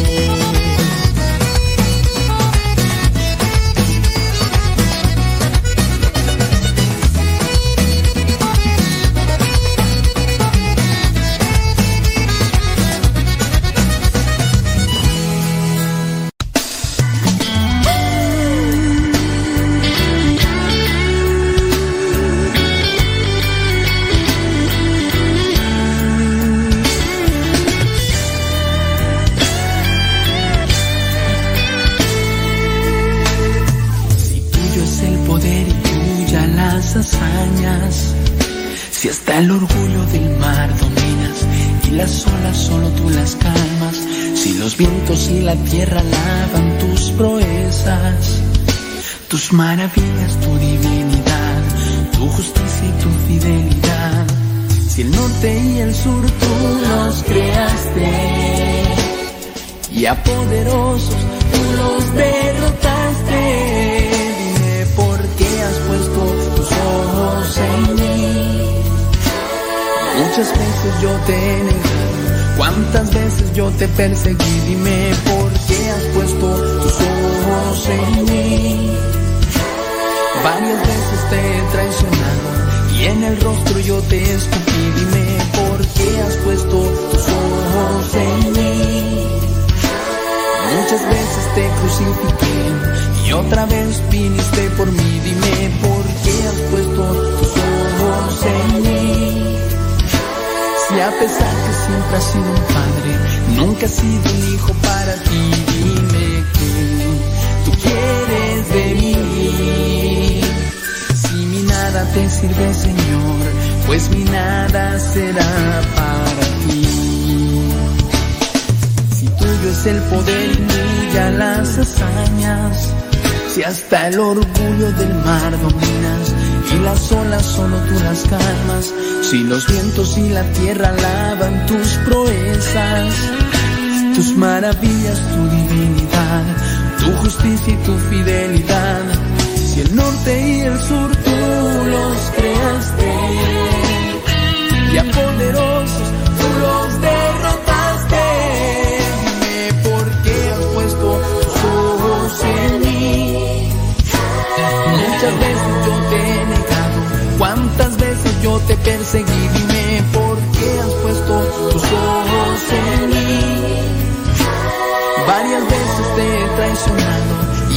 Maravillas, tu divinidad, tu justicia y tu fidelidad. Si el norte y el sur tú los creaste, y a poderosos tú los derrotaste. Dime por qué has puesto tus ojos en mí. Muchas veces yo te negado, cuántas veces yo te perseguí. Dime por qué has puesto tus ojos en mí. Varias veces te he traicionado y en el rostro yo te escupí. Dime por qué has puesto tus ojos en mí. Muchas veces te crucifiqué y otra vez viniste por mí. Dime por qué has puesto tus ojos en mí. Si a pesar que siempre has sido un padre, nunca has sido un hijo para ti, dime que tú quieres de mí. Nada te sirve, Señor, pues mi nada será para ti. Si tuyo es el poder y milla las hazañas, si hasta el orgullo del mar dominas y las olas solo tú las calmas, si los vientos y la tierra alaban tus proezas, tus maravillas, tu divinidad, tu justicia y tu fidelidad, si el norte y el sur tú los creaste y a poderosos tú los derrotaste. Dime por qué has puesto tus ojos en mí. Muchas veces yo te he negado, cuántas veces yo te perseguí. Dime por qué has puesto tus ojos en mí. Varias veces te he traicionado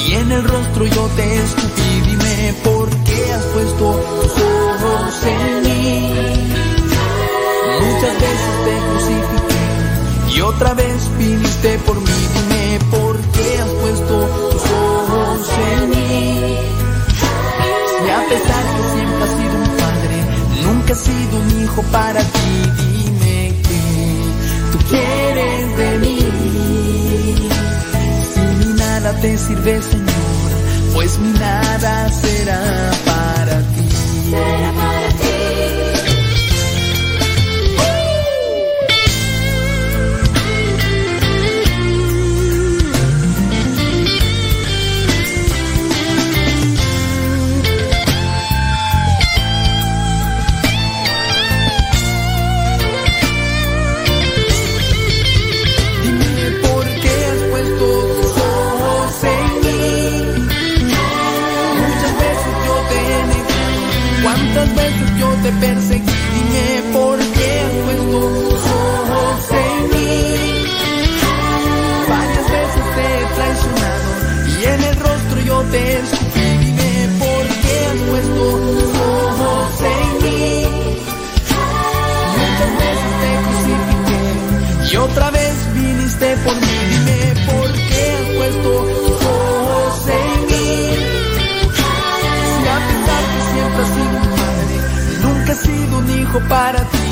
y en el rostro yo te escupí. Dime por qué has puesto tus ojos en mí. Muchas veces te crucifiqué y otra vez viniste por mí. Dime por qué has puesto tus ojos en mí. Y a pesar que siempre has sido un padre, nunca has sido un hijo para ti. Dime que tú quieres de mí. Si mi nada te sirve, Señor, pues mi nada será para ti. Te perseguí. Sido un hijo para ti.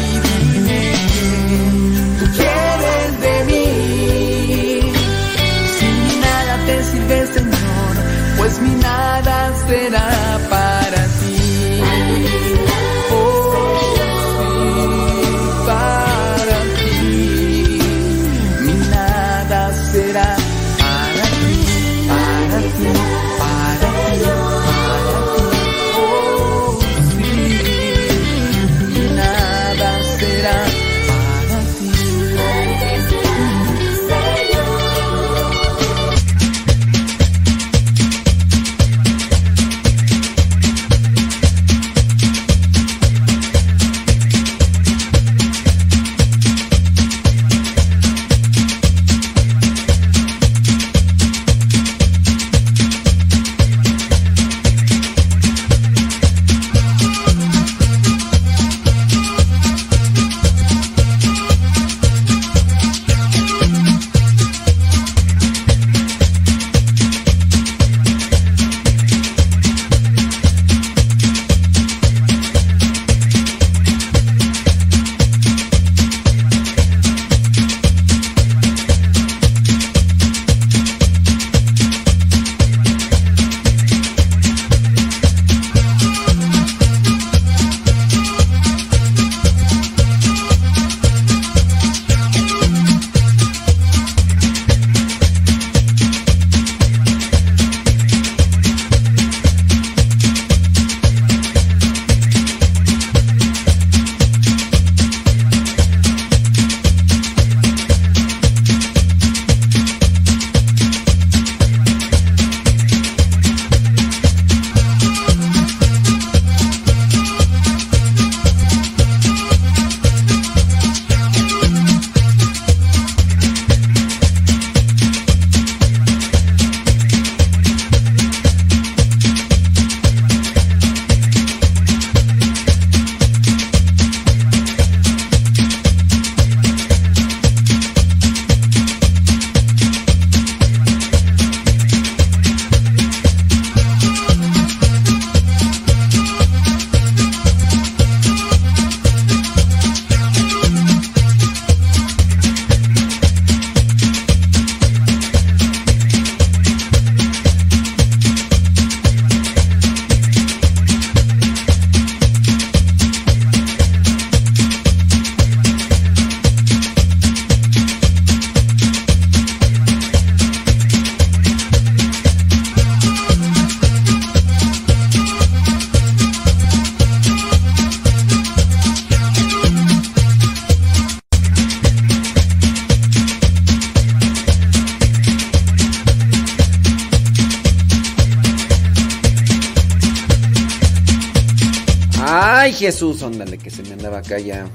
Jesús, ándale, que se me andaba acá ya.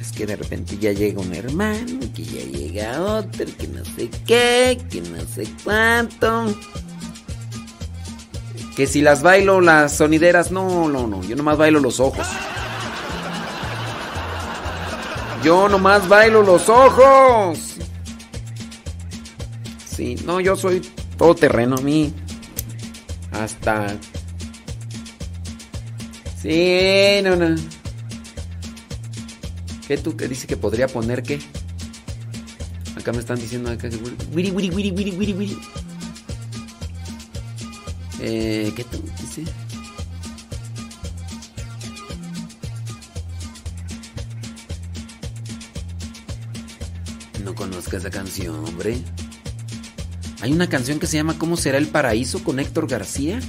Es que de repente ya llega un hermano, que ya llega otro, que no sé qué, que no sé cuánto. Que si las bailo las sonideras, no, no, no, yo nomás bailo los ojos. Yo nomás bailo los ojos. Sí, no, yo soy todo terreno a mí. Hasta. Sí, no, no. ¿Qué tú que dice que podría poner qué? Acá me están diciendo acá que wiri wiri wiri wiri wiri. Eh, ¿qué tú dice? No conozco esa canción, hombre. Hay una canción que se llama ¿Cómo será el paraíso? con Héctor García.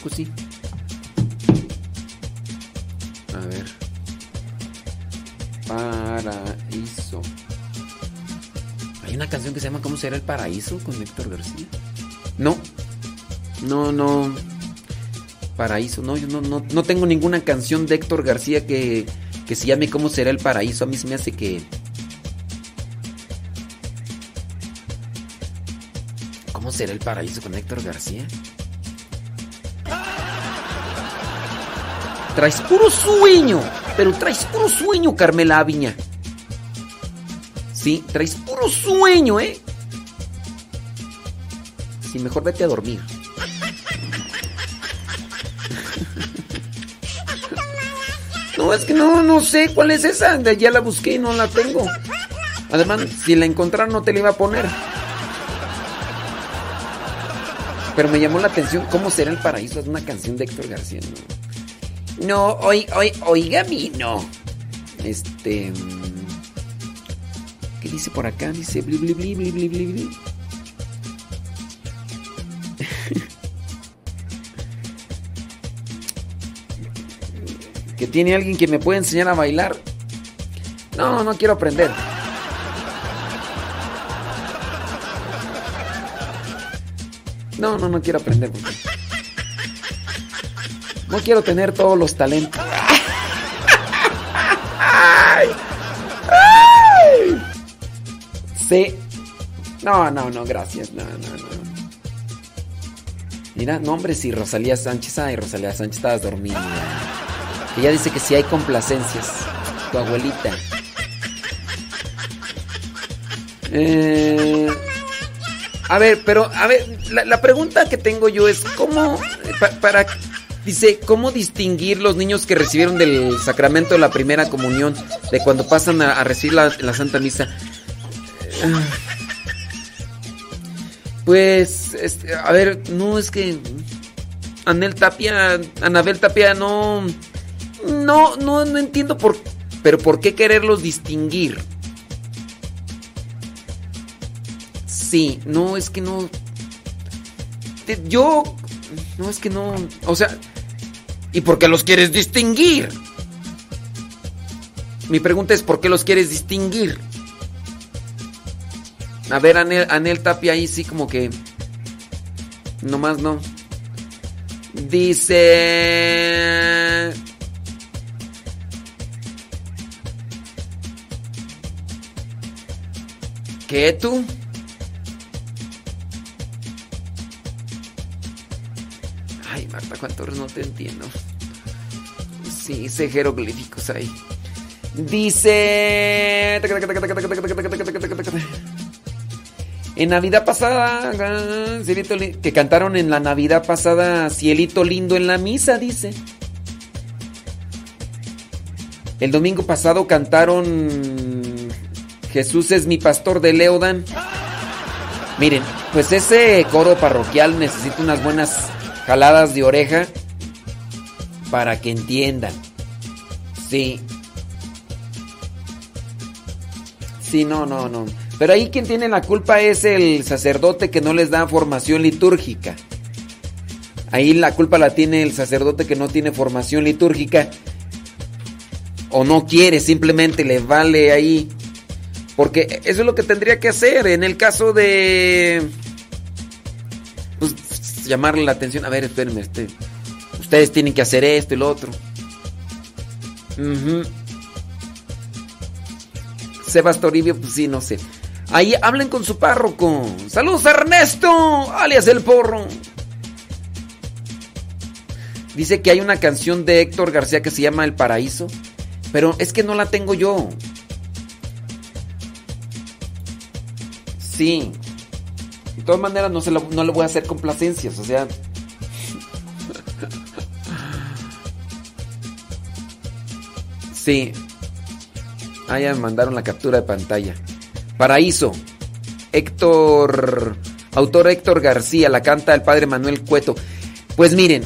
Poco sí? A ver. Paraíso. Hay una canción que se llama ¿Cómo será el paraíso? con Héctor García. No. No, no. Paraíso. No, yo no, no, no tengo ninguna canción de Héctor García que, que se llame ¿Cómo será el paraíso? A mí se me hace que... ¿Cómo será el paraíso con Héctor García? Traes puro sueño, pero traes puro sueño, Carmela Aviña. Sí, traes puro sueño, ¿eh? Sí, mejor vete a dormir. No, es que no, no sé cuál es esa. Ya la busqué y no la tengo. Además, si la encontrara no te la iba a poner. Pero me llamó la atención cómo será el paraíso. Es una canción de Héctor García. No oy, oy, oiga mí, no. Este. mm, ¿Qué dice por acá? Dice bli bli bli bli bli. que tiene alguien que me puede enseñar a bailar. No, no quiero aprender. No, no, no quiero aprender. porque No quiero tener todos los talentos. ¡Ay! ¡Ay! Sí. No, no, no, gracias. No, no, no. Mira, nombres y Rosalía Sánchez. Ay, Rosalía Sánchez, estabas dormida. Ella dice que si hay complacencias. Tu abuelita. Eh, a ver, pero, a ver, la, la pregunta que tengo yo es, ¿cómo, pa- para, dice, cómo distinguir los niños que recibieron del sacramento de la primera comunión, de cuando pasan a, recibir la, la Santa Misa? Eh, Pues, este, a ver, no es que Anel Tapia, Anabel Tapia, no, no, no, no entiendo por, pero por qué quererlos distinguir. Sí, no, es que no. yo, no, es que no, o sea, ¿y por qué los quieres distinguir? Mi pregunta es, ¿por qué los quieres distinguir? A ver, Anel, Anel Tapia ahí sí como que... Nomás no. Dice... ¿Qué tú? Marta, ¿cuántos no te entiendo? Sí, sé jeroglíficos ahí. Dice... En Navidad pasada, ah, Cielito li- que cantaron en la Navidad pasada Cielito lindo en la misa, dice. El domingo pasado cantaron Jesús es mi pastor de Leodan. Miren, pues ese coro parroquial necesita unas buenas jaladas de oreja para que entiendan. Sí. Sí, no, no, no. Pero ahí quien tiene la culpa es el sacerdote que no les da formación litúrgica. Ahí la culpa la tiene el sacerdote que no tiene formación litúrgica. O no quiere, simplemente le vale ahí. Porque eso es lo que tendría que hacer. En el caso de... Pues llamarle la atención. A ver, espérenme, este... Ustedes tienen que hacer esto y lo otro. Ujú. Sebas Toribio, pues sí, no sé. Ahí hablen con su párroco. Saludos Ernesto, alias el porro. Dice que hay una canción de Héctor García que se llama El Paraíso, pero es que no la tengo yo. Sí. De todas maneras no, se no le voy a hacer complacencias, o sea... Sí. Ah, ya me mandaron la captura de pantalla. Paraíso. Héctor. Autor Héctor García, la canta el padre Manuel Cueto. Pues miren,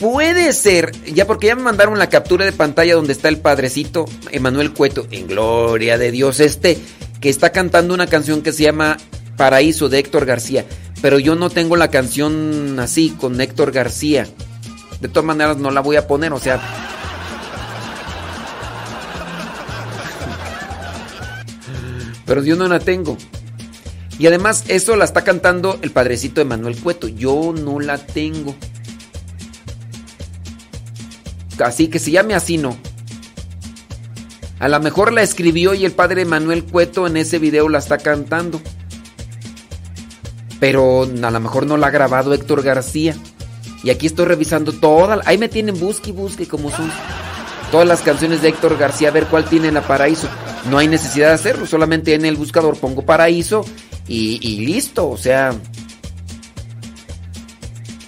puede ser, ya porque ya me mandaron la captura de pantalla donde está el padrecito Emanuel Cueto, en gloria de Dios, este, que está cantando una canción que se llama Paraíso de Héctor García. Pero yo no tengo la canción así, con Héctor García. De todas maneras, no la voy a poner, o sea, pero yo no la tengo. Y además eso la está cantando el padrecito de Manuel Cueto. Yo no la tengo. Así que se llame así no. A lo mejor la escribió y el padre Manuel Cueto en ese video la está cantando. Pero a lo mejor no la ha grabado Héctor García. Y aquí estoy revisando toda. Ahí me tienen busque y busque como son todas las canciones de Héctor García a ver cuál tiene la Paraíso. No hay necesidad de hacerlo, solamente en el buscador pongo Paraíso y, y listo, o sea,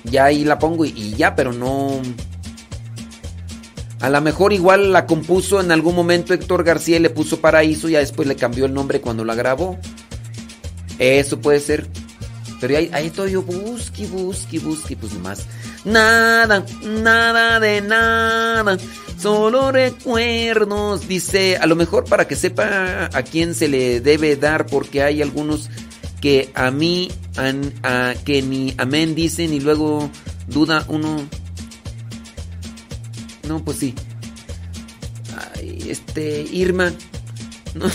ya ahí la pongo y, y ya, pero no... A lo mejor igual la compuso en algún momento Héctor García y le puso Paraíso y ya después le cambió el nombre cuando la grabó. Eso puede ser. Pero ahí, ahí estoy yo, busque, busque, busque, pues más. Nada, nada de nada, solo recuerdos. Dice, a lo mejor para que sepa a quién se le debe dar, porque hay algunos que a mí, que ni amén dicen y luego duda uno. No, pues sí. Ay, este, Irma. No.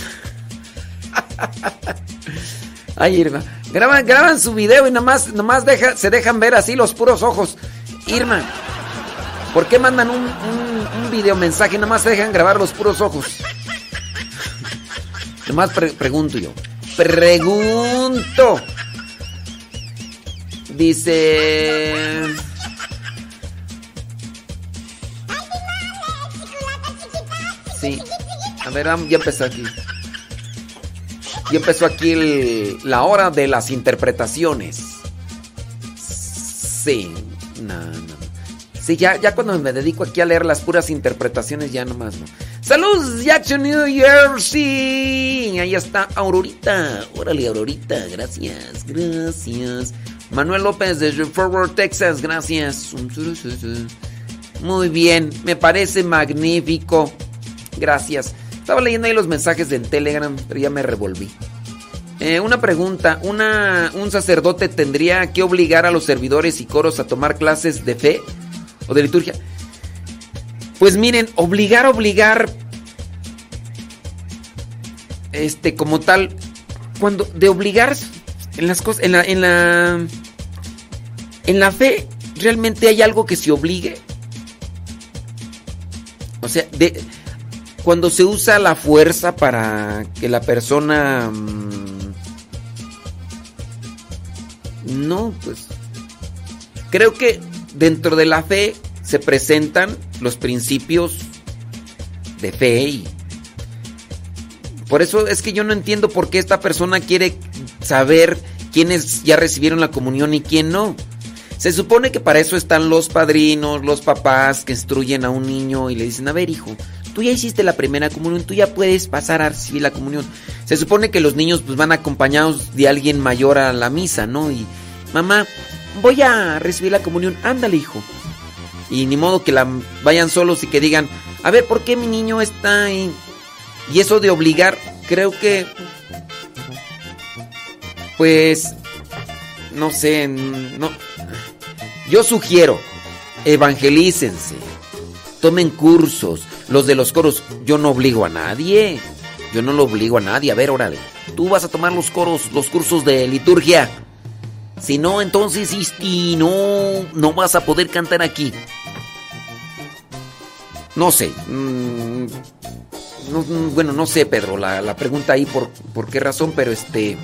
Ay, Irma. Graban, graban su video y nomás, nomás deja, se dejan ver así los puros ojos. Irma. ¿Por qué mandan un, un, un video mensaje y nomás se dejan grabar los puros ojos? Nomás pre- pregunto yo. Pregunto. Dice... Sí. A ver, vamos, ya empezó aquí. Ya empezó aquí el- la hora de las interpretaciones. Sí. No, no. Sí, ya, ya cuando me dedico aquí a leer las puras interpretaciones, ya nomás no. Saludos, Jackson, New Jersey. Ahí está Aurorita. Órale, Aurorita. Gracias, gracias. Manuel López desde Forward, Texas. Gracias. Muy bien, me parece magnífico. Gracias. Estaba leyendo ahí los mensajes en Telegram, pero ya me revolví. Eh, una pregunta, ¿un sacerdote tendría que obligar a los servidores y coros a tomar clases de fe o de liturgia? Pues miren, obligar, obligar, este, como tal, cuando de obligar en las cosas, en la, en la, en la fe, realmente hay algo que se obligue. O sea, de, cuando se usa la fuerza para que la persona... mm, no, pues... Creo que dentro de la fe se presentan los principios de fe. Por eso es que yo no entiendo por qué esta persona quiere saber quiénes ya recibieron la comunión y quién no. Se supone que para eso están los padrinos, los papás que instruyen a un niño y le dicen, a ver hijo, tú ya hiciste la primera comunión, tú ya puedes pasar a recibir la comunión. Se supone que los niños pues van acompañados de alguien mayor a la misa, ¿no? Y mamá, voy a recibir la comunión, ándale hijo. Y ni modo que la vayan solos y que digan, a ver, ¿por qué mi niño está ahí? Y eso de obligar, creo que, pues, no sé, no. Yo sugiero, evangelícense, tomen cursos, los de los coros. Yo no obligo a nadie, yo no lo obligo a nadie. A ver, órale, tú vas a tomar los coros, los cursos de liturgia. Si no, entonces y no, no vas a poder cantar aquí. No sé. mm, no, mm, bueno, no sé, Pedro, la, la pregunta ahí por, por qué razón, pero este...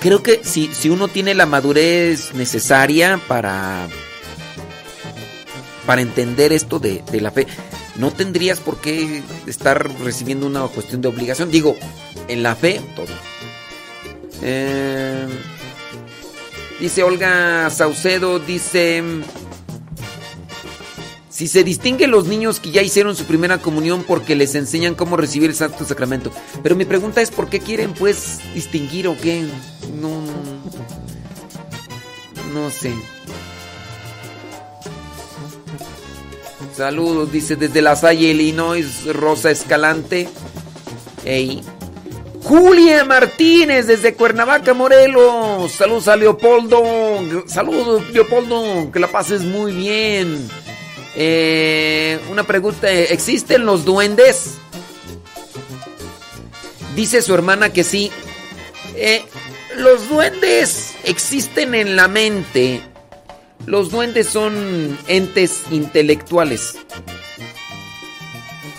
Creo que si, si uno tiene la madurez necesaria para, para entender esto de, de la fe, no tendrías por qué estar recibiendo una cuestión de obligación. Digo, en la fe, todo. Eh, dice Olga Saucedo, dice... Si se distinguen los niños que ya hicieron su primera comunión porque les enseñan cómo recibir el Santo Sacramento. Pero mi pregunta es, ¿por qué quieren pues distinguir o qué? No, no, no sé. Saludos, dice desde La Salle, Illinois, Rosa Escalante. Ey. Julia Martínez desde Cuernavaca, Morelos. Saludos a Leopoldo. Saludos, Leopoldo. Que la pases muy bien. Eh, una pregunta, ¿existen los duendes? Dice su hermana que sí. Eh, los duendes existen en la mente. Los duendes son entes intelectuales.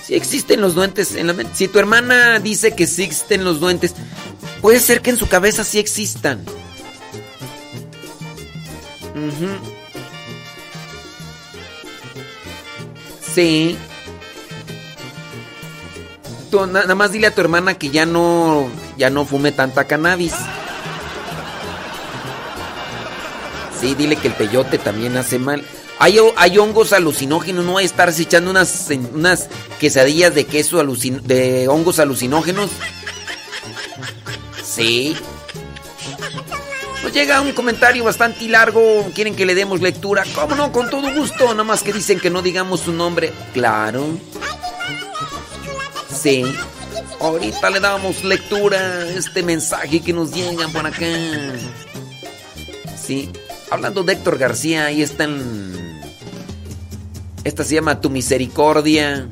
Si existen los duendes en la mente. Si tu hermana dice que existen los duendes, puede ser que en su cabeza sí existan. Sí. Tú na- nada más dile a tu hermana que ya no ya no fume tanta cannabis. Sí, dile que el peyote también hace mal. Hay, hay hongos alucinógenos, no a estarse echando unas, unas quesadillas de queso alucin- de hongos alucinógenos. Sí. Nos llega un comentario bastante largo, quieren que le demos lectura. ¿Cómo no? Con todo gusto, nada más que dicen que no digamos su nombre. Claro. Sí. Ahorita le damos lectura a este mensaje que nos llega por acá. Sí. Hablando de Héctor García, ahí están. Esta se llama Tu Misericordia.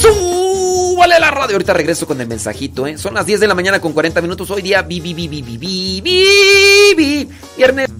¡Súbale la radio! Ahorita regreso con el mensajito, ¿eh? Son las 10 de la mañana con 40 minutos. Hoy día, vi, vi, vi, vi, vi, vi, vi, vi, viernes.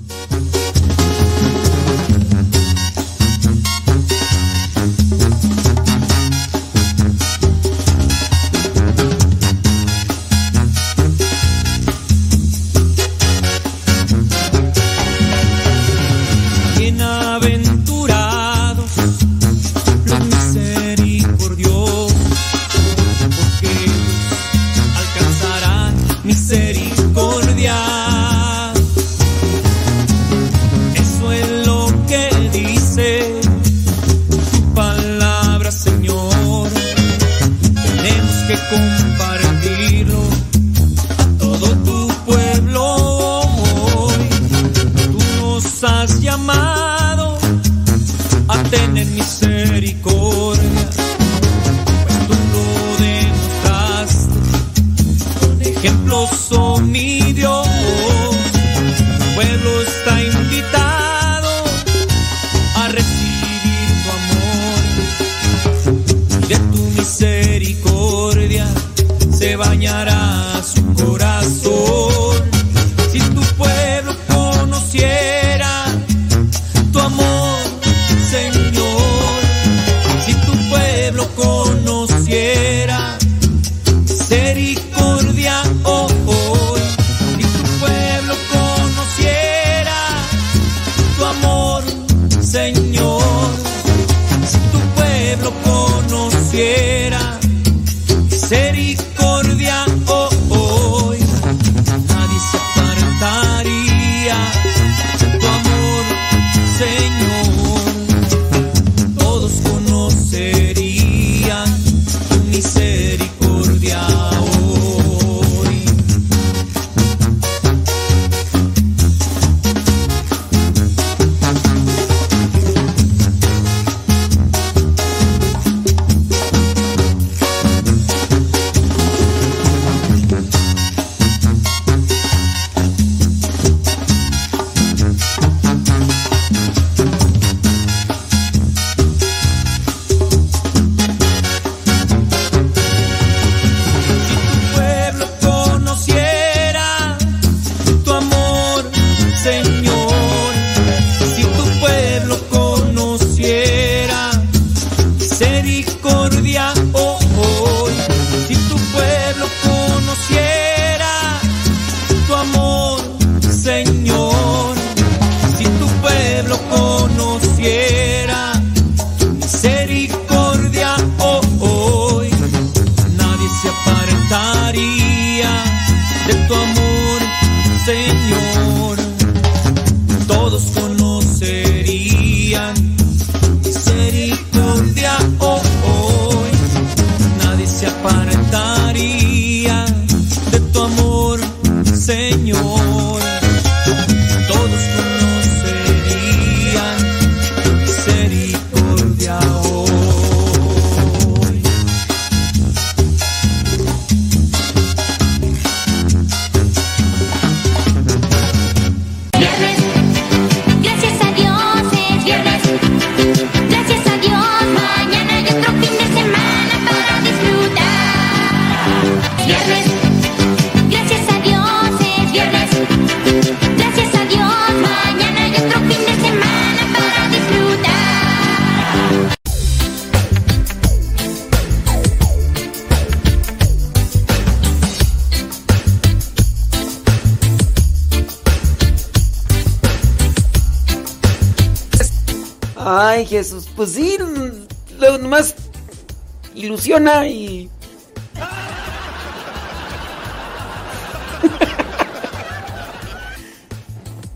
Ilusiona y.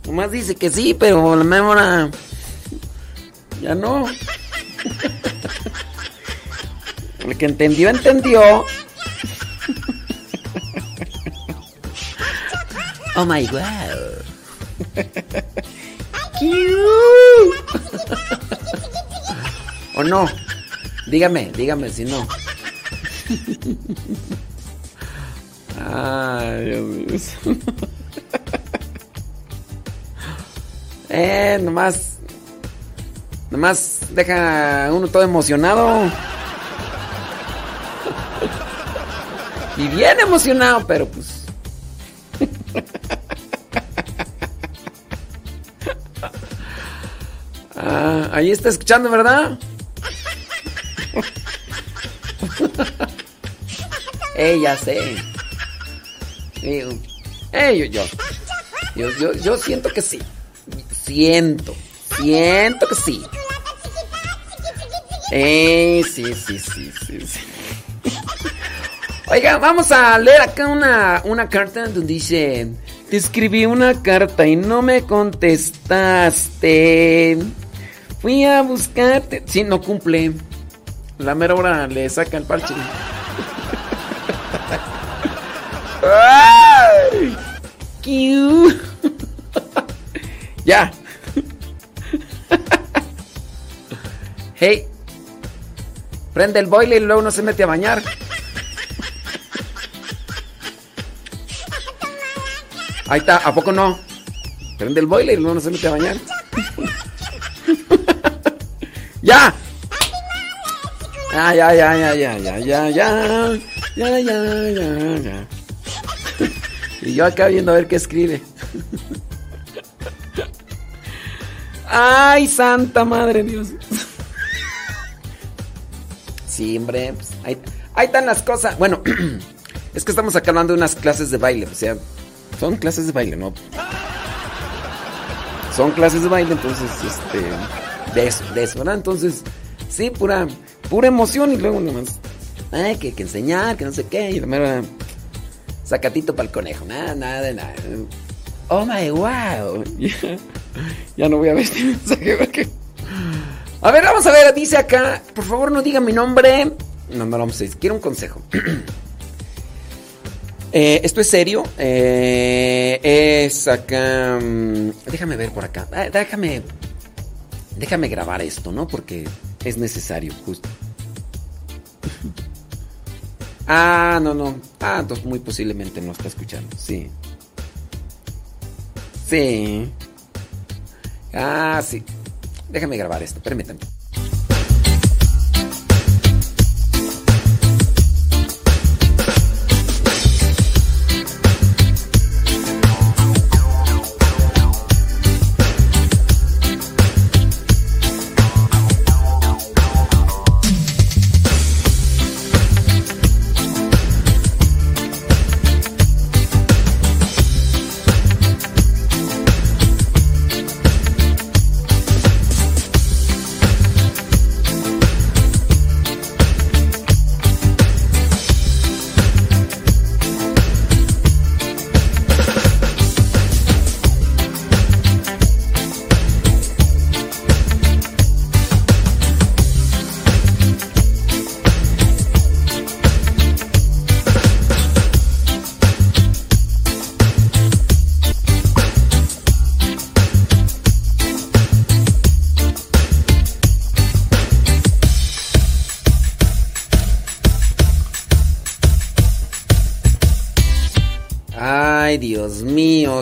Nomás dice que sí, pero la memoria ya no. El que entendió, entendió. Oh my god. ¿O no? Dígame, dígame si no. Ay, Dios. Eh, nomás. Nomás deja uno todo emocionado. Y bien emocionado, pero pues. Ah, ahí está escuchando, ¿verdad? Eh, ya sé. Eh, eh, yo, yo, yo, yo, yo siento que sí. Siento, siento que sí. Eh, sí, sí, sí, sí, sí. Oiga, vamos a leer acá una, una carta donde dice: Te escribí una carta y no me contestaste. Fui a buscarte. Sí, no cumple. La mera hora le saca el parche. Ya. hey. Prende el boiler y luego no se mete a bañar. Ahí está, ¿a poco no? Prende el boiler y luego no se mete a bañar. ¡Ya! Ah, ya, ya, ya, ya, ya, ya, ya. Ya, ya, ya, ya. Y yo acá viendo a ver qué escribe. Ay, santa madre Dios. Sí, hombre, pues, ahí, ahí están las cosas. Bueno, es que estamos acá hablando de unas clases de baile, o sea, son clases de baile, ¿no? Son clases de baile, entonces, este, de eso, de eso, ¿verdad? Entonces, sí, pura, pura emoción y luego nomás, ay, que, que enseñar, que no sé qué, y mera, sacatito para el conejo, nada, nada, nada. Oh my wow. Ya, no voy a ver este mensaje. A ver, vamos a ver, dice acá, por favor no diga mi nombre. No, no vamos a decir, quiero un consejo. Eh, esto es serio. eh, es acá. mm, Déjame ver por acá. Ah, Déjame. Déjame grabar esto, ¿no? Porque es necesario, justo. Ah, no, no. Ah, entonces muy posiblemente no está escuchando. Sí. Sí. Ah, sí. Déjame grabar esto, permítame.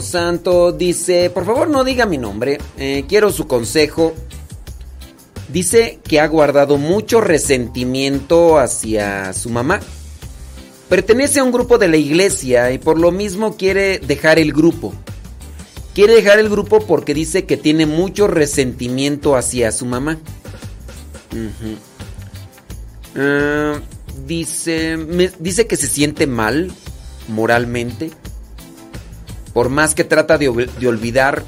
Santo. Dice, por favor no diga mi nombre. eh, quiero su consejo. Dice que ha guardado mucho resentimiento hacia su mamá. Pertenece a un grupo de la iglesia y por lo mismo quiere dejar el grupo. Quiere dejar el grupo porque dice que tiene mucho resentimiento hacia su mamá. Ah, dice, dice que se siente mal moralmente. Por más que trata de, ol- de olvidar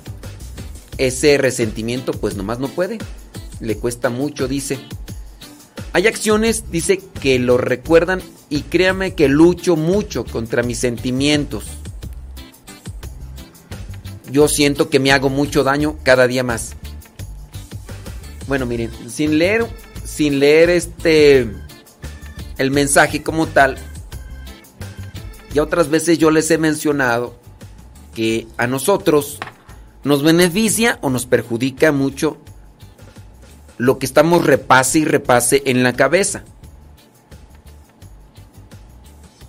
ese resentimiento, pues nomás no puede. Le cuesta mucho, dice. Hay acciones, dice, que lo recuerdan y créame que lucho mucho contra mis sentimientos. Yo siento que me hago mucho daño cada día más. Bueno, miren, sin leer, sin leer este el mensaje como tal, ya otras veces yo les he mencionado que a nosotros nos beneficia o nos perjudica mucho lo que estamos repase y repase en la cabeza.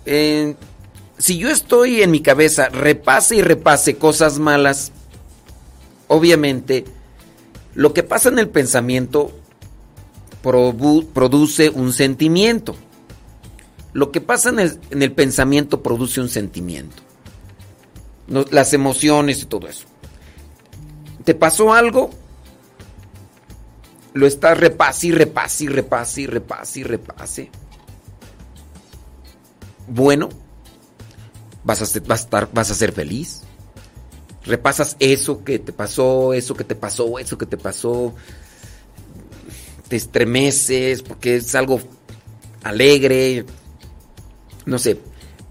Si yo estoy en mi cabeza repase y repase cosas malas, obviamente lo que pasa en el pensamiento produce un sentimiento. Lo que pasa en el pensamiento produce un sentimiento. Las emociones y todo eso. ¿Te pasó algo? Lo estás repase y repase y repase y repase y repase. Bueno, vas a, ser, estar, vas a ser feliz. Repasas eso que te pasó, eso que te pasó, eso que te pasó. Te estremeces porque es algo alegre. No sé.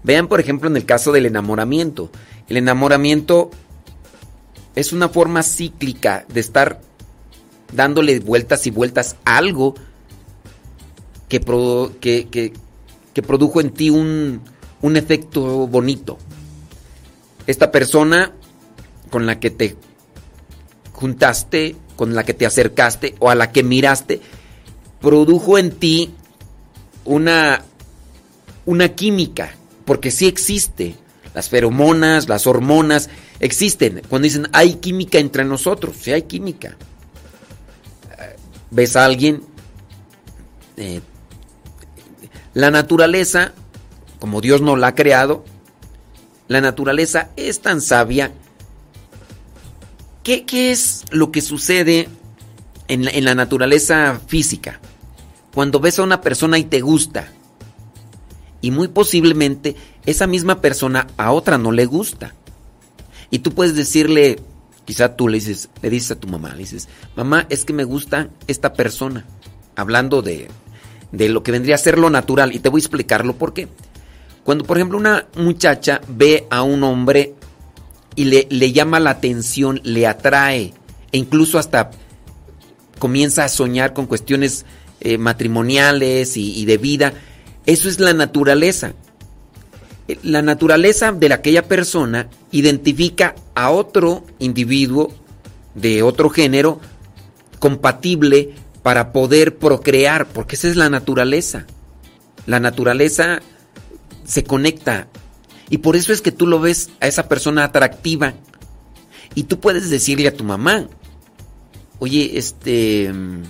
Vean, por ejemplo, en el caso del enamoramiento. El enamoramiento es una forma cíclica de estar dándole vueltas y vueltas a algo que, que, que- que produjo en ti un, un efecto bonito. Esta persona con la que te juntaste, con la que te acercaste o a la que miraste, produjo en ti una, una química, porque sí existe. Las feromonas, las hormonas, existen. Cuando dicen hay química entre nosotros, sí hay química. Eh, Ves a alguien, eh, la naturaleza, como Dios no la ha creado, la naturaleza es tan sabia. ¿Qué, qué es lo que sucede en la, en la naturaleza física? Cuando ves a una persona y te gusta, y muy posiblemente esa misma persona a otra no le gusta. Y tú puedes decirle, quizá tú le dices, le dices a tu mamá, le dices, mamá, es que me gusta esta persona. Hablando de, de lo que vendría a ser lo natural. Y te voy a explicarlo por qué. Cuando, por ejemplo, una muchacha ve a un hombre y le, le llama la atención, le atrae, e incluso hasta comienza a soñar con cuestiones eh, matrimoniales y, y de vida, eso es la naturaleza. Eh, La naturaleza de aquella persona identifica a otro individuo de otro género compatible para poder procrear, porque esa es la naturaleza. La naturaleza se conecta y por eso es que tú lo ves a esa persona atractiva y tú puedes decirle a tu mamá, oye, este, mm,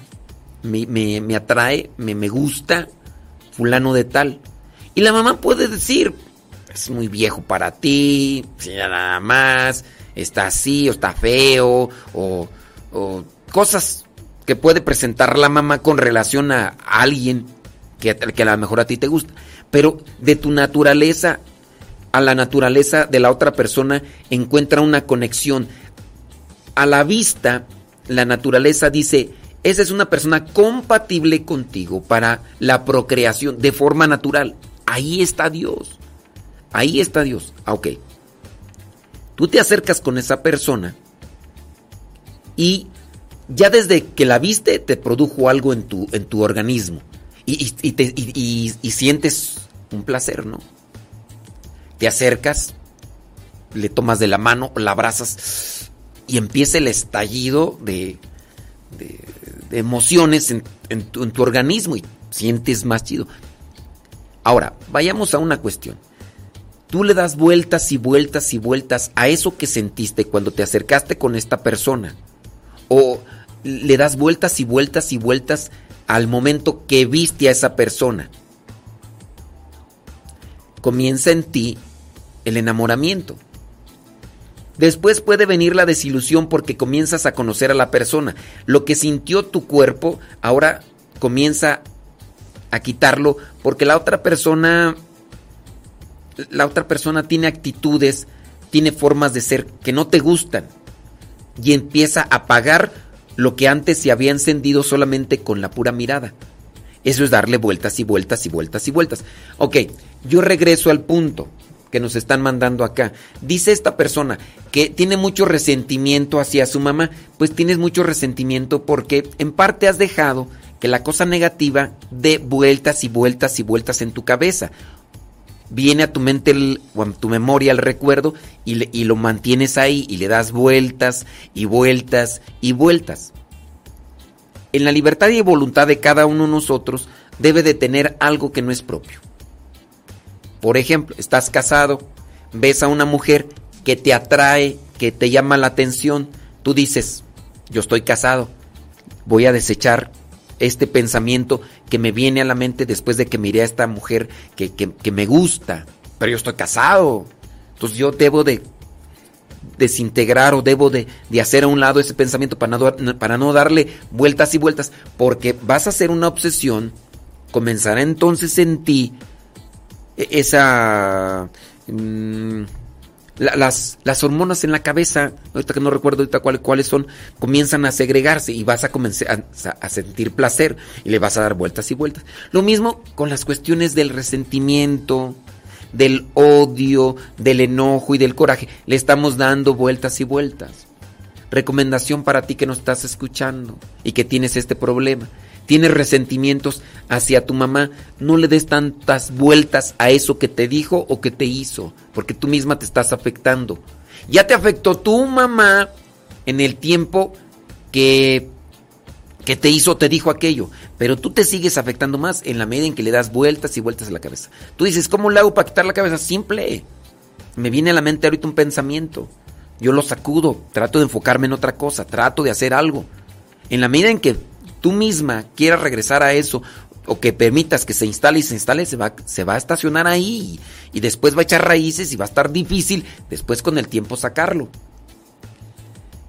me, me- me atrae, me, me gusta fulano de tal. Y la mamá puede decir, es muy viejo para ti, nada más, está así o está feo, o, o cosas que puede presentar la mamá con relación a alguien que, que a lo mejor a ti te gusta. Pero de tu naturaleza a la naturaleza de la otra persona encuentra una conexión. A la vista, la naturaleza dice, esa es una persona compatible contigo para la procreación de forma natural. Ahí está Dios. Ahí está Dios. Ah, ok. Tú te acercas con esa persona y ya desde que la viste te produjo algo en tu, en tu organismo. Y, y- te- y sientes un placer, ¿no? Te acercas, le tomas de la mano, la abrazas y empieza el estallido de, de- emociones en tu, en tu organismo y sientes más chido. Ahora, vayamos a una cuestión. tú le das vueltas y vueltas y vueltas a eso que sentiste cuando te acercaste con esta persona. O le das vueltas y vueltas y vueltas al momento que viste a esa persona. Comienza en ti el enamoramiento. Después puede venir la desilusión porque comienzas a conocer a la persona. Lo que sintió tu cuerpo ahora comienza a quitarlo porque la otra persona la otra persona tiene actitudes, tiene formas de ser que no te gustan y empieza a apagar lo que antes se había encendido solamente con la pura mirada. Eso es darle vueltas y vueltas y vueltas y vueltas. Ok, yo regreso al punto que nos están mandando acá. Dice esta persona que tiene mucho resentimiento hacia su mamá. Pues tienes mucho resentimiento porque en parte has dejado que la cosa negativa dé vueltas y vueltas y vueltas en tu cabeza. Viene a tu mente o a tu memoria el recuerdo y, y lo mantienes ahí y le das vueltas y vueltas y vueltas. En la libertad y voluntad de cada uno de nosotros debe de tener algo que no es propio. Por ejemplo, estás casado, ves a una mujer que te atrae, que te llama la atención, tú dices, yo estoy casado, voy a desechar este pensamiento que me viene a la mente después de que miré a esta mujer que, que- que me gusta, pero yo estoy casado, entonces yo debo de desintegrar o debo de, de hacer a un lado ese pensamiento para no, para no darle vueltas y vueltas, porque vas a hacer una obsesión, comenzará entonces en ti esa... mm, la- las, las hormonas en la cabeza, ahorita que no recuerdo ahorita cuál- cuáles son, comienzan a segregarse y vas a comenzar a, a sentir placer y le vas a dar vueltas y vueltas. Lo mismo con las cuestiones del resentimiento, del odio, del enojo y del coraje. Le estamos dando vueltas y vueltas. Recomendación para ti que nos estás escuchando y que tienes este problema. Tienes resentimientos hacia tu mamá, no le des tantas vueltas a eso que te dijo o que te hizo, porque tú misma te estás afectando. Ya te afectó tu mamá en el tiempo que que te hizo, te dijo aquello, pero tú te sigues afectando más en la medida en que le das vueltas y vueltas a la cabeza. Tú dices, ¿cómo le hago para quitar la cabeza? Simple. Me viene a la mente ahorita un pensamiento. Yo lo sacudo, trato de enfocarme en otra cosa, trato de hacer algo. En la medida en que tú misma quieras regresar a eso o que permitas que se instale y se instale, se va, se va a estacionar ahí y después va a echar raíces y va a estar difícil después con el tiempo sacarlo.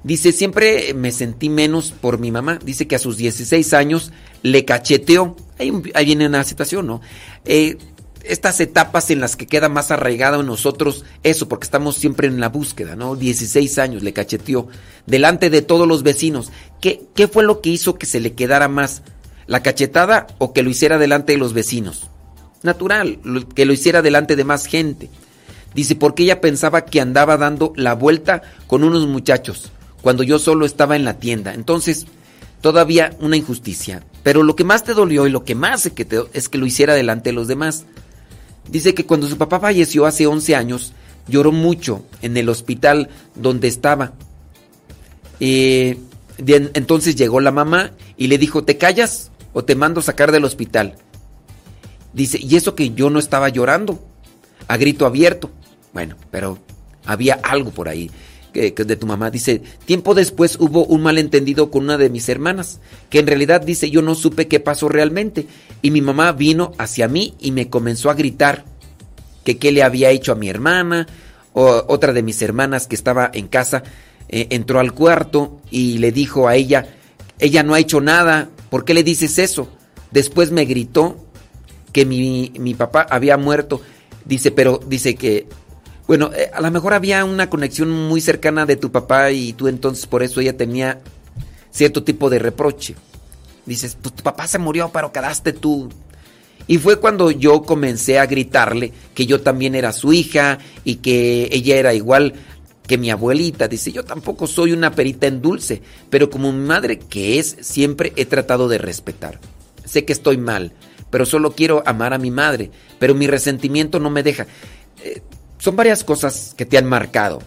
Dice, siempre me sentí menos por mi mamá. Dice que a sus 16 años le cacheteó. Ahí, ahí viene una situación, ¿no? Eh, estas etapas en las que queda más arraigado en nosotros eso, porque estamos siempre en la búsqueda, ¿no? 16 años le cacheteó delante de todos los vecinos. ¿Qué, ¿Qué fue lo que hizo que se le quedara más? ¿La cachetada o que lo hiciera delante de los vecinos? Natural, que lo hiciera delante de más gente. Dice, porque ella pensaba que andaba dando la vuelta con unos muchachos, cuando yo solo estaba en la tienda. Entonces, todavía una injusticia. Pero lo que más te dolió y lo que más se que es que lo hiciera delante de los demás. Dice que cuando su papá falleció hace 11 años, lloró mucho en el hospital donde estaba. Eh, de- entonces llegó la mamá y le dijo, ¿te callas o te mando sacar del hospital? Dice, y eso que yo no estaba llorando, a grito abierto. Bueno, pero había algo por ahí que, de tu mamá. Dice, tiempo después hubo un malentendido con una de mis hermanas, que en realidad dice, yo no supe qué pasó realmente. Y mi mamá vino hacia mí y me comenzó a gritar que qué le había hecho a mi hermana. O, otra de mis hermanas que estaba en casa eh, entró al cuarto y le dijo a ella, ella no ha hecho nada, ¿por qué le dices eso? Después me gritó que mi, mi papá había muerto. Dice, pero dice que, bueno, eh, a lo mejor había una conexión muy cercana de tu papá y tú entonces por eso ella tenía cierto tipo de reproche. Dices, pues tu papá se murió, pero quedaste tú. Y fue cuando yo comencé a gritarle que yo también era su hija y que ella era igual que mi abuelita. Dice, yo tampoco soy una perita en dulce, pero como mi madre que es, siempre he tratado de respetar. Sé que estoy mal, pero solo quiero amar a mi madre, pero mi resentimiento no me deja. Eh, son varias cosas que te han marcado.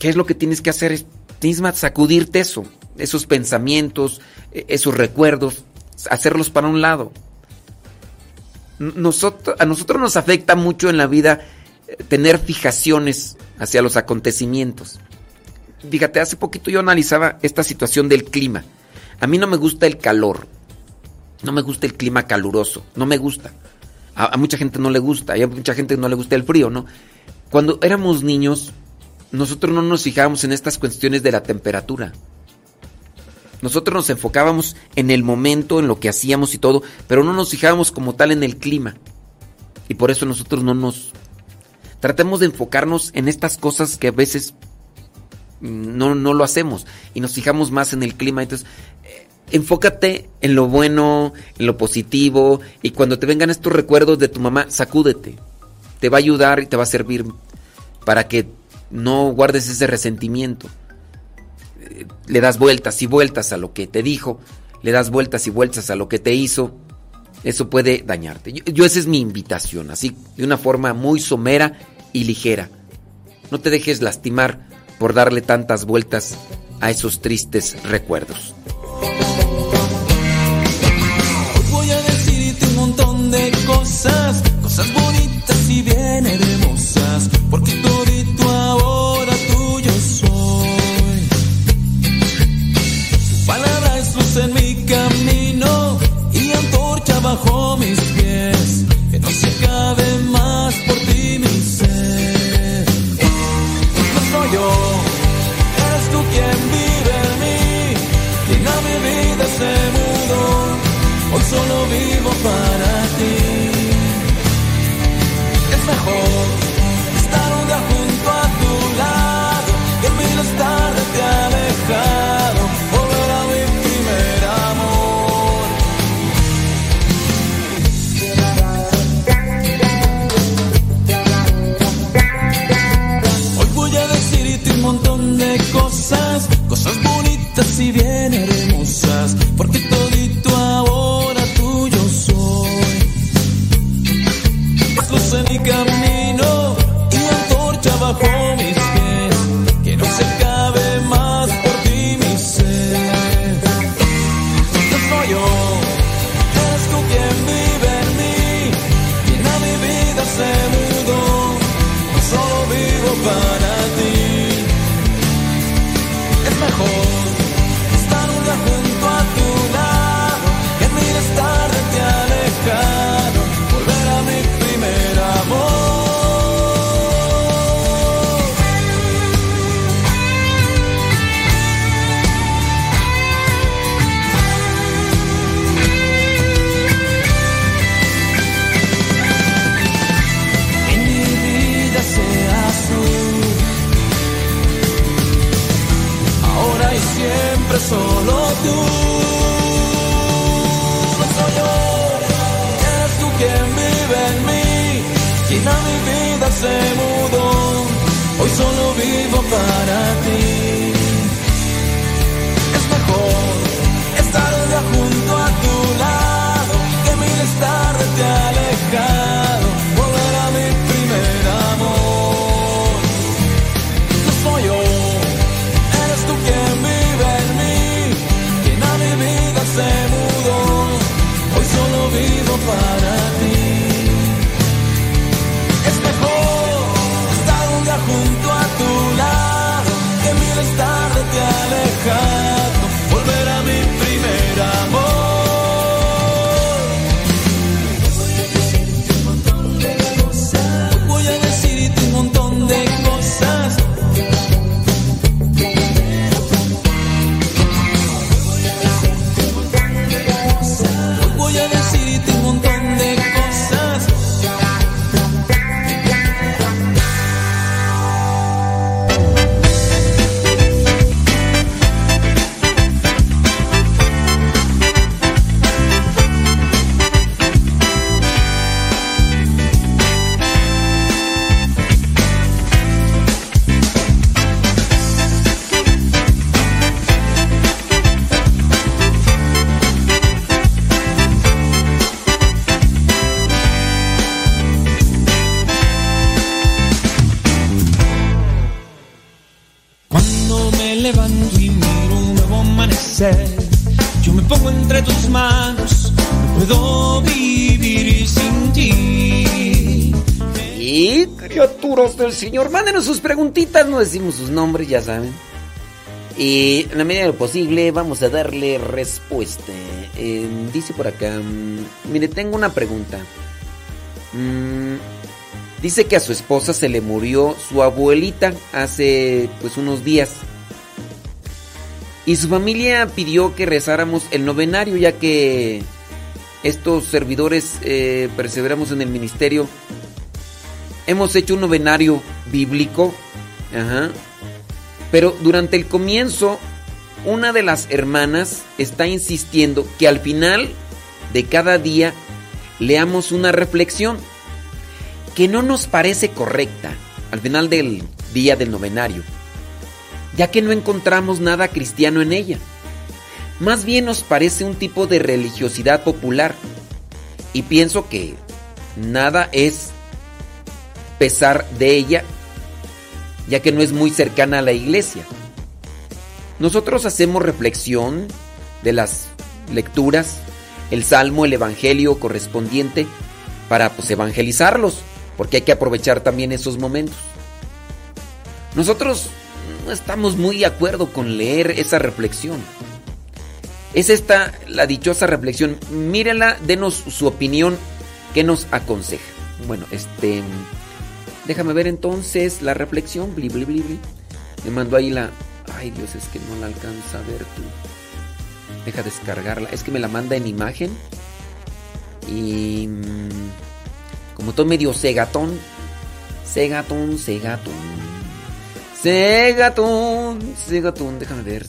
¿Qué es lo que tienes que hacer? Es que sacudirte eso, esos pensamientos, eh, esos recuerdos, hacerlos para un lado. A nosotros nos afecta mucho en la vida eh, tener fijaciones hacia los acontecimientos. Fíjate, hace poquito yo analizaba esta situación del clima. A mí no me gusta el calor. No me gusta el clima caluroso. No me gusta. A, mucha gente no le gusta. Y a mucha gente no le gusta el frío, ¿no? Cuando éramos niños, nosotros no nos fijábamos en estas cuestiones de la temperatura. Nosotros nos enfocábamos en el momento, en lo que hacíamos y todo, pero no nos fijábamos como tal en el clima. Y por eso nosotros no nos... Tratemos de enfocarnos en estas cosas que a veces mm, no, no lo hacemos y nos fijamos más en el clima. Entonces, enfócate en lo bueno, en lo positivo y cuando te vengan estos recuerdos de tu mamá, sacúdete. Te va a ayudar y te va a servir para que no guardes ese resentimiento. Eh, Le das vueltas y vueltas a lo que te dijo, le das vueltas y vueltas a lo que te hizo. Eso puede dañarte. Yo, yo esa es mi invitación, así de una forma muy somera y ligera. No te dejes lastimar por darle tantas vueltas a esos tristes recuerdos.
Hoy voy a decirte un montón de cosas, cosas bonitas y bien hermosas, porque todito ahora tuyo soy. Tu palabra es luz en mi camino y antorcha bajo mis pies, que no se acabe más solo vivo para ti. Es mejor estar un día junto a tu lado que mil estar de ti alejado. Volver a mi primer amor. Hoy voy a decirte un montón de cosas, cosas bonitas y bien hermosas, porque todito junto a tu lado que mil estar de ti
Señor. Mándenos sus preguntitas, no decimos sus nombres, ya saben. Y en la medida de lo posible vamos a darle respuesta. Eh, dice por acá, mm, mire, tengo una pregunta. Mm, dice que a su esposa se le murió su abuelita hace pues unos días. Y su familia pidió que rezáramos el novenario ya que estos servidores eh, perseveramos en el ministerio. Hemos hecho un novenario bíblico. Ajá. Pero durante el comienzo, una de las hermanas está insistiendo que al final de cada día leamos una reflexión que no nos parece correcta al final del día del novenario, ya que no encontramos nada cristiano en ella. Más bien nos parece un tipo de religiosidad popular y pienso que nada es pesar de ella ya que no es muy cercana a la iglesia. Nosotros hacemos reflexión de las lecturas, el salmo, el evangelio correspondiente para pues evangelizarlos, porque hay que aprovechar también esos momentos. Nosotros no estamos muy de acuerdo con leer esa reflexión. Es esta la dichosa reflexión. Mírela, denos su opinión, ¿qué nos aconseja? Bueno, este Déjame ver entonces la reflexión. Bli, bli, bli, bli. Me mandó ahí la. Ay, Dios, es que no la alcanza a ver tú. Deja descargarla. Es que me la manda en imagen. Y. mm, Como todo medio segatón. Segatón, segatón. Segatón, segatón. Déjame ver.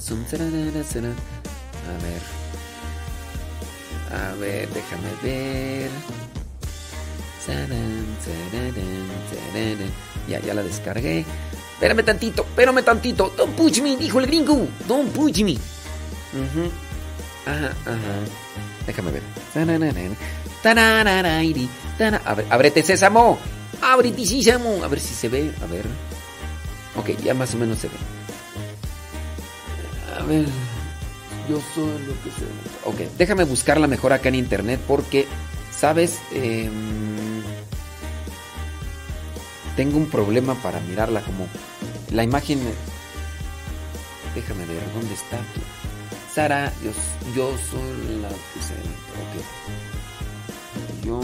A ver. A ver, déjame ver. Ya, ya la descargué. Espérame tantito, espérame tantito. Don't push me, dijo el gringo. Don't push me. Ajá, ajá. Déjame ver. Abre- Ábrete, sésamo. Ábrete, sésamo. A ver si se ve. A ver. Ok, ya más o menos se ve. A ver. Yo soy lo que soy. Ok, déjame buscarla mejor acá en internet porque, ¿sabes? Em, tengo un problema para mirarla como la imagen. Déjame ver, ¿dónde está? Sara, yo, yo soy la que se. Ok. Yo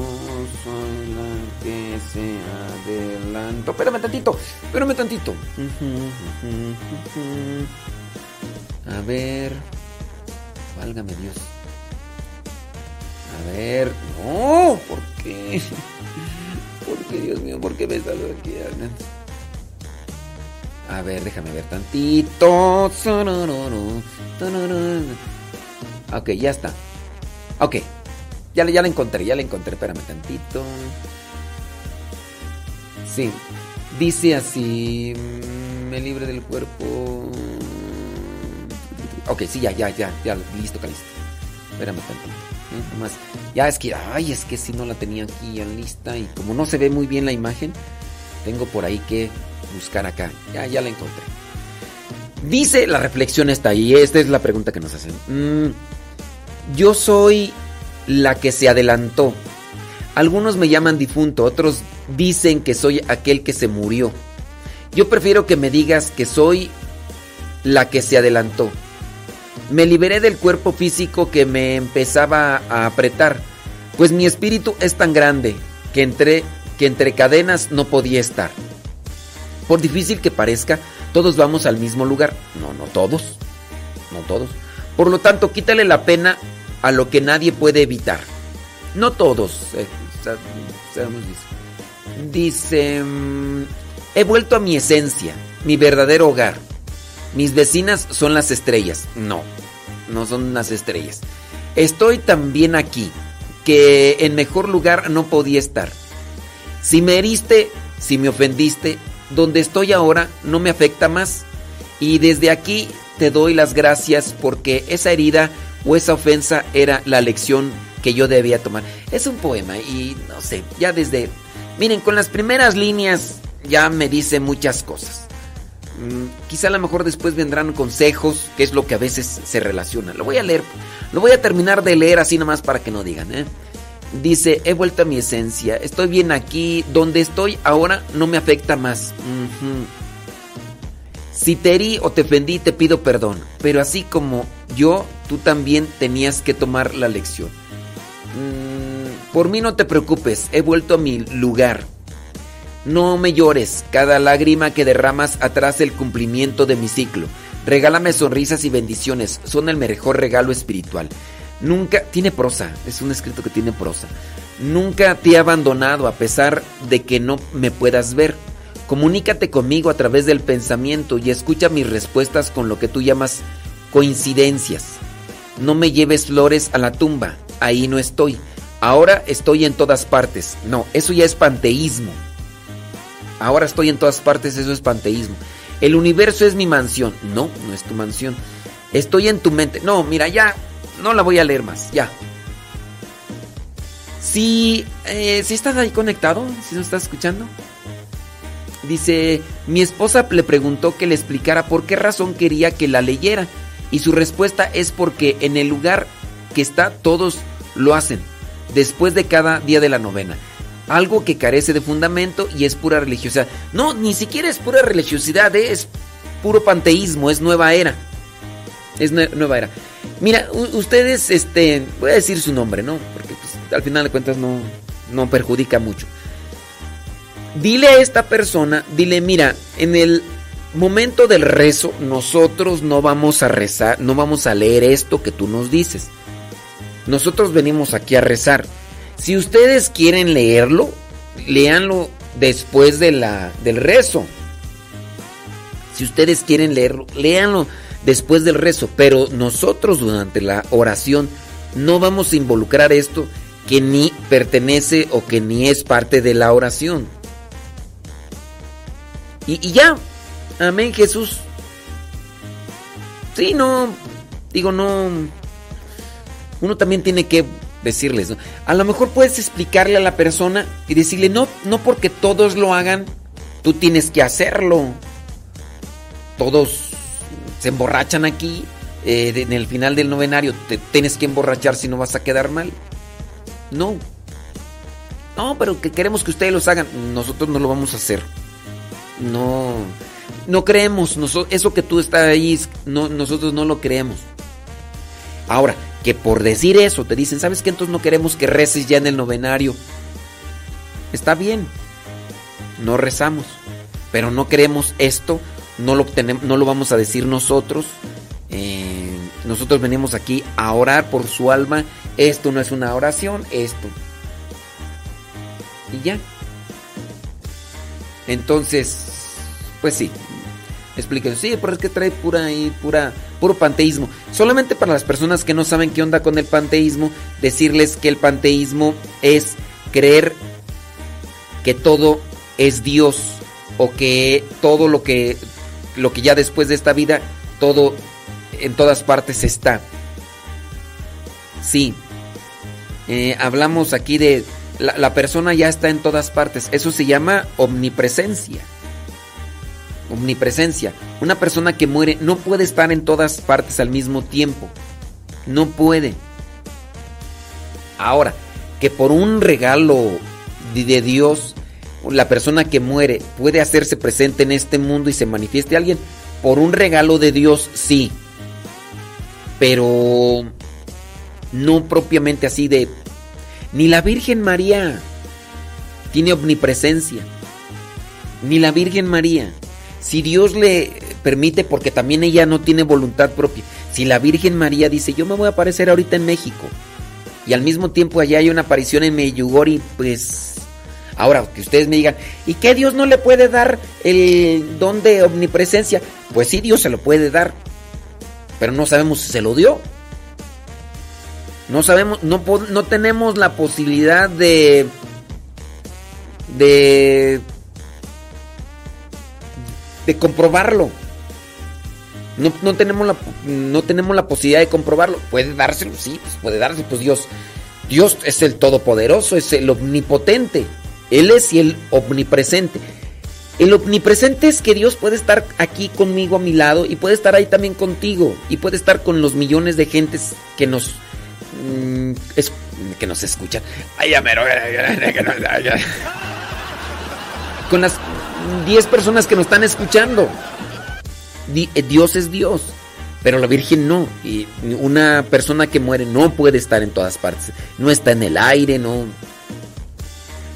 soy la que se adelantó. Espérame tantito, espérame tantito. A ver. Válgame Dios. A ver. No, ¿por qué? ¿Por qué, Dios mío? ¿Por qué me salgo aquí? A ver, déjame ver tantito. Ok, ya está. Ok. Ya, ya la encontré, ya la encontré. Espérame tantito. Sí. Dice así. mm, Me libre del cuerpo. Ok, sí, ya, ya, ya, ya, listo, listo. Espérame tantito. Ya es que, ay, es que si no la tenía aquí ya lista y como no se ve muy bien la imagen, tengo por ahí que buscar acá. Ya, ya la encontré. Dice la reflexión está ahí, esta es la pregunta que nos hacen. Mm, yo soy la que se adelantó. Algunos me llaman difunto, otros dicen que soy aquel que se murió. Yo prefiero que me digas que soy la que se adelantó. Me liberé del cuerpo físico que me empezaba a apretar, pues mi espíritu es tan grande que entre, que entre cadenas no podía estar. Por difícil que parezca, todos vamos al mismo lugar. No, no todos. No todos. Por lo tanto, quítale la pena a lo que nadie puede evitar. No todos. eh. Dice, he vuelto a mi esencia, mi verdadero hogar. Mis vecinas son las estrellas. No, no son las estrellas. Estoy también aquí, que en mejor lugar no podía estar. Si me heriste, si me ofendiste, donde estoy ahora no me afecta más. Y desde aquí te doy las gracias porque esa herida o esa ofensa era la lección que yo debía tomar. Es un poema y no sé, ya desde... Miren, con las primeras líneas ya me dice muchas cosas. Mm, quizá a lo mejor después vendrán consejos, que es lo que a veces se relaciona. Lo voy a leer, lo voy a terminar de leer así nomás para que no digan. ¿eh? Dice, he vuelto a mi esencia, estoy bien aquí, donde estoy ahora no me afecta más. Si te herí o te ofendí, te pido perdón, pero así como yo, tú también tenías que tomar la lección. Mm, por mí no te preocupes, he vuelto a mi lugar. No me llores, cada lágrima que derramas atrás el cumplimiento de mi ciclo. Regálame sonrisas y bendiciones, son el mejor regalo espiritual. Nunca, tiene prosa, es un escrito que tiene prosa. Nunca te he abandonado a pesar de que no me puedas ver. Comunícate conmigo a través del pensamiento y escucha mis respuestas con lo que tú llamas coincidencias. No me lleves flores a la tumba, ahí no estoy. Ahora estoy en todas partes. No, eso ya es panteísmo. Ahora estoy en todas partes, eso es panteísmo. El universo es mi mansión. No, no es tu mansión. Estoy en tu mente. No, mira, ya no la voy a leer más, ya. Si, eh, si estás ahí conectado, si nos estás escuchando. Dice, mi esposa le preguntó que le explicara por qué razón quería que la leyera. Y su respuesta es porque en el lugar que está todos lo hacen, después de cada día de la novena. Algo que carece de fundamento y es pura religiosidad. No, ni siquiera es pura religiosidad, ¿eh? es puro panteísmo, es nueva era. Es nue- nueva era. Mira, ustedes, este, voy a decir su nombre, ¿no? Porque pues, al final de cuentas no, no perjudica mucho. Dile a esta persona, dile, mira, en el momento del rezo, nosotros no vamos a rezar, no vamos a leer esto que tú nos dices. Nosotros venimos aquí a rezar. Si ustedes quieren leerlo, léanlo después de la, del rezo. Si ustedes quieren leerlo, léanlo después del rezo. Pero nosotros durante la oración no vamos a involucrar esto que ni pertenece o que ni es parte de la oración. Y, y ya, amén Jesús. Sí, no, digo, no. Uno también tiene que decirles, ¿no? A lo mejor puedes explicarle a la persona y decirle, no, no porque todos lo hagan, tú tienes que hacerlo. Todos se emborrachan aquí, eh, en el final del novenario te tienes que emborrachar si no vas a quedar mal. No. No, pero que queremos que ustedes los hagan. Nosotros no lo vamos a hacer. No. No creemos. eso que tú estás ahí, no, nosotros no lo creemos. Ahora, que por decir eso te dicen, ¿sabes qué? Entonces no queremos que reces ya en el novenario. Está bien. No rezamos. Pero no queremos esto. No lo, tenemos, no lo vamos a decir nosotros. Eh, nosotros venimos aquí a orar por su alma. Esto no es una oración, esto. Y ya. Entonces, pues sí. Expliquen, sí, pero es que trae pura y pura, puro panteísmo. Solamente para las personas que no saben qué onda con el panteísmo, decirles que el panteísmo es creer que todo es Dios o que todo lo que lo que ya después de esta vida todo en todas partes está. Sí. Eh, hablamos aquí de la, la persona ya está en todas partes. Eso se llama omnipresencia. Omnipresencia. Una persona que muere no puede estar en todas partes al mismo tiempo. No puede. Ahora, que por un regalo de Dios, la persona que muere puede hacerse presente en este mundo y se manifieste alguien, por un regalo de Dios, sí. Pero no propiamente así de... Ni la Virgen María tiene omnipresencia. Ni la Virgen María. Si Dios le permite, porque también ella no tiene voluntad propia. Si la Virgen María dice, yo me voy a aparecer ahorita en México. Y al mismo tiempo allá hay una aparición en Meyugori, pues... Ahora, que ustedes me digan, ¿y qué Dios no le puede dar el don de omnipresencia? Pues sí, Dios se lo puede dar. Pero no sabemos si se lo dio. No sabemos, no, no tenemos la posibilidad de. de. De comprobarlo. No, no tenemos la, no tenemos la posibilidad de comprobarlo. Puede dárselo, sí, pues puede dárselo, pues Dios. Dios es el todopoderoso, es el omnipotente. Él es el omnipresente. El omnipresente es que Dios puede estar aquí conmigo a mi lado y puede estar ahí también contigo y puede estar con los millones de gentes que nos mm, es- que nos escuchan. Ay, ya mero, que nos- ay, ya. Con las 10 personas que nos están escuchando. Eh, Dios es Dios, pero la Virgen no. Y una persona que muere no puede estar en todas partes. No está en el aire, no.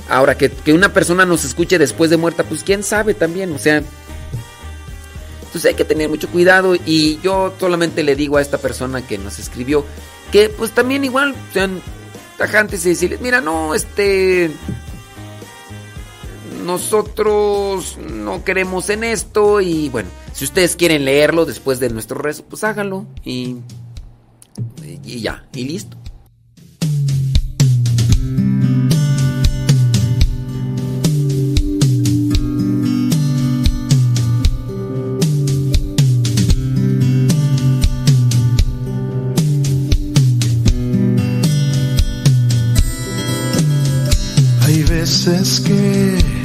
Ahora, que, que una persona nos escuche después de muerta, pues quién sabe también, o sea. Entonces hay que tener mucho cuidado y yo solamente le digo a esta persona que nos escribió que pues también igual sean tajantes y decirles, mira, no, este... Nosotros no queremos en esto y bueno, si ustedes quieren leerlo después de nuestro rezo, pues háganlo y, y ya, y listo.
Hay veces que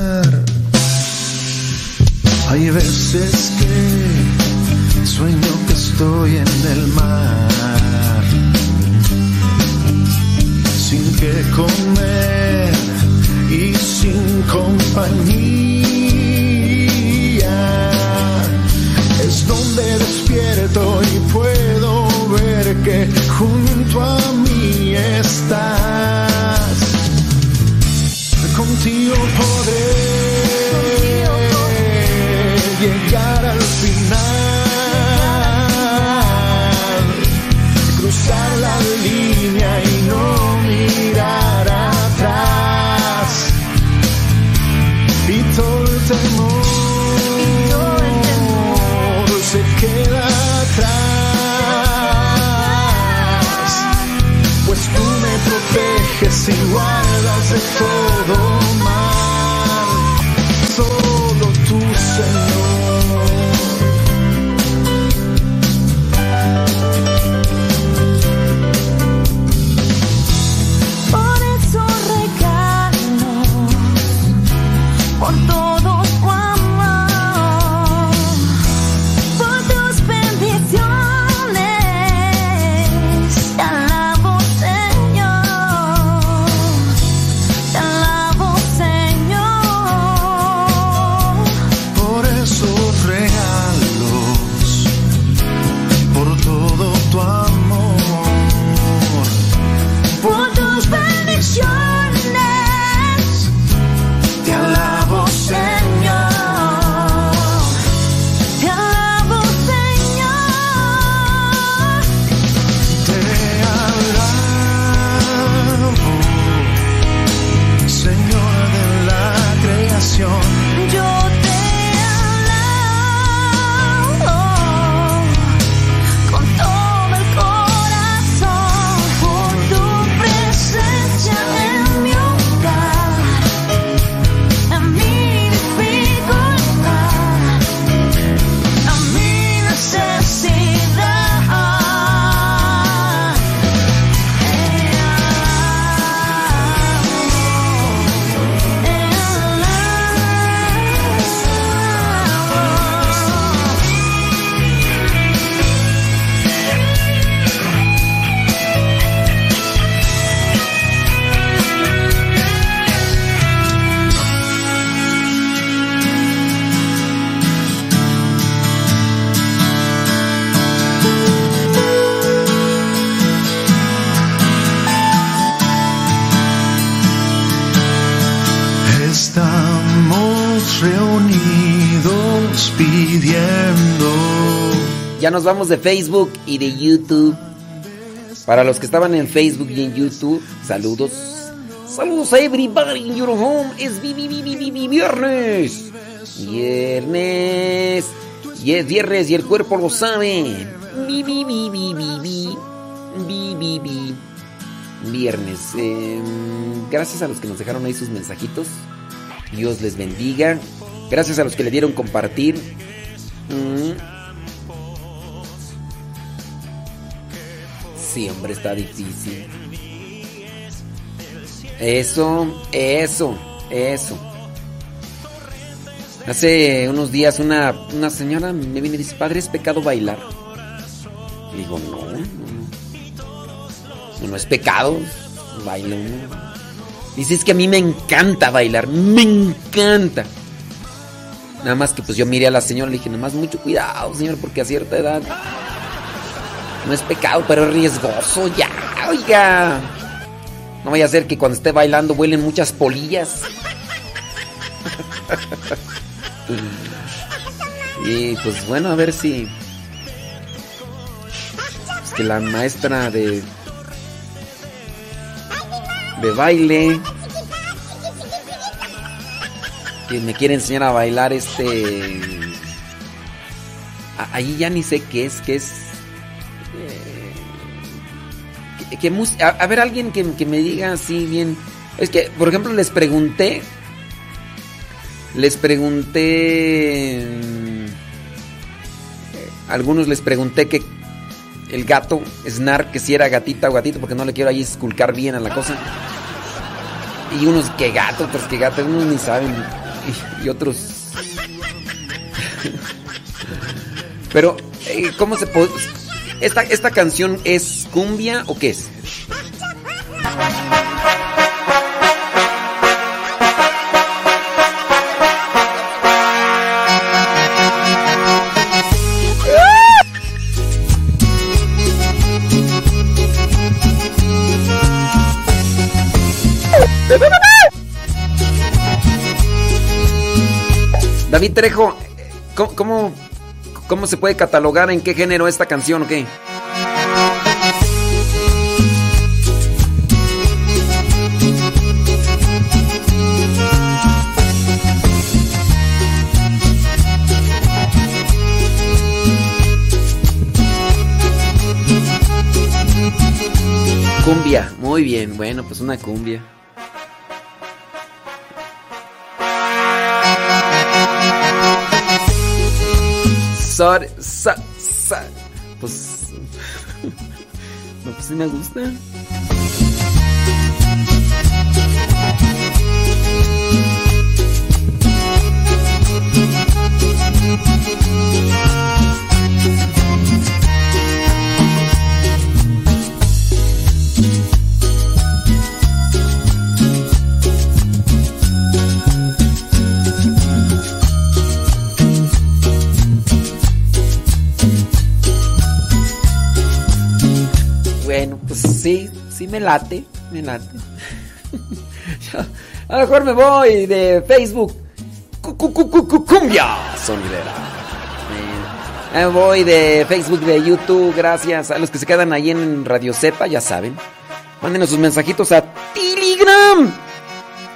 Hay veces que sueño que estoy en el mar, sin que comer y sin compañía. Es donde despierto y puedo ver que junto a mí estás. Contigo podré llegar al final, cruzar la línea y no mirar atrás. Y todo el temor se queda atrás, pues tú me proteges y guardas de todo
vamos de Facebook y de YouTube. Para los que estaban en Facebook y en YouTube, saludos. Saludos a everybody in your home. Es vi- vi- vi- vi- vi- vi- viernes. Viernes. Y es viernes y el cuerpo lo sabe. Vi- vi- vi- vi- vi- vi. Vi- vi- vi. viernes. Eh, gracias a los que nos dejaron ahí sus mensajitos. Dios les bendiga. Gracias a los que le dieron compartir. Mm. Sí, hombre, está difícil. Eso, eso, eso. Hace unos días una, una señora me viene y dice, padre, ¿es pecado bailar? Y digo, no, no, no. No es pecado, baila uno. Dice, es que a mí me encanta bailar, me encanta. Nada más que pues yo miré a la señora y le dije, nada más mucho cuidado, señor, porque a cierta edad no es pecado, pero es riesgoso ya, oiga. No vaya a ser que cuando esté bailando vuelen muchas polillas. y pues bueno, a ver si... Es que la maestra de... De baile... Que me quiere enseñar a bailar este... Ahí ya ni sé qué es, qué es... que- a, a ver, alguien que, que me diga así bien. Es que, por ejemplo, les pregunté. Les pregunté. mm, Algunos les pregunté que el gato, Snar, que si era gatita o gatito, porque no le quiero ahí esculcar bien a la cosa. Y unos que gato, otros que gato, unos ni saben. Y, y otros. Pero, eh, ¿cómo se puede.? ¿Esta, ¿Esta canción es cumbia o qué es? David Trejo, ¿cómo, cómo, cómo se puede catalogar en qué género esta canción o qué? Cumbia, muy bien, bueno, pues una cumbia. Sor, sa, sa. Pues. No, pues sí me gusta. Me late, me late. A lo mejor me voy de Facebook. Cu- cu- cu- cu- cu- Cumbia sonidera. Me voy de Facebook, de YouTube, gracias a los que se quedan ahí en Radio Cepa, ya saben. Mándenos sus mensajitos a Telegram.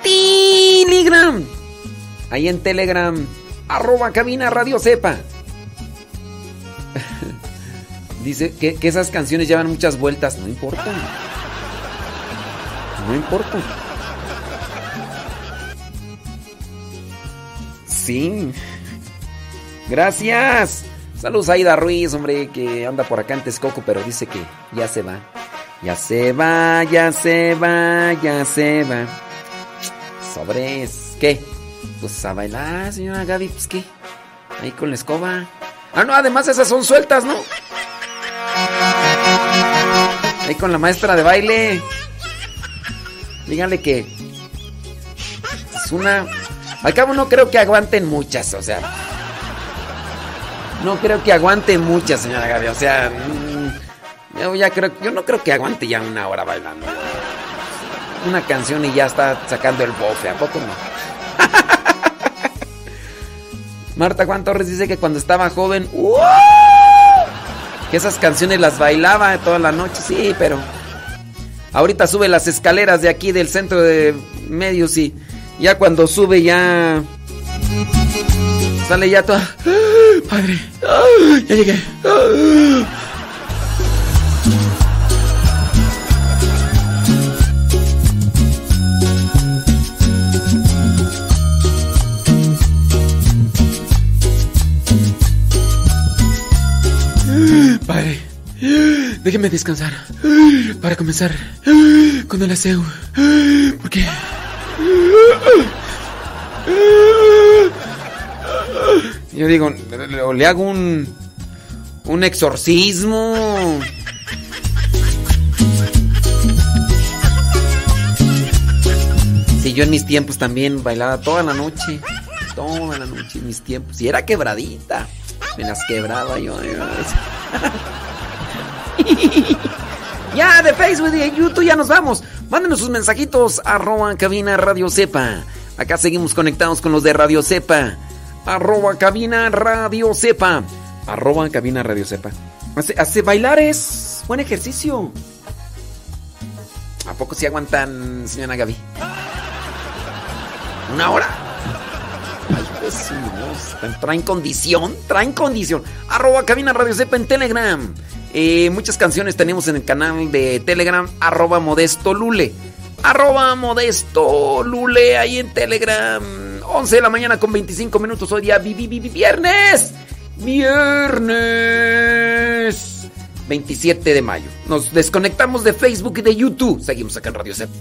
Telegram. Ahí en Telegram. Arroba cabina Radio Cepa. Dice que, que esas canciones llevan muchas vueltas. No importa. No importa. Sí. Gracias. Saludos a Aida Ruiz, hombre, que anda por acá en Texcoco, pero dice que ya se va. Ya se va, ya se va, ya se va. Sobres. ¿Qué? Pues a bailar, señora Gaby, pues qué. Ahí con la escoba. Ah, no, además esas son sueltas, ¿no? Ahí con la maestra de baile. Díganle que es una. Al cabo no creo que aguanten muchas, o sea. No creo que aguanten muchas, señora Gaby. O sea, mm, yo ya creo, yo no creo que aguante ya una hora bailando. Una canción y ya está sacando el bofe, ¿a poco no? Marta Juan Torres dice que cuando estaba joven, ¡uh! que esas canciones las bailaba toda la noche, sí, pero Ahorita sube las escaleras de aquí del centro de medios y ya cuando sube ya... Sale ya toda... Padre, ya llegué. Padre, déjeme descansar para comenzar con el aseo. Porque... Yo digo, le hago un... Un exorcismo. Si yo en mis tiempos también bailaba toda la noche. Toda la noche en mis tiempos. Y era quebradita. Me las quebraba yo. ya, de Facebook y de YouTube ya nos vamos. Mándenos sus mensajitos. Arroba cabina Radio Cepa. Acá seguimos conectados con los de Radio Cepa. Arroba cabina Radio Cepa. Arroba cabina Radio Cepa. Hace, hace bailar es buen ejercicio. ¿A poco si aguantan, señora Gaby? ¿Una hora? Ay, pues traen condición, traen condición. Arroba cabina Radio Cepa en Telegram. Eh, muchas canciones tenemos en el canal de Telegram, arroba modesto lule. Arroba modesto lule ahí en Telegram. 11 de la mañana con 25 minutos. Hoy día vi- vi- vi- viernes. Viernes. 27 de mayo. Nos desconectamos de Facebook y de YouTube. Seguimos acá en Radio Cepa.